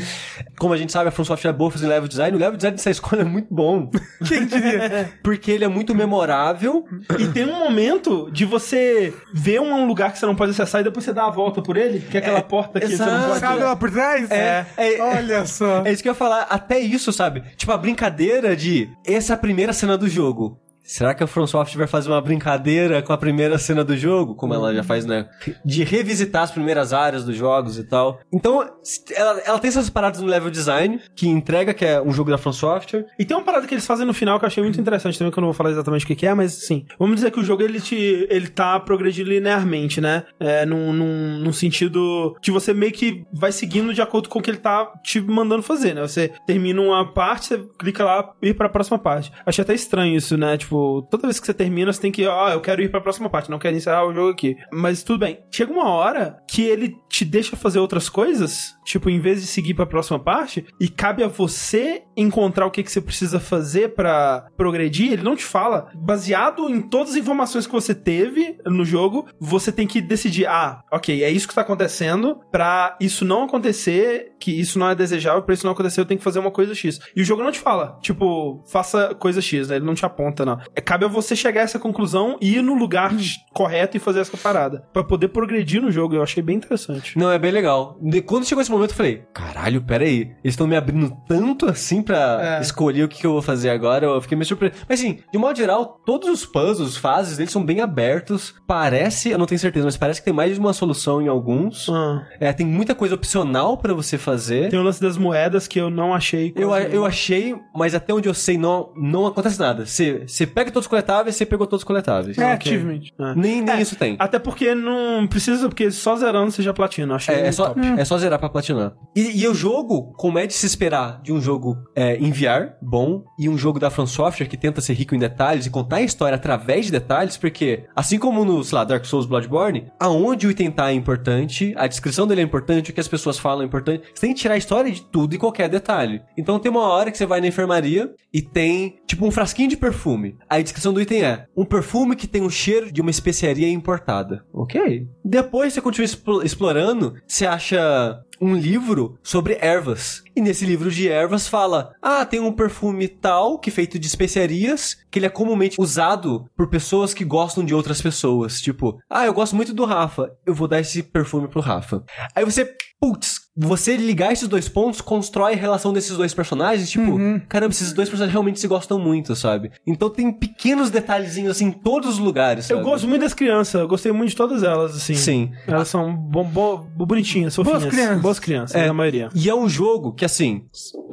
Como a gente sabe, a From Software é boa fazendo level design, o level design dessa escola é muito bom. Quem diria? Porque ele é muito memorável. E tem um momento de você ver um lugar que você não pode acessar e depois você dá a volta por ele, que é aquela porta que você exato. não pode... Sabe lá por trás? É, é- Olha só. É isso que eu ia falar, até isso, sabe? Tipo, a brincadeira de essa é a primeira cena do jogo. Será que a From Software vai fazer uma brincadeira com a primeira cena do jogo? Como ela já faz, né? De revisitar as primeiras áreas dos jogos e tal. Então, ela, ela tem essas paradas no level design, que entrega que é um jogo da From Software. E tem uma parada que eles fazem no final que eu achei muito interessante também, que eu não vou falar exatamente o que que é, mas sim. Vamos dizer que o jogo ele te. ele tá progredindo linearmente, né? É, num, num, num sentido que você meio que vai seguindo de acordo com o que ele tá te mandando fazer, né? Você termina uma parte, você clica lá ir pra próxima parte. Achei até estranho isso, né? Tipo, toda vez que você termina, você tem que, ó, eu quero ir pra próxima parte, não quero encerrar o jogo aqui. Mas tudo bem. Chega uma hora que ele te deixa fazer outras coisas, tipo, em vez de seguir pra próxima parte, e cabe a você encontrar o que, que você precisa fazer pra progredir, ele não te fala. Baseado em todas as informações que você teve no jogo, você tem que decidir, ah, ok, é isso que tá acontecendo, pra isso não acontecer, que isso não é desejável, pra isso não acontecer, eu tenho que fazer uma coisa X. E o jogo não te fala, tipo, faça coisa X, né? Ele não te aponta, não. É, cabe a você chegar a essa conclusão e ir no lugar correto e fazer essa parada. Pra poder progredir no jogo, eu achei bem interessante. Não, é bem legal. De- quando chegou esse momento, eu falei, caralho, pera aí. Eles estão me abrindo tanto assim pra É. escolher o que, que eu vou fazer agora. Eu fiquei meio surpreso. Mas assim, de modo geral, todos os puzzles, os fases deles são bem abertos. Parece, eu não tenho certeza, mas parece que tem mais de uma solução em alguns. Ah, É, tem muita coisa opcional pra você fazer. tem o lance das moedas que eu não achei. Eu, eu achei, mas até onde eu sei, não, não acontece nada. Você, você pega todos os coletáveis, você pegou todos os coletáveis. É, Ok. achievement. Ah. Nem, nem É, isso tem. Até porque não precisa, porque só zerando você já platina. eu Achei É, é só, top. é só zerar pra platinar. E, e o jogo, como é de se esperar de um jogo é, em VR, bom, e um jogo da From Software que tenta ser rico em detalhes e contar a história através de detalhes, porque, assim como no, sei lá, Dark Souls Bloodborne, aonde o item tá é importante, a descrição dele é importante, o que as pessoas falam é importante, você tem que tirar a história de tudo e qualquer detalhe. Então tem uma hora que você vai na enfermaria e tem, tipo, um frasquinho de perfume. A descrição do item é, um perfume que tem o cheiro de uma especiaria importada. Ok. Depois você continua explo- explorando, você acha um livro sobre ervas. E nesse livro de ervas fala: "Ah, tem um perfume tal que é feito de especiarias, que ele é comumente usado por pessoas que gostam de outras pessoas, tipo, ah, eu gosto muito do Rafa, eu vou dar esse perfume pro Rafa". Aí você, putz, você ligar esses dois pontos constrói a relação desses dois personagens, tipo, caramba, esses dois personagens realmente se gostam muito, sabe? Então tem pequenos detalhezinhos assim em todos os lugares, Eu sabe? gosto muito das crianças, eu gostei muito de todas elas, assim. Sim. Elas são bom, bom, bonitinhas, fofinhas. Boas crianças. Boas crianças, É. a maioria. E é um jogo que, assim,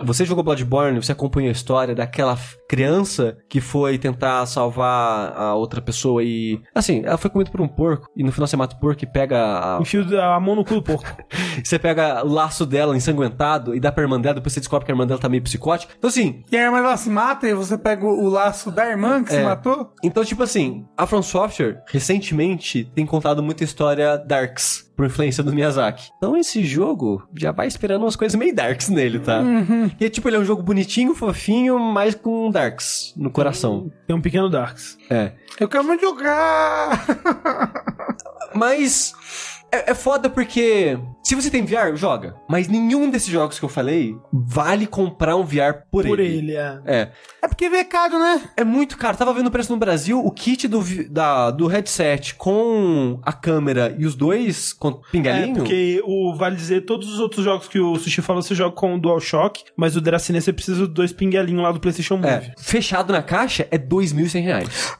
você jogou Bloodborne, você acompanhou a história daquela criança que foi tentar salvar a outra pessoa e. Assim, ela foi comida por um porco e no final você mata o porco e pega. A, Enfio a mão no cu do porco. você pega o laço dela ensanguentado e dá pra irmã dela, depois você descobre que a irmã dela tá meio psicótica. Então, assim. E a irmã dela se mata e você pega o, laço da irmã que se É. matou? Então, tipo assim, a From Software recentemente tem contado muita história darks. Por influência do Miyazaki. Então esse jogo já vai esperando umas coisas meio darks nele, tá? E tipo, ele é um jogo bonitinho, fofinho, mas com darks no coração. Tem um pequeno Darks. É. Eu quero muito jogar! Mas é, é foda porque se você tem VR, joga. Mas nenhum desses jogos que eu falei vale comprar um VR por, Por ele. ele, é. É. é porque vê caro, né? É muito caro. Tava vendo o preço no Brasil, o kit do, da, do headset com a câmera e os dois com É, pingalinho. porque o, vale dizer, todos os outros jogos que o Sushi falou, você joga com o DualShock, mas o Dracine você precisa dos dois pingalinhos lá do PlayStation Move. É, fechado na caixa é 2.100 reais.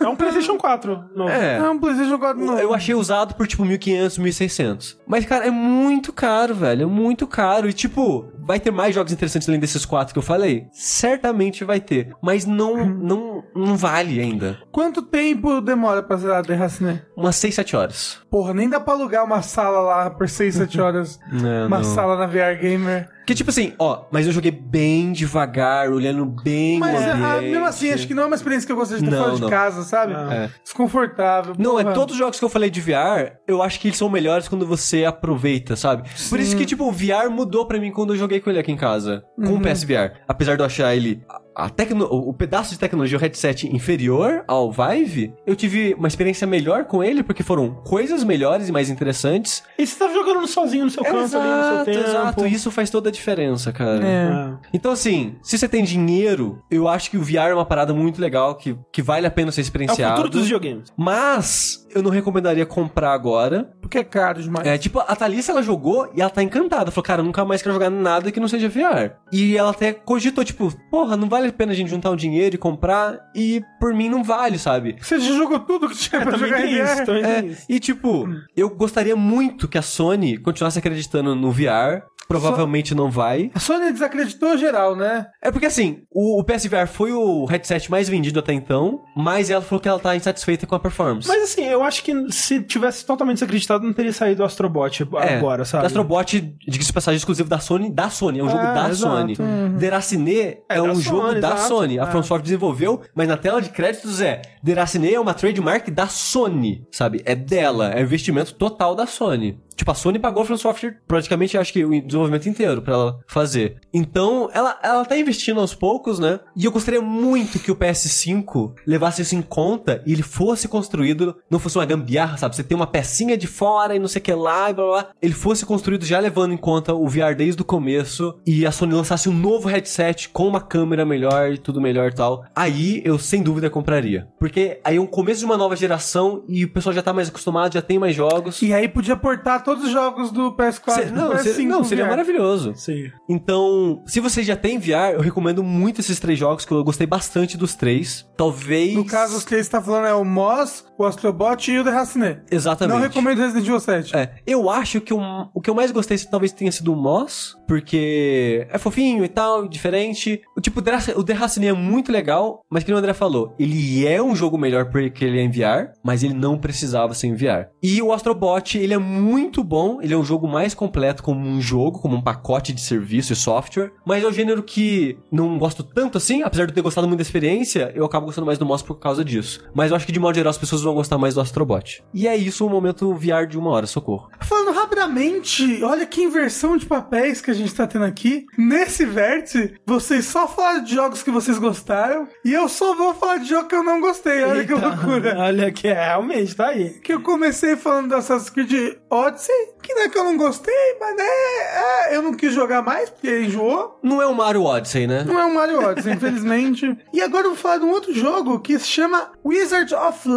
É, um PlayStation 4 novo. É. É um PlayStation 4 novo. Eu achei usado por tipo 1.500, 1.600. Mas, cara, é muito caro, velho. É muito caro. E, tipo, vai ter mais jogos interessantes além desses quatro que eu falei? Certamente vai ter. Mas não, não, não vale ainda. Quanto tempo demora pra zerar The Raciné? Umas 6, 7 horas. Porra, nem dá pra alugar uma sala lá por 6, 7 horas. Não, uma não. sala na VR Gamer. Que tipo assim, ó, mas eu joguei bem devagar, olhando bem Mas o ah, ambiente. mesmo assim, acho que não é uma experiência que eu gostaria de ter Não, fora de não. casa, sabe? É. Desconfortável. Não, é porra. todos os jogos que eu falei de VR, eu acho que eles são melhores quando você aproveita, sabe? Por isso que, tipo, o VR mudou pra mim quando eu joguei com ele aqui em casa. Com Uhum. o PSVR. Apesar de eu achar ele a- tecno, o, pedaço de tecnologia, o headset inferior ao Vive, eu tive uma experiência melhor com ele, porque foram coisas melhores e mais interessantes. E você tava jogando sozinho no seu canto ali, no seu tempo. exato. E isso faz toda a diferença, cara. É. Então, assim, se você tem dinheiro, eu acho que o VR é uma parada muito legal, que, que vale a pena ser É o experienciado. futuro dos videogames. Mas eu não recomendaria comprar agora. Porque é caro demais. É, tipo, a Thalissa, ela jogou e ela tá encantada. Falou, cara, eu nunca mais quero jogar nada que não seja VR. E ela até cogitou, tipo, porra, não vale a pena a gente juntar um dinheiro e comprar? E por mim não vale, sabe? Você jogou tudo que tinha pra Também jogar tem isso, também É, tem isso. e tipo, eu gostaria muito que a Sony continuasse acreditando no VR. Provavelmente não vai. A Sony desacreditou geral, né? É porque assim, o, o PSVR foi o headset mais vendido até então, mas ela falou que ela tá insatisfeita com a performance. Mas assim, eu acho que se tivesse totalmente desacreditado, não teria saído o Astrobot É, agora, sabe? Astrobot, diga-se passagem, exclusivo da Sony, da Sony. É um jogo É, da exato. Sony. Deraciné é, É da um Sony, jogo da exato. Sony. A É. From Software desenvolveu, mas na tela de créditos é Deraciné é uma trademark da Sony, sabe? É dela, é investimento total da Sony. Tipo, a Sony pagou a From Software praticamente, acho que o desenvolvimento inteiro pra ela fazer. Então, ela, ela tá investindo aos poucos, né? E eu gostaria muito que o PS5 levasse isso em conta e ele fosse construído, não fosse uma gambiarra, sabe? Você tem uma pecinha de fora e não sei o que lá e blá blá. Ele fosse construído já levando em conta o VR desde o começo e a Sony lançasse um novo headset com uma câmera melhor e tudo melhor e tal. Aí eu sem dúvida compraria. Porque aí é um começo de uma nova geração e o pessoal já tá mais acostumado, já tem mais jogos. E aí podia portar todos os jogos do PS4 Se- pro não, PS5 seria, não, seria VR. maravilhoso. Sim. Então, se você já tem VR, eu recomendo muito esses três jogos, que eu gostei bastante dos três. Talvez. No caso, os que você tá falando é o Moss, o Astrobot e o The Raciné. Exatamente. Não recomendo Resident Evil 7. É, eu acho que o, o que eu mais gostei talvez tenha sido o Moss, porque é fofinho e tal, diferente. O tipo, o Derac- o The Racine é muito legal, mas que o André falou, ele é um jogo melhor porque ele é em VR, mas ele não precisava ser em VR. E o Astrobot, ele é muito bom, ele é um jogo mais completo como um jogo, como um pacote de serviço e software, mas é o gênero que não gosto tanto assim, apesar de eu ter gostado muito da experiência, eu acabo gostando mais do Moss por causa disso. Mas eu acho que de modo geral as pessoas vão gostar mais do Astrobot. E é isso o momento VR de uma hora, socorro. Falando rapidamente, olha que inversão de papéis que a gente tá tendo aqui. Nesse vértice, vocês só falaram de jogos que vocês gostaram e eu só vou falar de jogo que eu não gostei. Olha que Eita, loucura. Olha que é, realmente, tá aí. Que eu comecei falando do Assassin's Creed Odyssey, que não é que eu não gostei, mas né, é, eu não quis jogar mais porque enjoou. Não é o Mario Odyssey, né? Não é um Mario Odyssey, infelizmente. E agora eu vou falar de um outro jogo que se chama Wizard of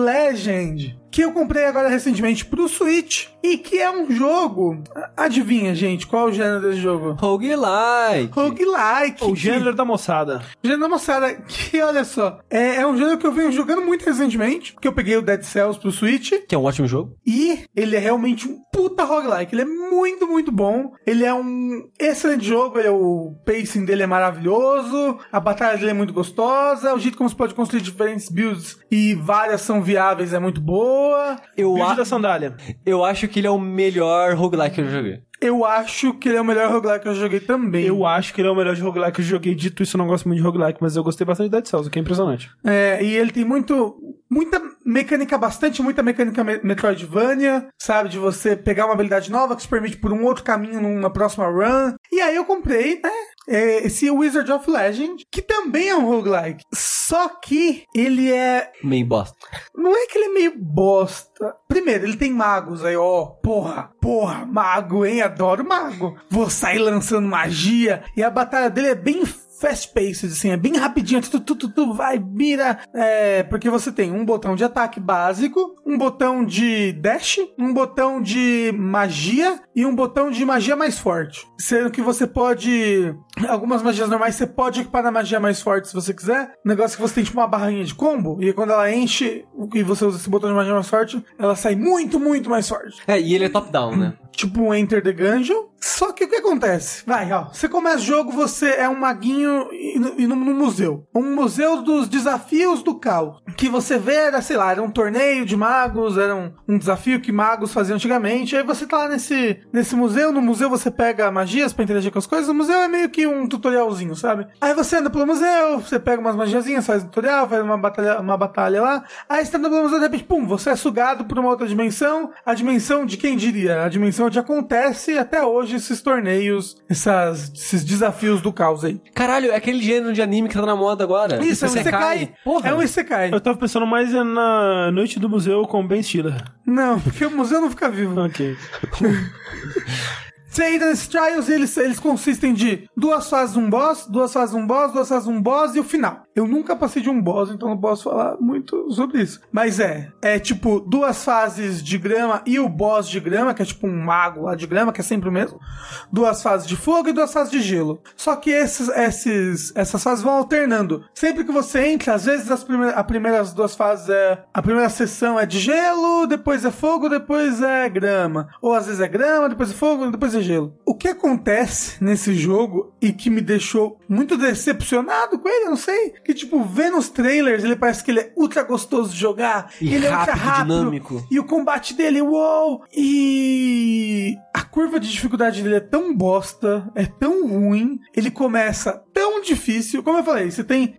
Legend. Que eu comprei agora recentemente pro Switch. E que é um jogo. Adivinha, gente, qual é o gênero desse jogo? Roguelike. Roguelike. O gênero da moçada. Gênero da moçada, que olha só, é, é um gênero que eu venho jogando muito recentemente, porque eu peguei o Dead Cells pro Switch, Que é um ótimo jogo. e ele é realmente um puta roguelike. Ele é muito, muito bom. Ele é um excelente jogo. Ele é, o pacing dele é maravilhoso. A batalha dele é muito gostosa. O jeito como você pode construir diferentes builds e várias são viáveis é muito boa. Eu, Vídeo a- da sandália. eu acho que ele é o melhor roguelike que eu joguei. Eu acho que ele é o melhor roguelike que eu joguei também. Eu acho que ele é o melhor roguelike que eu joguei. Dito isso, eu não gosto muito de roguelike, mas eu gostei bastante de Dead Cells, o que é impressionante. É, e ele tem muito. Muita mecânica, bastante, muita mecânica me- Metroidvania, sabe? De você pegar uma habilidade nova que te permite por um outro caminho numa próxima run. E aí eu comprei, né? É, esse Wizard of Legend, que também é um roguelike. Só que ele é. Meio bosta. Não é que ele é meio bosta. Primeiro, ele tem magos aí, ó. Porra, porra, mago, hein? Adoro mago. Vou sair lançando magia. E a batalha dele é bem fast-paced, assim, é bem rapidinho. Tu, tu, tu, tu, vai, mira. É, porque você tem um botão de ataque básico, um botão de dash, um botão de magia e um botão de magia mais forte. Sendo que você pode. Algumas magias normais você pode equipar na magia mais forte se você quiser. O negócio é que você tem tipo uma barrinha de combo, e quando ela enche e você usa esse botão de magia mais forte, ela sai muito, muito mais forte. É, e ele é top-down, né? Tipo um Enter the Gungeon. Só que o que acontece? Vai, ó. Você começa o jogo, você é um maguinho e no, e no- no museu. Um museu dos desafios do caos. Que você vê, era, sei lá, era um torneio de magos, era um, um desafio que magos faziam antigamente. Aí você tá lá nesse, nesse museu. No museu você pega magias pra interagir com as coisas. O museu é meio que um tutorialzinho, sabe? Aí você anda pelo museu, você pega umas magiazinhas, faz um tutorial, faz uma batalha, uma batalha lá. Aí você tá andando pelo museu, de repente, pum, você é sugado por uma outra dimensão. A dimensão de quem diria? A dimensão onde acontece até hoje esses torneios essas, esses desafios do caos aí. Caralho, é aquele gênero de anime que tá na moda agora. Isso, é um Isekai. Porra. É um Isekai. Eu tava pensando mais na noite do museu com Ben Stiller. Não, porque o museu não fica vivo. Ok. Você entra nesses trials e eles, eles consistem de duas fases um boss, duas fases um boss, duas fases um boss e o final. Eu nunca passei de um boss, então não posso falar muito sobre isso. Mas é, é tipo duas fases de grama e o boss de grama, que é tipo um mago lá de grama, que é sempre o mesmo. Duas fases de fogo e duas fases de gelo. Só que esses, esses, essas fases vão alternando. Sempre que você entra, às vezes as primeiras, as primeiras duas fases é. A primeira sessão é de gelo, depois é fogo, depois é grama. Ou às vezes é grama, depois é fogo, depois é gelo. O que acontece nesse jogo e que me deixou muito decepcionado com ele, eu não sei. Que tipo, vendo os trailers, ele parece que ele é ultra gostoso de jogar. E ele é ultra rápido, rápido. dinâmico. E o combate dele, uou! E a curva de dificuldade dele é tão bosta, é tão ruim, ele começa tão difícil. Como eu falei, você tem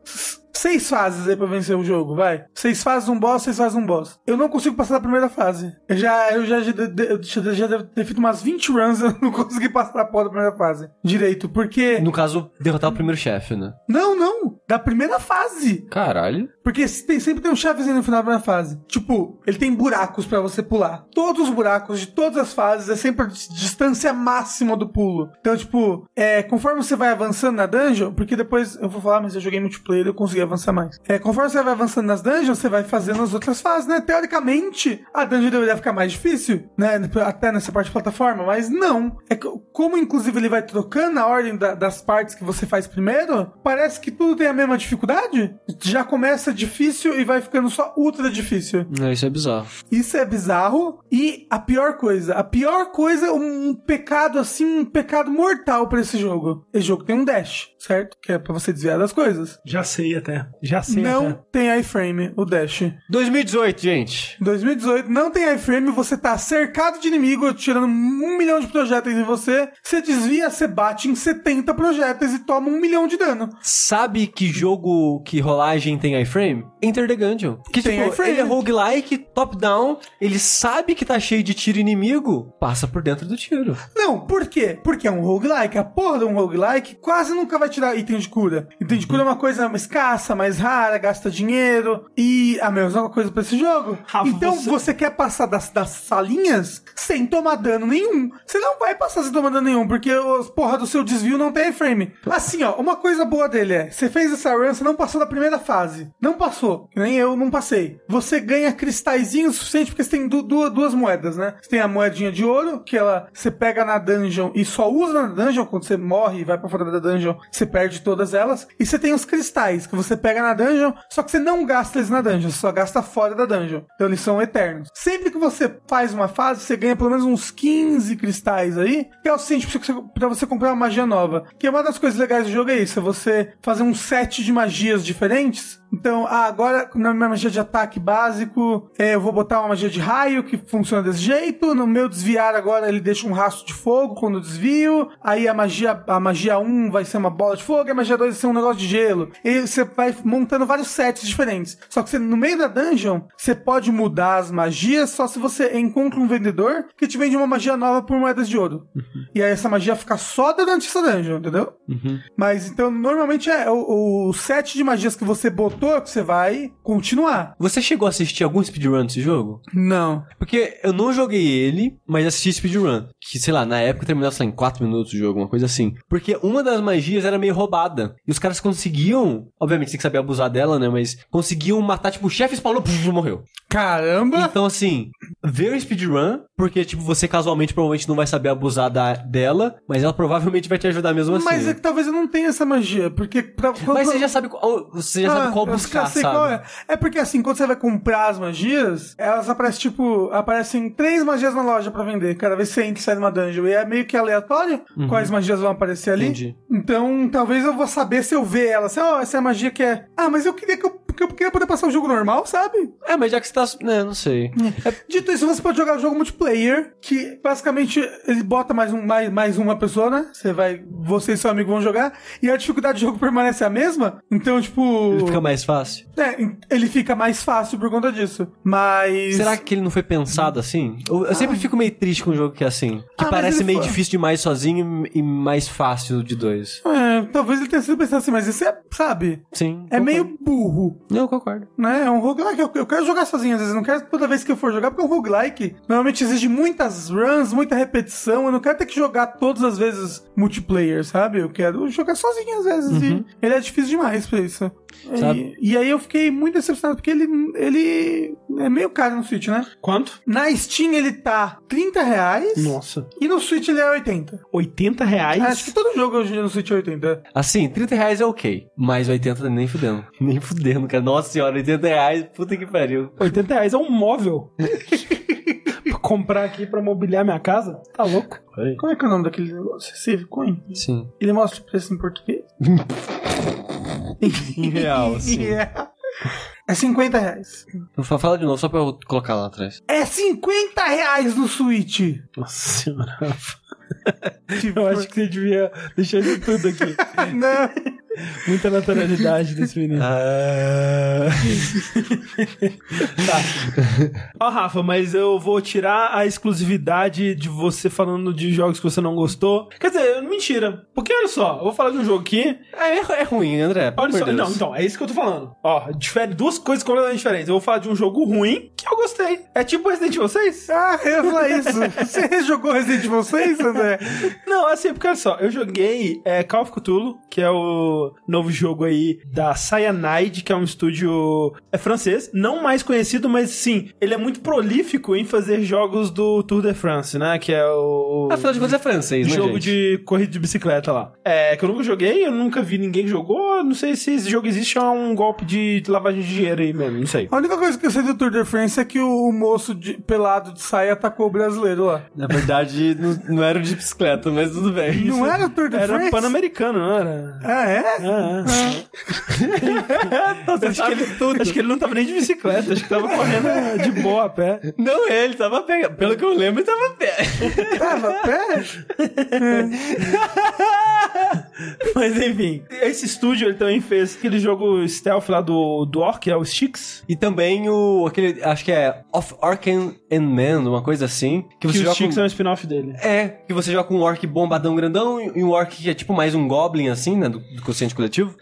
seis fases aí pra vencer o jogo, vai. Seis fases um boss, seis fases um boss. Eu não consigo passar da primeira fase. Eu já, eu já, já, eu já, já devo ter feito umas 20 runs, eu não consegui passar a porra da primeira fase. Direito, porque... No caso, derrotar o primeiro chefe, né? Não, não, da primeira fase. Caralho. Porque tem- sempre tem um chefezinho no final da primeira fase. Tipo, ele tem buracos pra você pular. Todos os buracos de todas as fases é sempre a dis- distância máxima do pulo. Então, tipo, é, conforme você vai avançando na dungeon, porque depois eu vou falar, mas eu joguei multiplayer eu consegui avançar mais. É, conforme você vai avançando nas dungeons, você vai fazendo as outras fases, né? Teoricamente, a dungeon deveria ficar mais difícil, né? Até nessa parte de plataforma, mas não. É que, como inclusive ele vai trocando a ordem da- das partes que você faz primeiro, parece que tudo tem a mesma dificuldade. Já começa difícil e vai ficando só ultra difícil. É, isso é bizarro. Isso é bizarro. E a pior coisa, a pior coisa, um pecado assim, um pecado mortal pra esse jogo. Esse jogo tem um dash, certo? Que é pra você desviar das coisas. Já sei até. Já sei Não até. tem iframe, o dash. 2018, gente. 2018 não tem iframe, você tá cercado de inimigo, tirando um milhão de projéteis em você. Você desvia, você bate em 70 projéteis e toma um milhão de dano. Sabe que jogo que rolagem tem iframe? Enter the Gungeon. Que Tem tipo, iframe. ele é roguelike, top-down, ele sabe que tá cheio de tiro inimigo, passa por dentro do tiro. Não, por quê? Porque é um roguelike. A porra de um roguelike quase nunca vai tirar item de cura. Item de cura é uma coisa escassa, mais rara, gasta dinheiro. E a mesma coisa pra esse jogo. Rafa, então você- você... quer passar das, das salinhas sem tomar dano nenhum. Você não vai passar sem tomar dano nenhum, porque os porra do seu desvio não tem frame. Assim, ó, uma coisa boa dele é: você fez essa run, você não passou da primeira fase. Não passou. Nem eu não passei. Você ganha cristalzinhos o suficiente, porque você tem du- du- duas moedas, né? Você tem a moedinha de ouro, que ela você pega na dungeon e só usa na dungeon quando você morre e vai pra fora da dungeon, você perde todas elas. E você tem os cristais, que você pega na dungeon, só que você não gasta eles na dungeon, você só gasta fora da dungeon. Então eles são eternos. Sempre que você faz uma fase, você ganha pelo menos uns 15 cristais aí, que é o suficiente pra você, pra você comprar uma magia nova. Que uma das coisas legais do jogo é isso, é você fazer um set de magias diferentes. Então, ah, agora na minha magia de ataque básico, é, eu vou botar uma magia de raio que funciona desse jeito. No meu desviar agora ele deixa um rastro de fogo quando eu desvio. Aí a magia, a magia 1 vai ser uma bola de fogo, e a magia 2 vai ser um negócio de gelo. E você vai montando vários sets diferentes. Só que você, no meio da dungeon, você pode mudar as magias só se você encontra um vendedor que te vende uma magia nova por moedas de ouro. E aí essa magia fica só durante essa dungeon, entendeu? Mas então, normalmente é o, o set de magias que você botou que você vai continuar. Você chegou a assistir algum speedrun desse jogo? Não. Porque eu não joguei ele, mas assisti speedrun. Que, sei lá, na época terminava, sei lá, em 4 minutos o jogo, uma coisa assim. Porque uma das magias era meio roubada. E os caras conseguiam, obviamente tem que saber abusar dela, né? Mas conseguiam matar, tipo, o chefe spawnou, puf, morreu. Caramba! Então, assim, ver o speedrun, porque, tipo, você casualmente provavelmente não vai saber abusar da, dela, mas ela provavelmente vai te ajudar mesmo assim. Mas é que talvez eu não tenha essa magia, porque... Pra, quando- Mas você já sabe qual, você já Ah, sabe qual eu buscar, sei sabe? qual é. É porque assim, quando você vai comprar as magias, elas aparecem tipo, aparecem três magias na loja pra vender. Cada vez que você entra e sai de uma dungeon. E é meio que aleatório quais magias vão aparecer ali. Uhum. Entendi. Então, talvez eu vou saber se eu ver ela. Assim, ó, essa é a magia que é. Ah, mas eu queria que eu porque eu queria poder passar o jogo normal, sabe? É, mas já que você tá. Né, não sei. Dito isso, você pode jogar o jogo multiplayer, que basicamente ele bota mais, um, mais, mais uma pessoa, né? Você vai. Você e seu amigo vão jogar, e a dificuldade do jogo permanece a mesma. Então, tipo. Ele fica mais fácil. É, ele fica mais fácil por conta disso. Mas. Será que ele não foi pensado assim? Eu, eu sempre fico meio triste com um jogo que é assim. Que Ah, parece meio foi- difícil demais sozinho e mais fácil de dois. É, talvez ele tenha sido pensado assim, mas isso é, sabe? Sim. É concordo. meio burro. Não, eu concordo. né? É um roguelike. Eu, eu quero jogar sozinho, às vezes. Eu não quero toda vez que eu for jogar, porque é um roguelike. Normalmente exige muitas runs, muita repetição. Eu não quero ter que jogar todas as vezes multiplayer, sabe? Eu quero jogar sozinho às vezes. E ele é difícil demais pra isso. Sabe? E, e aí eu fiquei muito decepcionado, porque ele, ele é meio caro no Switch, né? Quanto? Na Steam ele tá 30 reais. Nossa. E no Switch ele é 80. 80 reais? Acho que todo jogo hoje em dia no Switch é 80. Assim, 30 reais é ok. Mas 80 nem fudendo. Nem fudendo, cara. Nossa senhora, 80 reais, puta que pariu. 80 reais é um móvel. pra comprar aqui pra mobiliar minha casa? Tá louco? Como é que é o nome daquele negócio? Save Coin? Sim. Ele mostra o preço em português? Em real, sim. É. É 50 reais. Fa- Fala de novo, só pra eu colocar lá atrás. É 50 reais no Switch. Nossa senhora. Eu acho que você devia deixar isso tudo aqui. Não. Muita naturalidade desse menino. Ah. Tá. Ó, Rafa, mas eu vou tirar a exclusividade de você falando de jogos que você não gostou. Quer dizer, mentira. Porque olha só, eu vou falar de um jogo aqui. É, é ruim, André. Olha só, amor de não, Deus. então, é isso que eu tô falando. Ó, difere, duas coisas completamente diferentes. Eu vou falar de um jogo ruim que eu gostei. É tipo Resident Evil 6? Ah, eu ia falar isso. Você jogou Resident Evil 6, André? Não, assim, porque olha só, eu joguei é, Call of Cthulhu, que é o novo jogo aí da Cyanide, que é um estúdio é francês, não mais conhecido, mas sim, ele é muito prolífico em fazer jogos do Tour de France, né? Que é o Afinal de contas é francês, né, jogo gente? de corrida de bicicleta lá. É, que eu nunca joguei, eu nunca vi ninguém jogou, não sei se esse jogo existe ou é um golpe de lavagem de dinheiro aí mesmo, não sei. A única coisa que eu sei do Tour de France é que o moço de- pelado de saia atacou o brasileiro lá. Na verdade, não, não era de bicicleta, mas tudo bem. Não era o Tour de Era France? pan-americano, não era? Ah, é? Ah, Você acho, que ele, acho que ele não tava nem de bicicleta, acho que tava correndo de boa a pé. Não, ele tava pegando. Pelo que eu lembro, ele tava a pé. Tava a pé? Mas enfim, esse estúdio ele também fez aquele jogo stealth lá do, do Orc, é o Styx. E também o. aquele. Acho que é Of Arkham and Man, uma coisa assim. Que você Que o Styx com... é um spin-off dele. É, que você joga com um orc bombadão grandão e um orc que é tipo mais um goblin, assim, né? Do, do consciente coletivo.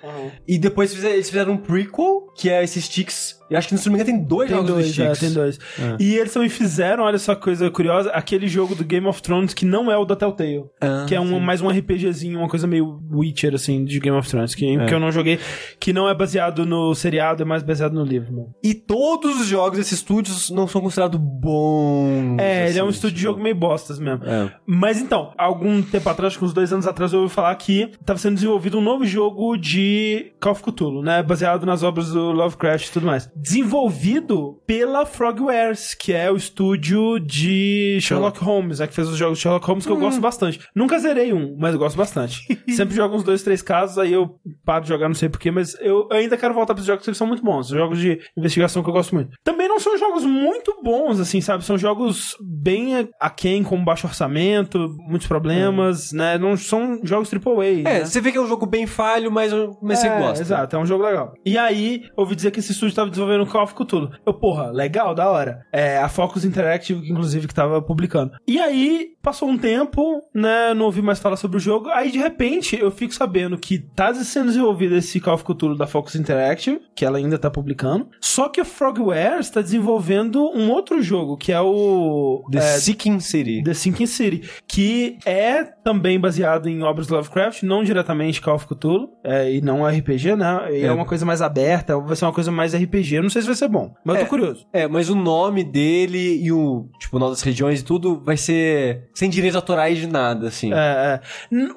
E depois eles fizeram um prequel, que é esse Sticks. Eu acho que no se não me engano tem dois Tem jogos do dois, é, tem dois. E eles também fizeram, olha só coisa curiosa, aquele jogo do Game of Thrones que não é o da Telltale. Ah, que é um, mais um RPGzinho, uma coisa meio Witcher, assim, de Game of Thrones, que, que eu não joguei, que não é baseado no seriado, é mais baseado no livro. Mano. E todos os jogos desses estúdios não são considerados bons. É, ele é um assim, estúdio de tipo. jogo meio bostas mesmo. É. Mas então, algum tempo atrás, acho que uns dois anos atrás, eu ouvi falar que estava sendo desenvolvido um novo jogo de Call of Cthulhu, né? Baseado nas obras do Lovecraft e tudo mais. Desenvolvido pela Frogwares, que é o estúdio de Sherlock Holmes, né? Que fez os jogos de Sherlock Holmes que eu gosto bastante. Nunca zerei um, mas eu gosto bastante. Sempre jogo uns dois, três casos, aí eu paro de jogar, não sei porquê, mas eu ainda quero voltar para os jogos que são muito bons. Jogos de investigação que eu gosto muito. Também não são jogos muito bons, assim, sabe? São jogos bem aquém, com baixo orçamento, muitos problemas, né? Não são jogos AAA. É, né? você vê que é um jogo bem falho, mas, mas você É, gosta. Exato, é um jogo legal. E aí, ouvi dizer que esse estúdio tava desenvolvendo Call of Cthulhu. Eu, porra, legal, da hora. É, a Focus Interactive, inclusive, que tava publicando. E aí, passou um tempo, né, não ouvi mais falar sobre o jogo. Aí, de repente, eu fico sabendo que tá sendo desenvolvido esse Call of Cthulhu da Focus Interactive, que ela ainda tá publicando. Só que a Frogwares está desenvolvendo um outro jogo, que é o... The é, Seeking City. The Sinking City, que é também baseado em obras do Lovecraft, não diretamente Call of Cthulhu, é, e não RPG, né? E é. É. uma coisa mais aberta, vai ser uma coisa mais RPG. Eu não sei se vai ser bom, mas eu É. tô curioso. É, mas o nome dele e o, tipo, o nome das regiões e tudo vai ser sem direitos autorais de nada, assim. É, é.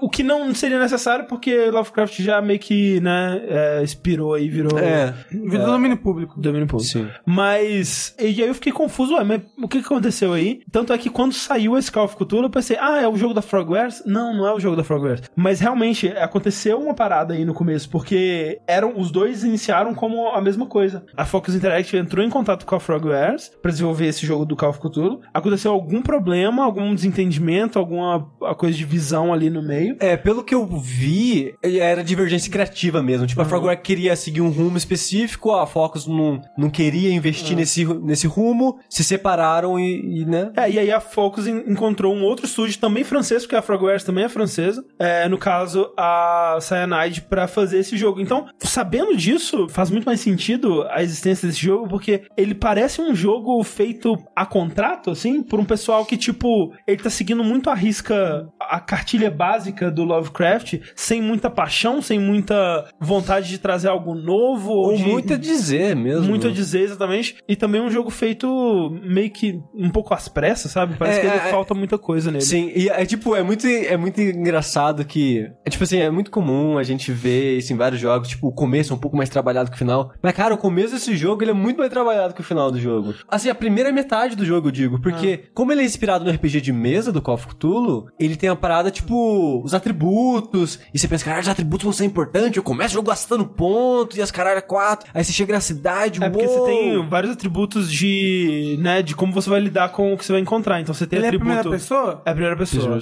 O que não seria necessário porque Lovecraft já meio que, né, é, expirou aí, virou É, Vida do domínio público. domínio público. sim. Mas, e aí eu fiquei confuso, ué, mas o que que aconteceu aí? Tanto é que quando saiu esse Call of Cthulhu, eu pensei, ah, é o jogo da Frogwares? Não, não é o jogo da Frogwares. Mas realmente, aconteceu uma parada aí no começo, porque eram, os dois iniciaram como a mesma coisa. A Focus Interactive entrou em contato com a Frogwares pra desenvolver esse jogo do Call of Cthulhu. Aconteceu algum problema, algum desentendimento, alguma coisa de visão ali no meio. É, pelo que eu vi, era divergência criativa mesmo. Tipo, a Frogware queria seguir um rumo específico, a Focus não, não queria investir nesse, ru- nesse rumo, se separaram e, e, né? É, e aí a Focus en- encontrou um outro estúdio também francês, porque a Frogwares também é francesa. É, no caso, a Cyanide, pra fazer esse jogo. Então, sabendo disso, faz muito mais sentido a existência desse jogo, porque ele parece um jogo feito a contrato, assim, por um pessoal que, tipo, ele tá seguindo muito a risca, a cartilha básica do Lovecraft, sem muita paixão, sem muita vontade de trazer algo novo. Ou de... muito a dizer mesmo. Muito a dizer, exatamente. E também um jogo feito meio que um pouco às pressas, sabe? Parece É, que ele é, falta muita coisa nele. Sim, e é tipo, é muito, é muito engraçado que. É tipo assim, é muito comum a gente ver isso em vários jogos. Tipo, o começo é um pouco mais trabalhado que o final. Mas, cara, o começo desse jogo ele é muito mais trabalhado que o final do jogo. Assim, a primeira metade do jogo, eu digo. Porque, como ele é inspirado no RPG de mesa do Call of Cthulhu, ele tem a parada, tipo, os atributos. E você pensa, caralho, os atributos vão ser importantes. Eu começo o jogo gastando pontos e as caralho quatro. Aí você chega na cidade, É porque você tem vários atributos de, né, de como você vai lidar com o que você vai encontrar. Então você tem Ele é a atributo... primeira pessoa? É a primeira pessoa.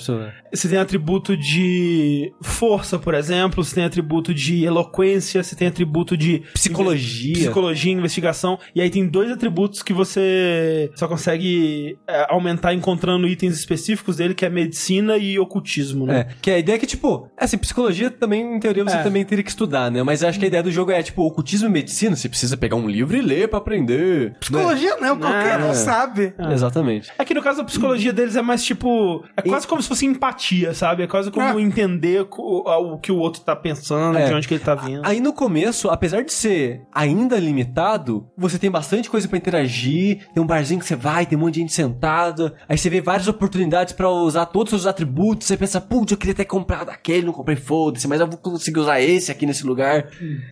Você tem atributo de força, por exemplo, você tem atributo de eloquência, você tem atributo de Psicologia. psicologia, investigação, e aí tem dois atributos que você só consegue é, aumentar encontrando itens específicos dele, que é medicina e ocultismo, né? É, que a ideia é que, tipo, assim, psicologia também, em teoria, você É. também teria que estudar, né? Mas acho que a ideia do jogo é, tipo, ocultismo e medicina, você precisa pegar um livro e ler pra aprender. né? Psicologia não, qualquer um É. sabe. Exatamente. É que no caso a psicologia deles é mais tipo. É quase como se fosse empatia, sabe? É quase como É. entender co- o, que o outro tá pensando, É. de onde que ele tá vindo. Aí no começo, apesar de ser ainda limitado, você tem bastante coisa pra interagir, tem um barzinho que você vai, tem um monte de gente sentada, aí você vê várias oportunidades pra usar todos os seus atributos, você pensa, putz, eu queria ter comprado aquele, não comprei, foda-se, mas eu vou conseguir usar esse aqui nesse lugar.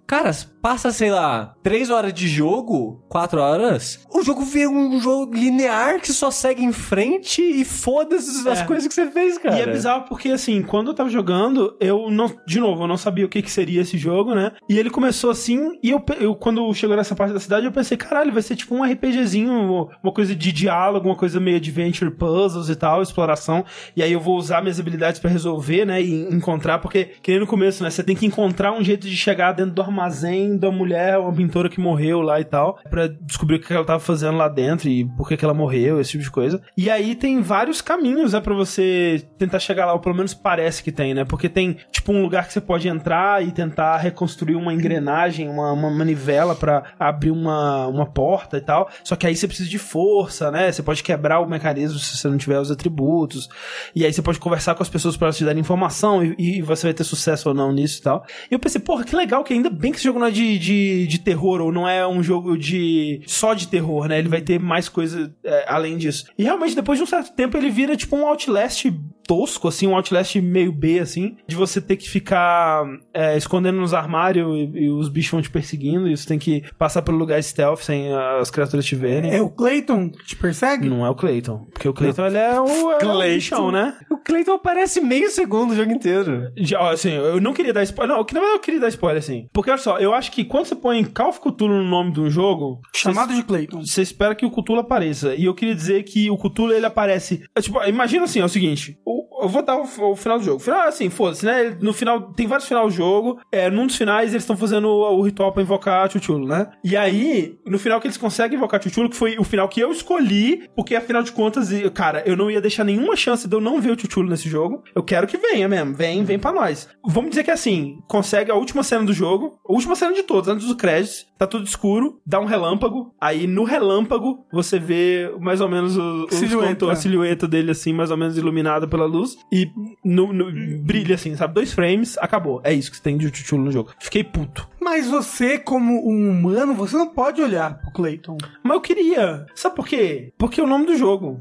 Cara, passa, sei lá, três horas de jogo, quatro horas, o jogo vira um jogo linear que só segue em frente e foda-se as É. coisas que você fez, cara. E é bizarro porque, assim, quando eu tava jogando, eu não. De novo, eu não sabia o que, que seria esse jogo, né? E ele começou assim, e eu, eu, quando chegou nessa parte da cidade, eu pensei, caralho, vai ser tipo um RPGzinho, uma coisa de diálogo, uma coisa meio adventure puzzles e tal, exploração. E aí eu vou usar minhas habilidades pra resolver, né? E encontrar, porque, que nem no começo, né? Você tem que encontrar um jeito de chegar dentro do armazém da mulher, uma pintora que morreu lá e tal, pra descobrir o que ela tava fazendo lá dentro e por que, ela morreu, esse tipo de coisa. E aí tem vários caminhos, né, pra você tentar chegar lá, ou pelo menos parece que tem, né? Porque tem, tipo, um lugar que você pode entrar e tentar reconstruir uma engrenagem, uma, uma manivela pra abrir uma, uma porta e tal. Só que aí você precisa de força, né? Você pode quebrar o mecanismo se você não tiver os atributos. E aí você pode conversar com as pessoas para elas te darem informação e, e você vai ter sucesso ou não nisso e tal. E eu pensei, porra, que legal que ainda bem que esse jogo não é de, de, de terror ou não é um jogo de só de terror, né? Ele vai ter mais coisa é, além disso. E realmente, depois de um certo tempo, ele vira tipo um Outlast tosco, assim, um Outlast meio B, assim, de você ter que ficar é, escondendo nos armários e, e os bichos vão te perseguindo e você tem que passar pelo lugar stealth sem as criaturas te verem. É o Clayton que te persegue? Não é o Clayton. Porque o Clayton, ele é o, é o Clayton. bichão, né? O Clayton aparece meio segundo o jogo inteiro. Já, assim, eu não queria dar spoiler. Não, que na verdade eu queria dar spoiler, assim. Porque, olha só, eu acho que quando você põe Call of Cthulhu no nome de um jogo... Chamado de Clayton. Você espera que o Cthulhu apareça. E eu queria dizer que o Cthulhu, ele aparece... é, tipo, imagina assim, é o seguinte. o- eu vou dar o, o final do jogo. O final, assim, foda-se, né? No final, tem vários finais do jogo. É, num dos finais, eles estão fazendo o, o ritual pra invocar Chuchulo, né? E aí, no final que eles conseguem invocar Chuchulo, que foi o final que eu escolhi, porque afinal de contas, cara, eu não ia deixar nenhuma chance de eu não ver o Chuchulo nesse jogo. Eu quero que venha mesmo. Vem, vem pra nós. Vamos dizer que assim, consegue a última cena do jogo, a última cena de todos, antes dos créditos, tá tudo escuro, dá um relâmpago. Aí no relâmpago, você vê mais ou menos o, os Silhueta. a silhueta dele, assim, mais ou menos iluminada pela luz. E no, no- brilha, assim, sabe? Dois frames, acabou. É isso que você tem de Chuchulo no jogo. Fiquei puto. Mas você, como um humano, você não pode olhar pro Clayton. Mas eu queria. Sabe por quê? Porque é o nome do jogo.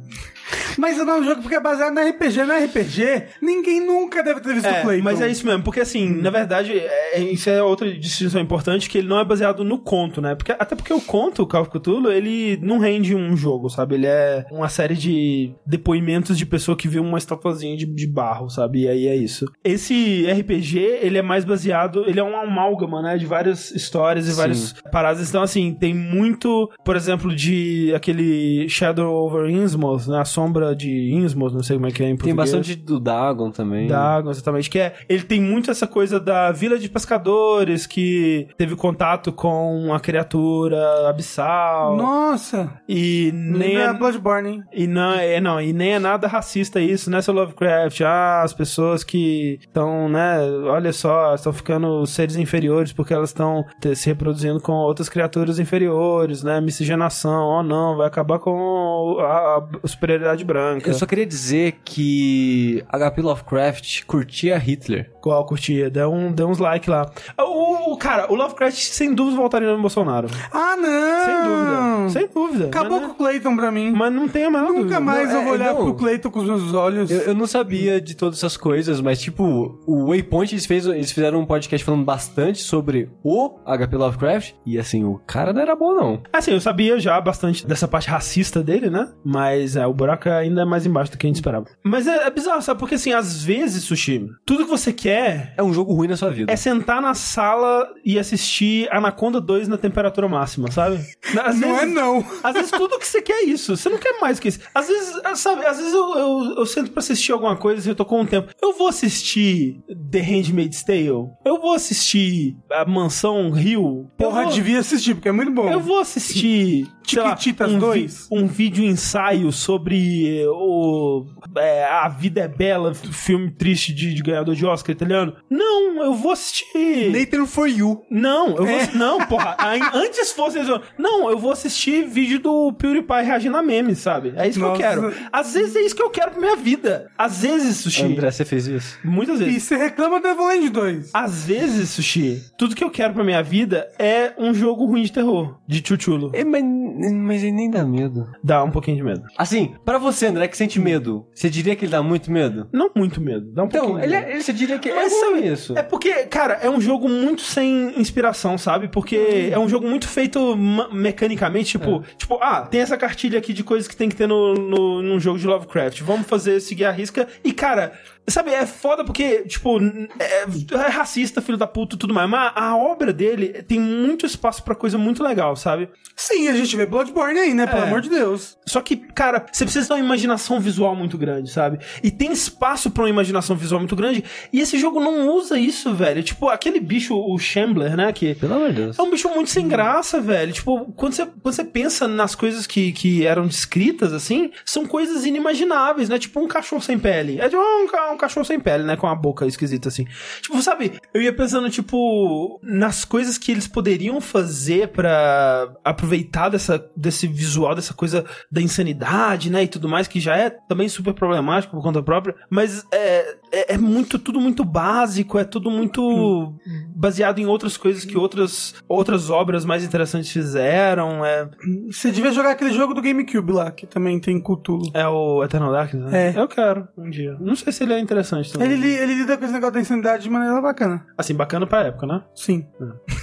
Mas não é um jogo porque é baseado na RPG. Na RPG, ninguém nunca deve ter visto o É, Clayton. mas é isso mesmo, porque assim, na verdade, é- isso é outra distinção importante, que ele não é baseado no conto, né? Porque, até porque o conto, o Call of Cthulhu, ele não rende um jogo, sabe? Ele é uma série de depoimentos de pessoa que viu uma estatuazinha de, de barro, sabe? E aí é isso. Esse RPG, ele é mais baseado, ele é um amálgama, né? De várias histórias e Sim. várias paradas. Então, assim, tem muito, por exemplo, de aquele Shadow over Innsmouth, né? A sombra de Innsmouth, não sei como é que é em Tem português. bastante do Dagon também. Dagon, exatamente. Que é, ele tem muito essa coisa da vila de pescadores que teve contato com a criatura abissal. Nossa. E nem Nem é é, Bloodborne, hein? e não, é, não, e nem é nada racista isso, né, seu Lovecraft? Ah, as pessoas que estão, né, olha só, estão ficando seres inferiores porque elas estão se reproduzindo com outras criaturas inferiores, né? Miscigenação, oh não, vai acabar com a, a superioridade branca. Eu só queria dizer que HP Lovecraft curtia Hitler. Qual curtia? Deu, um, deu uns like lá. O, o- cara, o Lovecraft sem dúvida voltaria no Bolsonaro. Ah, não! Sem dúvida. Sem dúvida. Acabou mas, com o Clayton pra mim. mas não tem a menor Nunca dúvida. mais Não, eu é, vou olhar não. pro Clayton com os meus olhos. Eu, eu não sabia de todas essas coisas, mas tipo, o Waypoint eles, fez, eles fizeram um podcast falando bastante sobre o HP Lovecraft. E assim, o cara não era bom, não. Assim, eu sabia já bastante dessa parte racista dele, né? Mas é, o buraco ainda é mais embaixo do que a gente esperava. Mas é, é bizarro, sabe? Porque assim, às vezes, Sushi, tudo que você quer É um jogo ruim na sua vida. é sentar na sala e assistir Anaconda 2 na temperatura máxima, sabe? Às não é vezes- não. Às vezes tudo que você quer é isso. Você não quer mais que isso. Às vezes, ah, sabe, às vezes eu, eu, eu sento pra assistir alguma coisa e eu tô com um tempo. Eu vou assistir The Handmaid's Tale. Eu vou assistir A Mansão Rio. Porra, eu vou, devia assistir, porque é muito bom. eu vou assistir. Chiquititas um, 2. um vídeo ensaio sobre o é, A Vida é Bela, filme triste de, de ganhador de Oscar italiano. Não, eu vou assistir. Nathan for You. Não, eu vou. É. Não, porra. antes fosse. Não, eu vou assistir vídeo do PewDiePie reagindo a memes, sabe? É isso Nossa. que eu quero. Às vezes é isso que eu quero pra minha vida. Às vezes, Sushi. André, você fez isso? Muitas E vezes. você reclama do Evoland 2. Às vezes, Sushi, tudo que eu quero pra minha vida é um jogo ruim de terror, de chuchulo. É, mas, mas ele nem dá medo. Dá um pouquinho de medo. Assim, pra você, André, que sente medo, você diria que ele dá muito medo? Não muito medo, dá um Então, pouquinho de ele, medo. é- ele, você diria que Mas é sabe, isso. É porque, cara, é um jogo muito sem inspiração, sabe? Porque é um jogo muito feito mecanicamente, tipo, tipo, ah, tem essa cartilha aqui de coisas que tem que ter no, no, num jogo de Lovecraft. Vamos fazer, seguir a risca. E, cara, sabe, é foda porque, tipo, é, é racista, filho da puta e tudo mais. Mas a obra dele tem muito espaço pra coisa muito legal, sabe? Sim, a gente vê Bloodborne aí, né? Pelo É. amor de Deus. Só que, cara, você precisa ter uma imaginação visual muito grande, sabe? E tem espaço pra uma imaginação visual muito grande. E esse jogo não usa isso, velho. Tipo, aquele bicho, o Shambler, né? Que Pelo amor de Deus. é um bicho muito sem graça, velho. Tipo, quando você, quando você pensa nas coisas que, que eram descritas, assim, são coisas inimagináveis, né? Tipo um cachorro sem pele. É tipo um, ca- um cachorro sem pele, né? Com a boca esquisita, assim. Tipo, sabe? Eu ia pensando, tipo, nas coisas que eles poderiam fazer pra aproveitar dessa, desse visual, dessa coisa da insanidade, né? E tudo mais, que já é também super problemático por conta própria. Mas é, é, é muito, tudo muito básico, é tudo muito baseado em outras coisas que outras, outras obras mais interessantes fizeram. É, Você devia jogar aquele jogo do GameCube lá, que também tem Cthulhu. é o Eternal Darkness, né? É. Eu quero, um dia. Não sei se ele é interessante também. Ele, ele lida com esse negócio da insanidade de maneira bacana. Assim, bacana pra época, né? Sim.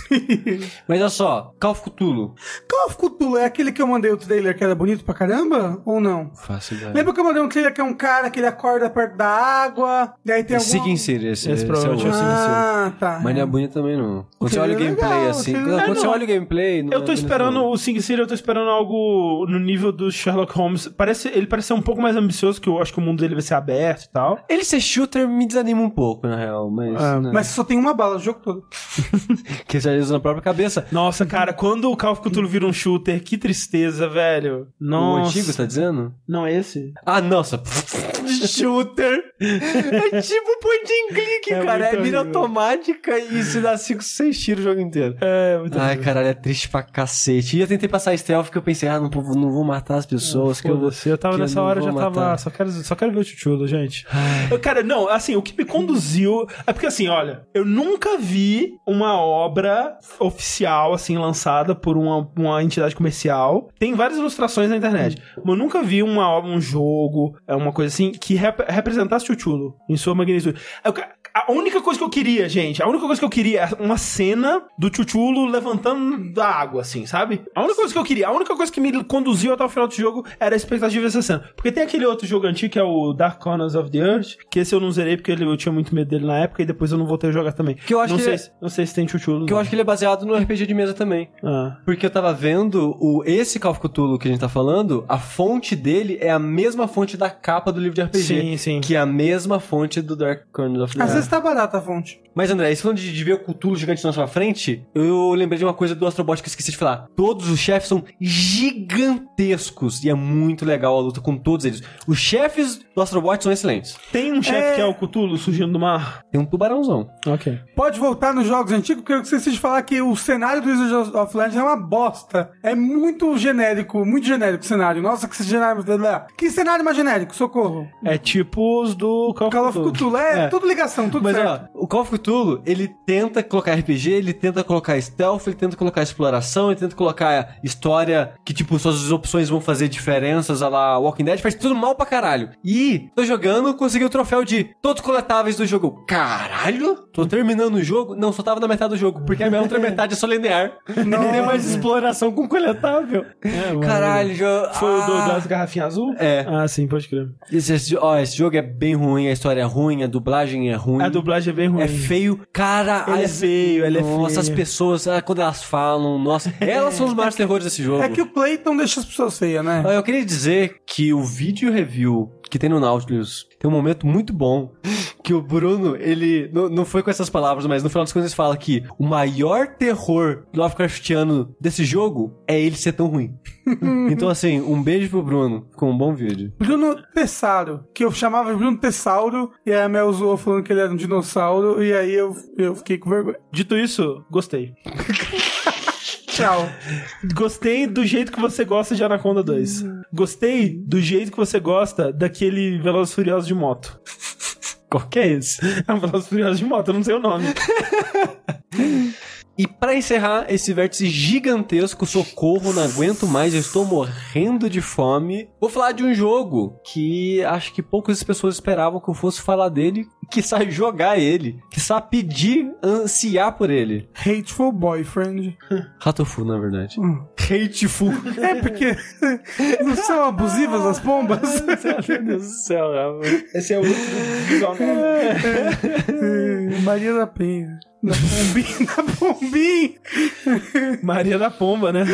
Mas olha só, Call of Cthulhu. Call of Cthulhu é aquele que eu mandei o trailer que era bonito pra caramba? Ou não? Faço ideia. Lembra que eu mandei um trailer que é um cara que ele acorda perto da água, e aí tem algum... Seeking City, esse, Esse esse é provavelmente é o City. Ah, tá. Mas não é bonito também, não. Quando você olha o é gameplay legal, assim. o Quando, É, quando você não. olha o gameplay. não Eu é tô bonito, esperando, não. o Sing City, eu tô esperando algo no nível do Sherlock Holmes. Parece, ele parece ser um pouco mais ambicioso, que eu acho que o mundo dele vai ser aberto e tal. Ele ser shooter me desanima um pouco, na real. Mas. Ah, né, Mas só tem uma bala o jogo todo. Que você usa na própria cabeça. Nossa, cara, quando o Call of Cthulhu vira um shooter, que tristeza, velho. O Nossa. antigo, você tá dizendo? Não é esse? Ah, nossa. shooter. É tipo point and click, É cara. É mira automática e se dá 5, 6 tiros o jogo inteiro. É, muito Ai, horrível. caralho, é triste pra cacete. E eu tentei passar stealth que eu pensei, ah, não, vou- não vou matar as pessoas. que eu, Foda-se, eu tava que nessa não hora, já tava. Só quero, só quero ver o Chuchulo, gente. Eu, cara, não, assim, o que me conduziu. É porque, assim, olha, eu nunca vi uma obra oficial, assim, lançada por uma, uma entidade comercial. Tem várias ilustrações na internet, mas eu nunca vi uma obra, um jogo, é uma coisa assim, que rep- representasse Chuchulo em sua magnitude. Eu, ca- a única coisa que eu queria, gente, a única coisa que eu queria é uma cena do Chuchulo levantando da água, assim, sabe? A única coisa que eu queria, a única coisa que me conduziu até o final do jogo era a expectativa dessa cena. Porque tem aquele outro jogo antigo que é o Dark Corners of the Earth, que esse eu não zerei porque ele- eu tinha muito medo dele na época e depois eu não voltei a jogar também. Que eu acho não que sei, ele- se, não sei se tem Chuchulo. Que eu acho que ele é baseado no RPG de mesa também. Ah. Porque eu tava vendo o, esse Call of Cthulhu que a gente tá falando, a fonte dele é a mesma fonte da capa do livro de RPG. Sim, sim. Que é a mesma fonte do Dark Corner of the Earth. Vezes tá barata a fonte. Mas André, esse falando de, de ver o Cthulhu gigante na sua frente, eu lembrei de uma coisa do Astrobot que eu esqueci de falar. Todos os chefes são gigantescos e é muito legal a luta com todos eles. Os chefes do Astrobot são excelentes. Tem um chefe É. que é o Cthulhu surgindo do mar. Tem um tubarãozão. Ok. Pode voltar nos jogos antigos, porque eu esqueci de falar que o cenário do Wizards of Legends é uma bosta. É muito genérico, muito genérico o cenário. Nossa, que cenário. Que cenário mais genérico, socorro. É tipo os do Call, Call of Cthulhu, é, É. tudo ligação, tudo Mas certo. ó, o Call of Cthulhu, ele tenta colocar RPG, ele tenta colocar stealth, ele tenta colocar exploração, ele tenta colocar história que, tipo, suas opções vão fazer diferenças, a lá Walking Dead, faz tudo mal pra caralho. E tô jogando, consegui o troféu de todos coletáveis do jogo. Caralho? Tô terminando o jogo? Não, só tava na metade do jogo, porque a minha outra metade é só linear. Não tem mais exploração com coletável. É, Caralho, jogo. Foi o do, Ah. das garrafinhas azul? É. Ah, sim, pode crer. Esse, esse- ó, esse jogo é bem ruim, a história é ruim, a dublagem é ruim. A dublagem é bem ruim. É feio. Cara, Ele é feio, ele é Nossa, feio. as pessoas, ah, quando elas falam, nossa, elas são os maiores terrores desse jogo. É que o Clayton deixa as pessoas feias, né? Ah, Eu queria dizer que o vídeo review que tem no Nautilus tem um momento muito bom que o Bruno, ele não, não foi com essas palavras, mas no final das contas ele fala que o maior terror Lovecraftiano desse jogo é ele ser tão ruim. então assim, um beijo pro Bruno, ficou um bom vídeo. Bruno Tessaro, que eu chamava de Bruno Tessauro, e aí a Mel zoou falando que ele era um dinossauro, e aí eu, eu fiquei com vergonha. Dito isso, gostei. Tchau. Gostei do jeito que você gosta de Anaconda 2. Gostei do jeito que você gosta daquele Velozes e Furiosos de moto. Qual que é esse? É um Velozes e Furiosos de moto, eu não sei o nome. E pra encerrar esse vértice gigantesco, socorro, não aguento mais, eu estou morrendo de fome. Vou falar de um jogo que acho que poucas pessoas esperavam que eu fosse falar dele, que sabe jogar ele, que sabe pedir, ansiar por ele. Hateful Boyfriend. Ratofu, na verdade. Hum. Hateful. É porque não são abusivas as pombas? Meu Deus do céu, Rafa. Esse é o último visual É, Maria da Penha. Da Pombim, da Pombim. Maria da Pomba, né?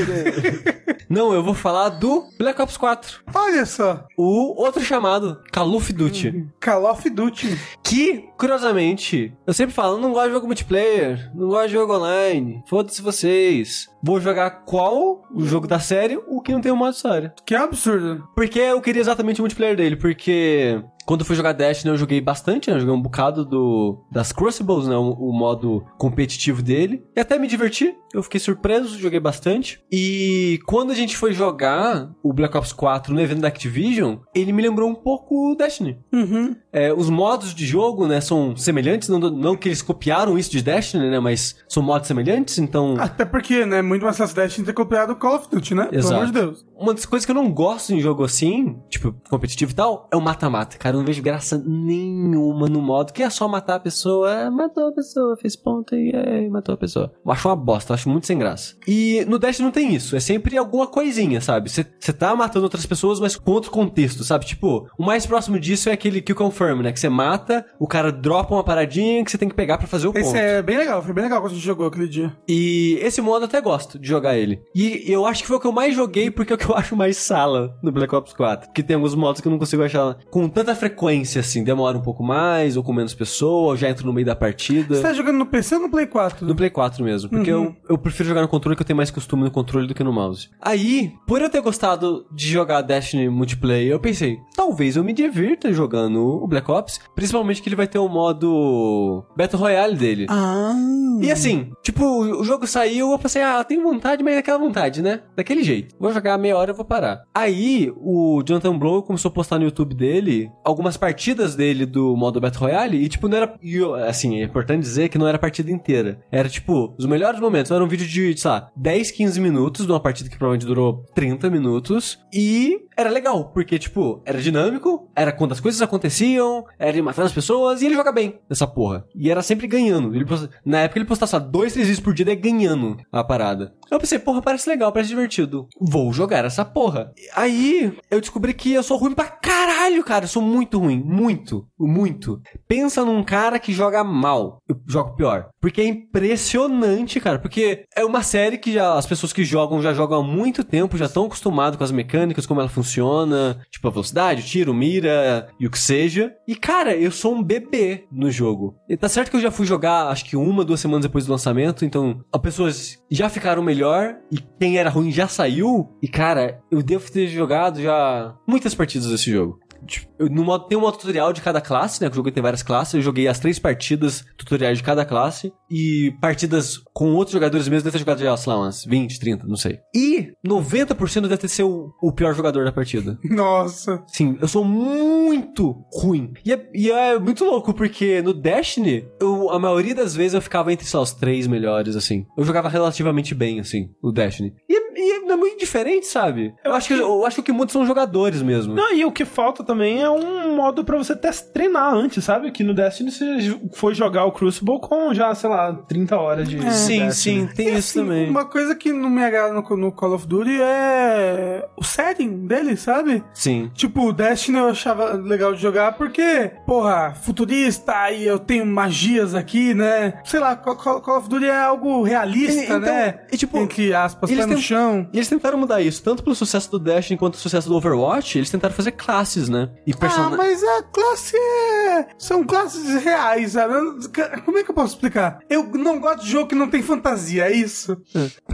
Não, eu vou falar do Black Ops 4. Olha só. O outro chamado Call of Duty. Call of Duty. Que, curiosamente, eu sempre falo, não gosto de jogo multiplayer, não gosto de jogo online, foda-se vocês. Vou jogar qual o jogo da série, o que não tem o modo história. Que absurdo. Porque eu queria exatamente o multiplayer dele, porque quando eu fui jogar Destiny eu joguei bastante, né? Eu joguei um bocado do, das Crucibles, né? O, o modo competitivo dele. E até me diverti, eu fiquei surpreso, joguei bastante. E quando a gente foi jogar o Black Ops 4 no evento da Activision, ele me lembrou um pouco o Destiny. Uhum. É, os modos de jogo, né, são semelhantes, não, não que eles copiaram isso de Destiny, né, mas são modos semelhantes, então... Até porque, né? Muito mais fácil Destiny ter copiado o Call of Duty, né? Pelo Exato. amor de Deus. Uma das coisas que eu não gosto em jogo assim, tipo, competitivo e tal, é o mata-mata. Cara, eu não vejo graça nenhuma no modo que é só matar a pessoa, é, matou a pessoa, fez ponta e é, matou a pessoa. Eu acho uma bosta, eu acho muito sem graça. E no Dash não tem isso, é sempre alguma coisinha, sabe? Você tá matando outras pessoas, mas com outro contexto, sabe? Tipo, o mais próximo disso é aquele kill confirm, né? Que você mata, o cara dropa uma paradinha que você tem que pegar pra fazer o ponto. Esse é bem legal, foi bem legal quando a gente jogou aquele dia. E esse modo eu até gosto de jogar ele. E eu acho que foi o que eu mais joguei porque é o que eu acho mais sala no Black Ops 4. Que tem alguns modos que eu não consigo achar com tanta frequência, assim. Demora um pouco mais, ou com menos pessoa, ou já entro no meio da partida. Você tá jogando no PC ou no Play 4? No Play 4 mesmo, porque eu, eu prefiro jogar no controle, que eu tenho mais costume no controle do que no mouse. Aí, por eu ter gostado de jogar Destiny multiplayer, eu pensei, talvez eu me divirta jogando o Black Ops, principalmente que ele vai ter o modo Battle Royale dele. Ah. E assim, tipo, o jogo saiu, eu pensei, ah, tenho vontade, mas é aquela vontade, né? Daquele jeito. Vou jogar meia hora e vou parar. Aí, o Jonathan Blow começou a postar no YouTube dele algumas partidas dele do modo Battle Royale e, tipo, não era. e assim, é importante dizer que não era partida inteira. Era, tipo, os melhores momentos. Era um vídeo de, sei lá, 10, 15 minutos de uma partida que provavelmente durou 30 minutos. E era legal, porque, tipo, era dinâmico, era quando as coisas aconteciam, era ele matando as pessoas, e ele joga bem nessa porra. E era sempre ganhando. Ele posta- na época ele postava só dois, três vídeos por dia, daí ganhando a parada. Eu pensei, porra, parece legal, parece divertido. Vou jogar essa porra. Aí eu descobri que eu sou ruim pra caralho, cara. Eu sou muito ruim. Muito. Muito. Pensa num cara que joga mal. Eu jogo pior. Porque é impressionante, cara. Porque é uma série que já, as pessoas que jogam já jogam há muito tempo, já estão acostumadas com as mecânicas, como ela funciona. Tipo, a velocidade, o tiro, mira e o que seja. E, cara, eu sou um bebê no jogo. E tá certo que eu já fui jogar, acho que uma, duas semanas depois do lançamento. Então, as pessoas já ficaram melhor. E quem era ruim já saiu. E, cara, eu devo ter jogado já muitas partidas desse jogo. Tipo, eu- no modo, tem um modo tutorial de cada classe, né? Que o jogo tem várias classes. Eu joguei as três partidas tutoriais de cada classe. E partidas com outros jogadores mesmo, deve ter jogado já, sei lá, umas 20, 30, não sei. E 90% deve ter ser o, o pior jogador da partida. Nossa. Sim, eu sou muito ruim. E é, e é muito louco, porque no Destiny, eu, a maioria das vezes eu ficava entre, sei lá, os três melhores, assim. Eu jogava relativamente bem, assim, no Destiny. E, e é muito diferente, sabe? Eu, acho que, eu acho que o que muda são os jogadores mesmo. Não, e o que falta também é um modo pra você treinar antes, sabe? Que no Destiny você foi jogar o Crucible com já, sei lá, 30 horas de. sim, Destiny. sim, tem E, isso assim, também. Uma coisa que não me agrada no, no Call of Duty é o setting dele, sabe? Sim. Tipo, o Destiny eu achava legal de jogar porque, porra, futurista e eu tenho magias aqui, né? Sei lá, Call, Call- of Duty é algo realista, E- então, né? e, tipo, Entre aspas, eles pé no chão. E eles tentaram mudar isso, tanto pelo sucesso do Destiny quanto pelo sucesso do Overwatch, eles tentaram fazer classes, né? E Ah, mas a classe é... São classes reais, sabe? Eu- Como é que eu posso explicar? Eu não gosto de jogo que não tem fantasia, é isso?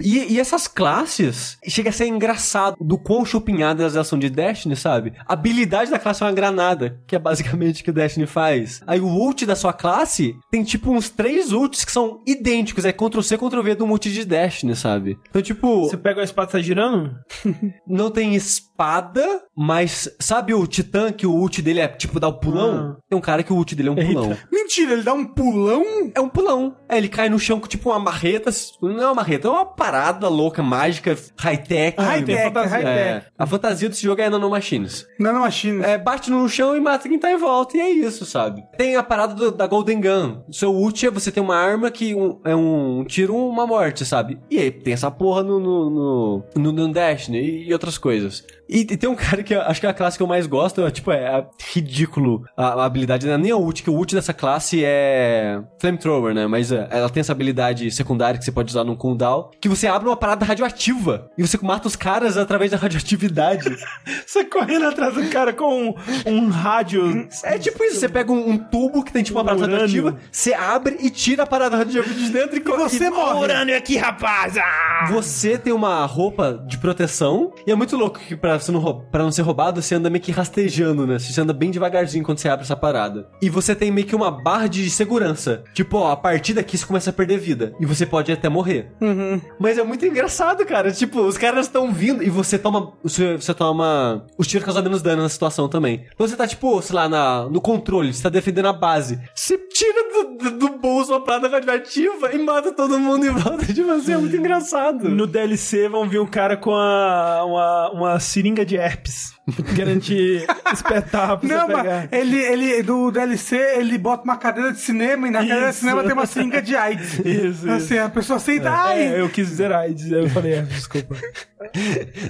E, e essas classes chega a ser engraçado do quão chupinhadas elas são de Destiny, sabe? A habilidade da classe é uma granada, que é basicamente o que o Destiny faz. Aí o ult da sua classe tem tipo uns três ults que são idênticos, é Ctrl C, Ctrl V do ult de Destiny, sabe? Então, tipo, Você pega a espada tá girando? não tem espada, mas sabe o Titã que o ult dele é tipo dar o pulão? Tem um cara que o ult dele é um Eita. pulão. Mentira, ele dá um pulão? É um pulão. É, ele cai no chão com tipo uma marreta. Não é uma marreta, é uma parada louca, mágica, high-tech. High-tech, fantasia. high-tech. É, a fantasia desse jogo é nanomachines. Nanomachines. É, bate no chão e mata quem tá em volta, e é isso, sabe? Tem a parada do- da Golden Gun. O seu ult é você tem uma arma que um- é um tiro, uma morte, sabe? E aí tem essa porra no, no, no, no, no Destiny e outras coisas. E, e tem um cara que eu- acho que é a classe que eu mais gosto, é, tipo, é, é ridículo a, a habilidade, não é nem a ult, que o ult dessa classe é Flamethrower, né? Mas é, ela tem essa habilidade secundária que você pode usar num cooldown, que você abre uma parada radioativa e você mata os caras através da radioatividade. Você correndo atrás do cara com um, um rádio. É tipo isso, você pega um, um tubo que tem tipo uma parada Urânio. radioativa, você abre e tira a parada radioativa de dentro e, você e- morre. Urânio aqui, rapaz! Ah! Você tem uma roupa de proteção e é muito louco que pra, você não, pra não ser roubado, você anda meio que rastejando, né? Você anda bem devagarzinho quando você abre essa parada. E você tem meio que uma barra de segurança. Tipo, ó, a partir daqui você começa a perder vida. E você pode até morrer. Mas é muito engraçado, cara. Tipo, os caras estão vindo e você toma. Você, você toma. Os tiros causam menos dano na situação também. Então você tá, tipo, sei lá, na, no controle, você tá defendendo a base. Você tira do, do, do bolso uma parada radioativa e mata todo mundo em volta de você. É muito engraçado. No DLC vão vir um cara com a- uma, uma seringa de herpes. Espetar pra Não, mas ele, ele, do DLC, ele bota uma cadeira de cinema e na cadeira de Isso. cinema tem uma seringa de AIDS. Isso, Assim, a pessoa senta, ai, É, eu quis dizer AIDS, eu falei, é, desculpa.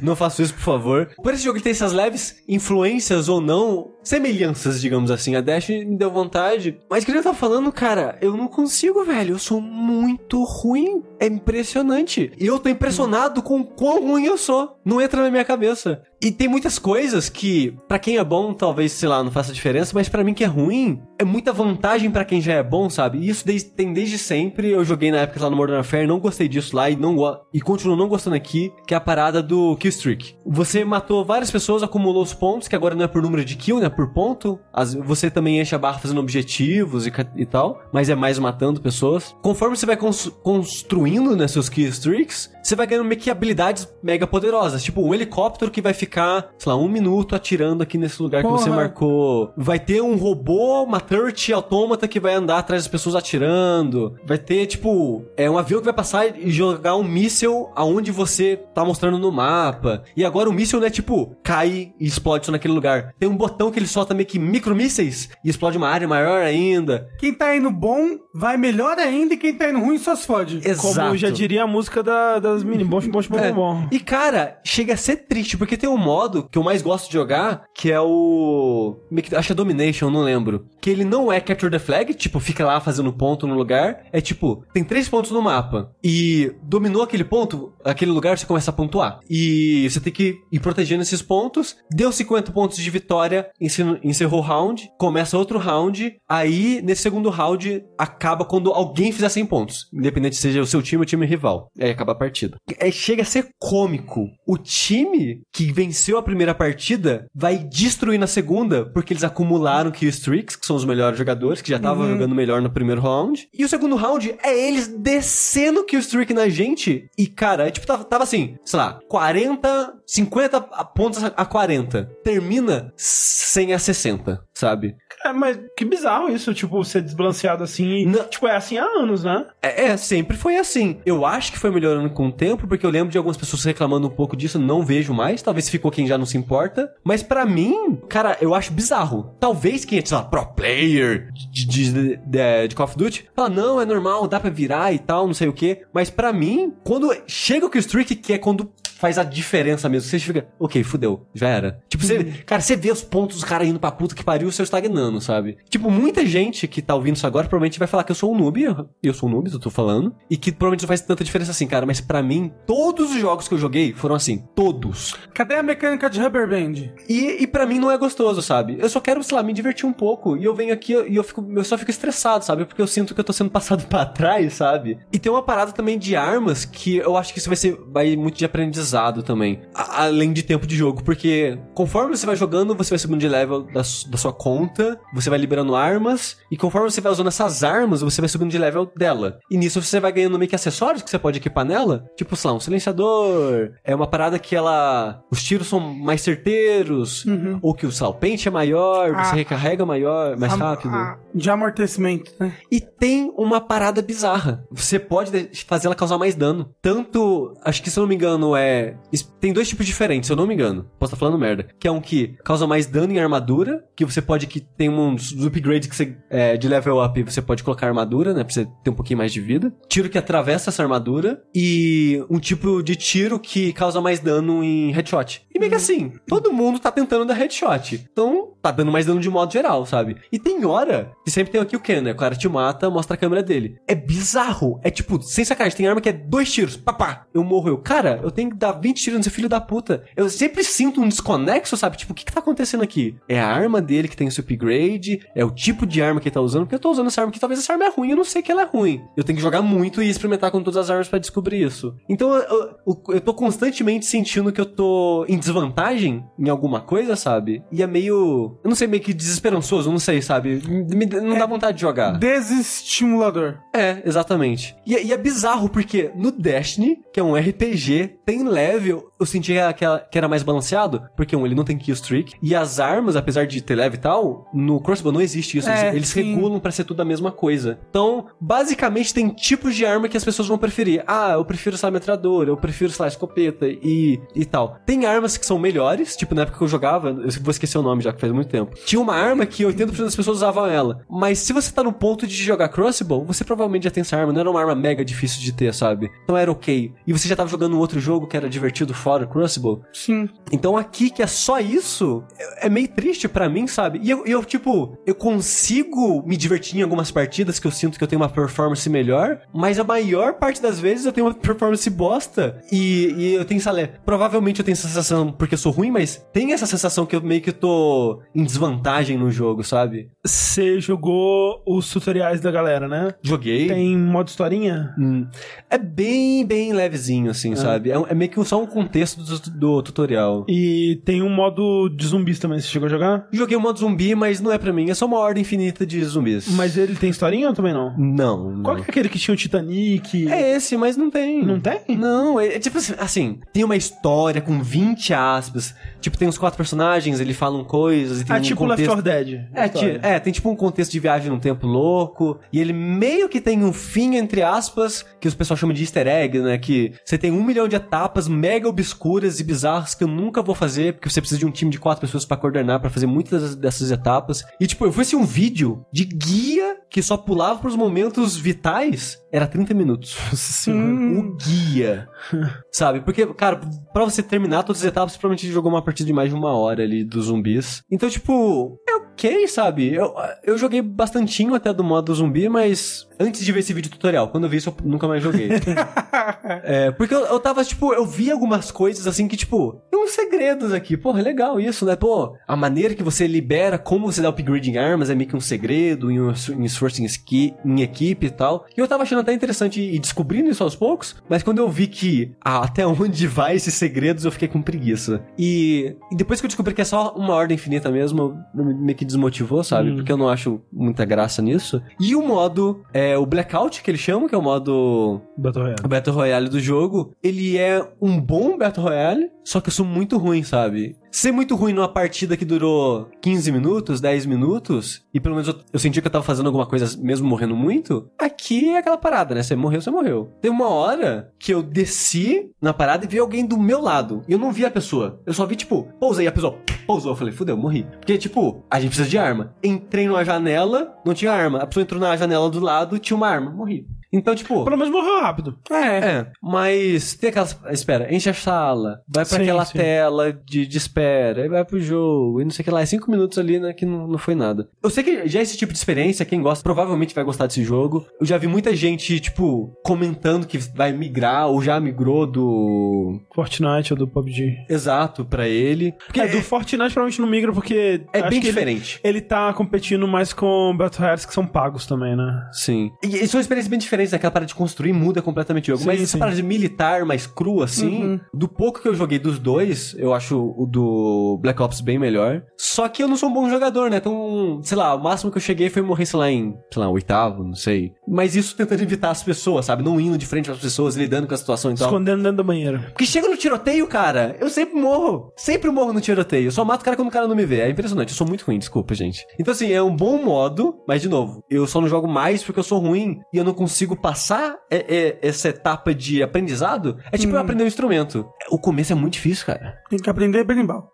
Não faço isso, por favor. Por esse jogo ele tem essas leves influências ou não, semelhanças, digamos assim. A Dash me deu vontade. Mas que eu tava falando, cara, eu não consigo, velho. Eu sou muito ruim. É impressionante. E eu tô impressionado com o quão ruim eu sou. Não entra na minha cabeça. E tem muitas coisas que, pra quem é bom, talvez, sei lá, não faça diferença, mas pra mim que é ruim, é muita vantagem pra quem já é bom, sabe? E isso desde- tem desde sempre. Eu joguei na época lá no Modern Warfare, não gostei disso lá e não e continuo não gostando aqui, que é a parada do kill streak. Você matou várias pessoas, acumulou os pontos, que agora não é por número de kill, né? É por ponto. As- você também enche a barra fazendo objetivos e, e tal, mas é mais matando pessoas. Conforme você vai cons- construindo, né, seus kill streaks, você vai ganhando meio que habilidades mega poderosas. Tipo, um helicóptero que vai ficar, sei lá, um minuto atirando aqui nesse lugar que você Porra. marcou. Vai ter um robô, uma turret autômata que vai andar atrás das pessoas atirando. Vai ter, tipo, é um avião que vai passar e jogar um míssil aonde você tá mostrando no mapa. E agora o míssil não é tipo, cai e explode só naquele lugar. Tem um botão que ele solta meio que micromísseis e explode uma área maior ainda. Quem tá indo bom vai melhor ainda e quem tá indo ruim só se fode. Como já diria a música da- das mini bom, bom, bom, É. bom. E cara, chega a ser triste, porque tem um modo que eu mais gosto de jogar, que é o. meio que- Acho que é Domination, não lembro. Que ele não é Capture the Flag, tipo, fica lá fazendo ponto no lugar. É tipo, tem três pontos no mapa. E dominou aquele ponto, aquele lugar, você começa a pontuar. E você tem que ir protegendo esses pontos. Deu 50 pontos de vitória, encerrou o round, começa outro round. Aí, nesse segundo round, acaba quando alguém fizer 100 pontos. Independente seja o seu time ou o time rival. Aí acaba a partida. É, chega a ser cômico. O time que venceu a primeira partida vai destruir na segunda, porque eles acumularam kill streaks, que são os melhores jogadores, que já estavam jogando melhor no primeiro round. E o segundo round é eles descendo kill streak na gente. E, cara, é tipo, tava, tava assim, sei lá, 40, 50 pontos a 40. Termina 100 a 60, sabe? É, mas que bizarro isso, tipo, ser desbalanceado assim. e, Não. Tipo, é assim há anos, né? É, é, sempre foi assim. Eu acho que foi melhorando com o tempo, porque eu lembro de algumas pessoas reclamando um pouco disso, não vejo mais. Talvez ficou quem já não se importa. Mas pra mim, cara, eu acho bizarro. Talvez quem é, sei lá, pro player de, de, de- de Call of Duty, fala, não, é normal, dá pra virar e tal, não sei o quê. Mas pra mim, quando chega o Killstreak, que é quando faz a diferença mesmo. Você fica, ok, fudeu, já era. Tipo, você, cara, você vê os pontos dos caras indo pra puta que pariu, o seu estagnando, sabe? Tipo, muita gente que tá ouvindo isso agora provavelmente vai falar que eu sou um noob, eu- eu sou um noob, eu tô falando, e que provavelmente não faz tanta diferença assim, cara, mas pra mim, todos os jogos que eu joguei foram assim, todos. Cadê a mecânica de Rubber Band? E, e para mim não é gostoso, sabe? Eu só quero, sei lá, me divertir um pouco. E eu venho aqui e eu, fico, eu só fico estressado, sabe? Porque eu sinto que eu tô sendo passado pra trás, sabe? E tem uma parada também de armas que eu acho que isso vai ser vai muito de aprendizado também. A- além de tempo de jogo. Porque conforme você vai jogando, você vai subindo de level da, da sua conta, você vai liberando armas. E conforme você vai usando essas armas, você vai subindo de level dela. E nisso você vai ganhando meio que acessórios que você pode equipar nela. Tipo, sei lá, um silenciador. É uma parada que ela. Os tiros são mais certeiros. Ou que o salpente é maior, você Ah. recarrega maior, mais A- rápido. a- de amortecimento, né? E tem uma parada bizarra. Você pode de- fazer ela causar mais dano. Tanto, acho que se eu não me engano, é. Es- Tem dois tipos diferentes, se eu não me engano. Posso estar falando merda. Que é um que causa mais dano em armadura. Que você pode. que tem uns upgrades que você. É, de level up, você pode colocar armadura, né? Pra você ter um pouquinho mais de vida. Tiro que atravessa essa armadura. E um tipo de tiro que causa mais dano em headshot. E meio que assim, todo mundo tá tentando dar headshot. Então, tá dando mais dano de modo geral, sabe? E tem hora que sempre tem aqui o Ken, né? O cara te mata, mostra a câmera dele. É bizarro. É tipo, sem sacanagem, tem arma que é dois tiros, papá. Eu morro. Eu, cara, eu tenho que dar 20 tiros nesse filho da puta. Eu sempre sinto um desconexo, sabe? Tipo, o que que tá acontecendo aqui? É a arma dele que tem esse upgrade, é o tipo de arma que ele tá usando, porque eu tô usando essa arma que talvez essa arma é ruim, eu não sei que ela é ruim. Eu tenho que jogar muito e experimentar com todas as armas pra descobrir isso. Então, eu, eu, eu tô constantemente sentindo que eu tô em desvantagem em alguma coisa, sabe? E é meio. Eu não sei, meio que desesperançoso, não sei, sabe? Me- não dá vontade de jogar. Desestimulador. É, exatamente. E, é- e é bizarro, porque no Destiny, que é um RPG, tem level, eu senti que era, que era mais balanceado, porque um, ele não tem kill streak, e as armas, apesar de ter level e tal, no Crossbow não existe isso, É, eles, sim. regulam pra ser tudo a mesma coisa. Então, basicamente, tem tipos de arma que as pessoas vão preferir. Ah, eu prefiro, lá, metralhadora, eu prefiro, sei lá, escopeta e, e tal. Tem armas que são melhores, tipo, na época que eu jogava, eu vou esquecer o nome já, que faz muito tempo. Tinha uma arma que 80% das pessoas usavam ela. Mas se você tá no ponto de jogar Crossbow, você provavelmente já tem essa arma. Não era uma arma mega difícil de ter, sabe? Então era ok. E você já tava jogando um outro jogo que era era divertido fora o Crucible. Sim. Então aqui que é só isso, é é meio triste pra mim, sabe? E eu, eu, tipo, eu consigo me divertir em algumas partidas que eu sinto que eu tenho uma performance melhor, mas a maior parte das vezes eu tenho uma performance bosta. E, e eu tenho, sabe, provavelmente eu tenho essa sensação porque eu sou ruim, mas tem essa sensação que eu meio que tô em desvantagem no jogo, sabe? Você jogou os tutoriais da galera, né? Joguei. Tem modo historinha? Hum. É bem, bem levezinho, assim, sabe? É, é meio que só um contexto do, do tutorial. E tem um modo de zumbis também. Você chegou a jogar? Joguei o modo zumbi, mas não é pra mim. É só uma ordem infinita de zumbis. Mas ele tem historinha ou também não? Não, não. Qual que é aquele que tinha o Titanic? É esse, mas não tem. Não tem? Não, é, é tipo assim, assim, tem uma história com 20 aspas. Tipo, tem os quatro personagens, eles falam coisas e tem Ah, um tipo contexto... Left 4 Dead. É, ti- é, tem tipo um contexto de viagem num tempo louco. E ele meio que tem um fim, entre aspas, que os pessoal chamam de easter egg, né? Que você tem um milhão de etapas mega obscuras e bizarras que eu nunca vou fazer, porque você precisa de um time de quatro pessoas pra coordenar, pra fazer muitas dessas- dessas etapas. E tipo, eu fui assistir um vídeo de guia que só pulava pros momentos vitais, era 30 minutos. Senhora. O guia. Sabe? Porque, cara, pra você terminar todas as etapas, você provavelmente jogou uma partida de mais de uma hora ali dos zumbis. Então, tipo, ok, sabe? Eu, eu joguei bastantinho até do modo zumbi, mas antes de ver esse vídeo tutorial, quando eu vi isso, eu nunca mais joguei. é, porque eu, eu tava, tipo, eu vi algumas coisas assim que, tipo, tem uns segredos aqui. Porra, é legal isso, né? Pô, a maneira que você libera, como você dá upgrade em armas é meio que um segredo, em, um, em esforço em, esqui, em equipe e tal. E eu tava achando até interessante ir descobrindo isso aos poucos, mas quando eu vi que ah, até onde vai esses segredos, eu fiquei com preguiça. E, e depois que eu descobri que é só uma ordem infinita mesmo, eu- meio que desmotivou, sabe? Hum. Porque eu não acho muita graça nisso. E o modo, é o Blackout, que eles chamam, que é o modo Battle Royale. Battle Royale do jogo, ele é um bom Battle Royale, só que eu sou muito ruim, sabe? Ser muito ruim numa partida que durou 15 minutos, 10 minutos, e pelo menos eu, eu senti que eu tava fazendo alguma coisa mesmo morrendo muito, aqui é aquela parada, né? Você morreu, você morreu. Tem uma hora que eu desci na parada e vi alguém do meu lado. E eu não vi a pessoa. Eu só vi, tipo, pousei, a pessoa pousou. Eu falei, fudeu, morri. Porque, tipo, a gente precisa de arma. Entrei numa janela, não tinha arma. A pessoa entrou na janela do lado, tinha uma arma, morri. Então, tipo. Pelo menos morreu rápido. É. É, mas tem aquelas. Espera, enche a sala, vai pra Sim, aquela sim. tela de, de espera, aí vai pro jogo, e não sei o que lá. É cinco minutos ali, né, que não, não foi nada. Eu sei que já esse tipo de experiência, quem gosta provavelmente vai gostar desse jogo. Eu já vi muita gente, tipo, comentando que vai migrar ou já migrou do. Fortnite ou do PUBG. Exato, pra ele. Porque é, do Fortnite provavelmente não migra porque. é bem que ele- diferente. Ele, tá competindo mais com Battle Royales que são pagos também, né? Sim. E, e são experiências bem diferentes, aquela parada de construir muda completamente o jogo. Sim, mas essa sim. parada de militar mais crua, assim, Uhum. do pouco que eu joguei dos dois, eu acho o do Black Ops bem melhor. Só que eu não sou um bom jogador, né? Então, sei lá, o máximo que eu cheguei foi morrer, sei lá, em, sei lá, oitavo, não sei. Mas isso tentando evitar as pessoas, sabe? Não indo de frente às pessoas, lidando com a situação e tal. Escondendo dentro da banheira. Porque chega no tiroteio, cara, eu sempre morro. Sempre morro no tiroteio. Eu só mato o cara quando o cara não me vê. É impressionante. Eu sou muito ruim, desculpa, gente. Então, assim, é um bom modo, mas, de novo, eu só não jogo mais porque eu sou ruim e eu não consigo passar é- é- essa etapa de aprendizado. É tipo eu aprender um instrumento. O começo é muito difícil, cara. Tem que aprender berimbau.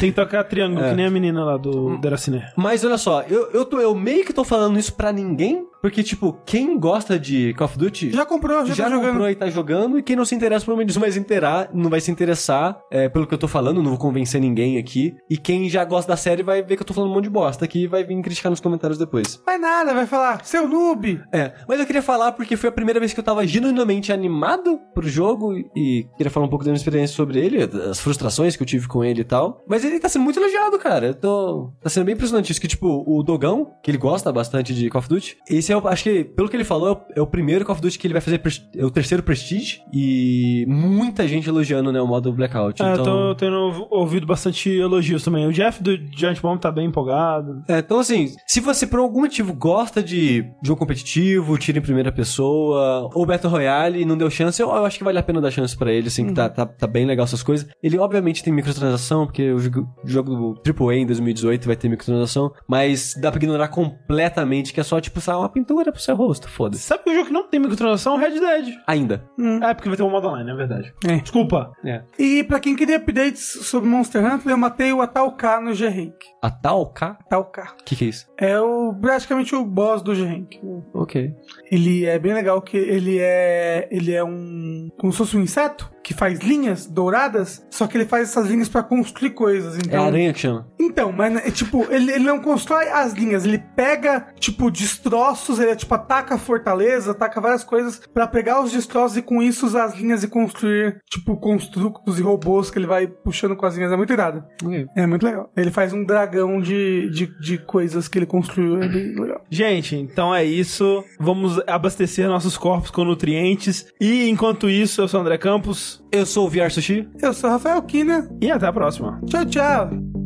Tem que tocar triângulo, É. que nem a menina lá do Deracine. Mas olha só, eu, eu, tô, eu meio que tô falando isso pra ninguém, porque, tipo, quem gosta de Call of Duty Já comprou, já, já tá jogando. comprou e tá jogando, e quem não se interessa provavelmente não vai se interar, não vai se interessar é, pelo que eu tô falando, não vou convencer ninguém aqui. E quem já gosta da série vai ver que eu tô falando um monte de bosta aqui e vai vir criticar nos comentários depois. Vai nada, vai falar, seu noob. É, mas eu queria falar porque foi a primeira vez que eu tava genuinamente animado pro jogo e queria falar um pouco da minha experiência sobre ele, as frustrações que eu tive com ele e tal. Mas ele tá sendo muito elogiado, cara. Eu tô... Tá sendo bem impressionante isso, que tipo, o Dogão, que ele gosta bastante de Call of Duty, esse é o, acho que, pelo que ele falou, é o, é primeiro Call of Duty que ele vai fazer, é o terceiro Prestige e muita gente elogiando, né, o modo Blackout. É, eu então... tô tendo ouv- ouvido bastante elogios também. O Jeff do Giant Bomb tá bem empolgado. É, então assim, se você por algum motivo gosta de jogo competitivo, tiro em primeira pessoa, ou Battle Royale e não deu chance, eu, eu acho que vale a pena dar chance pra ele, assim, que tá, tá, tá bem legal essas coisas. Ele obviamente tem microtransação, porque o jogo, jogo do AAA em 2018 vai ter microtransação, mas dá pra ignorar completamente que é só, tipo, sabe, um mapa pintura pro seu rosto, foda-se. Sabe que o jogo que não tem microtransação é o Red Dead. Ainda. É, porque vai ter um modo online, é verdade. É. Desculpa. É. E pra quem queria updates sobre Monster Hunter, eu matei o Atalka no G-Rank. A Talca? Atalka. O que que é isso? É o, praticamente o boss do G-Rank. Ok. Ele é bem legal que ele é ele é um como se fosse um inseto que faz linhas douradas, só que ele faz essas linhas pra construir coisas. É Então, a aranha que chama. então, mas é, tipo, ele, ele não constrói as linhas, ele pega tipo destroços, ele tipo ataca a fortaleza, ataca várias coisas pra pegar os destroços e com isso usar as linhas e construir tipo construtos e robôs que ele vai puxando com as linhas. É muito irado. Ok. É muito legal. Ele faz um dragão de, de, de coisas que ele construiu, é bem legal. Gente, então é isso. Vamos abastecer nossos corpos com nutrientes. E enquanto isso, eu sou o André Campos. Eu sou o VR Sushi. Eu sou o Rafael Kina. E até a próxima. Tchau, tchau.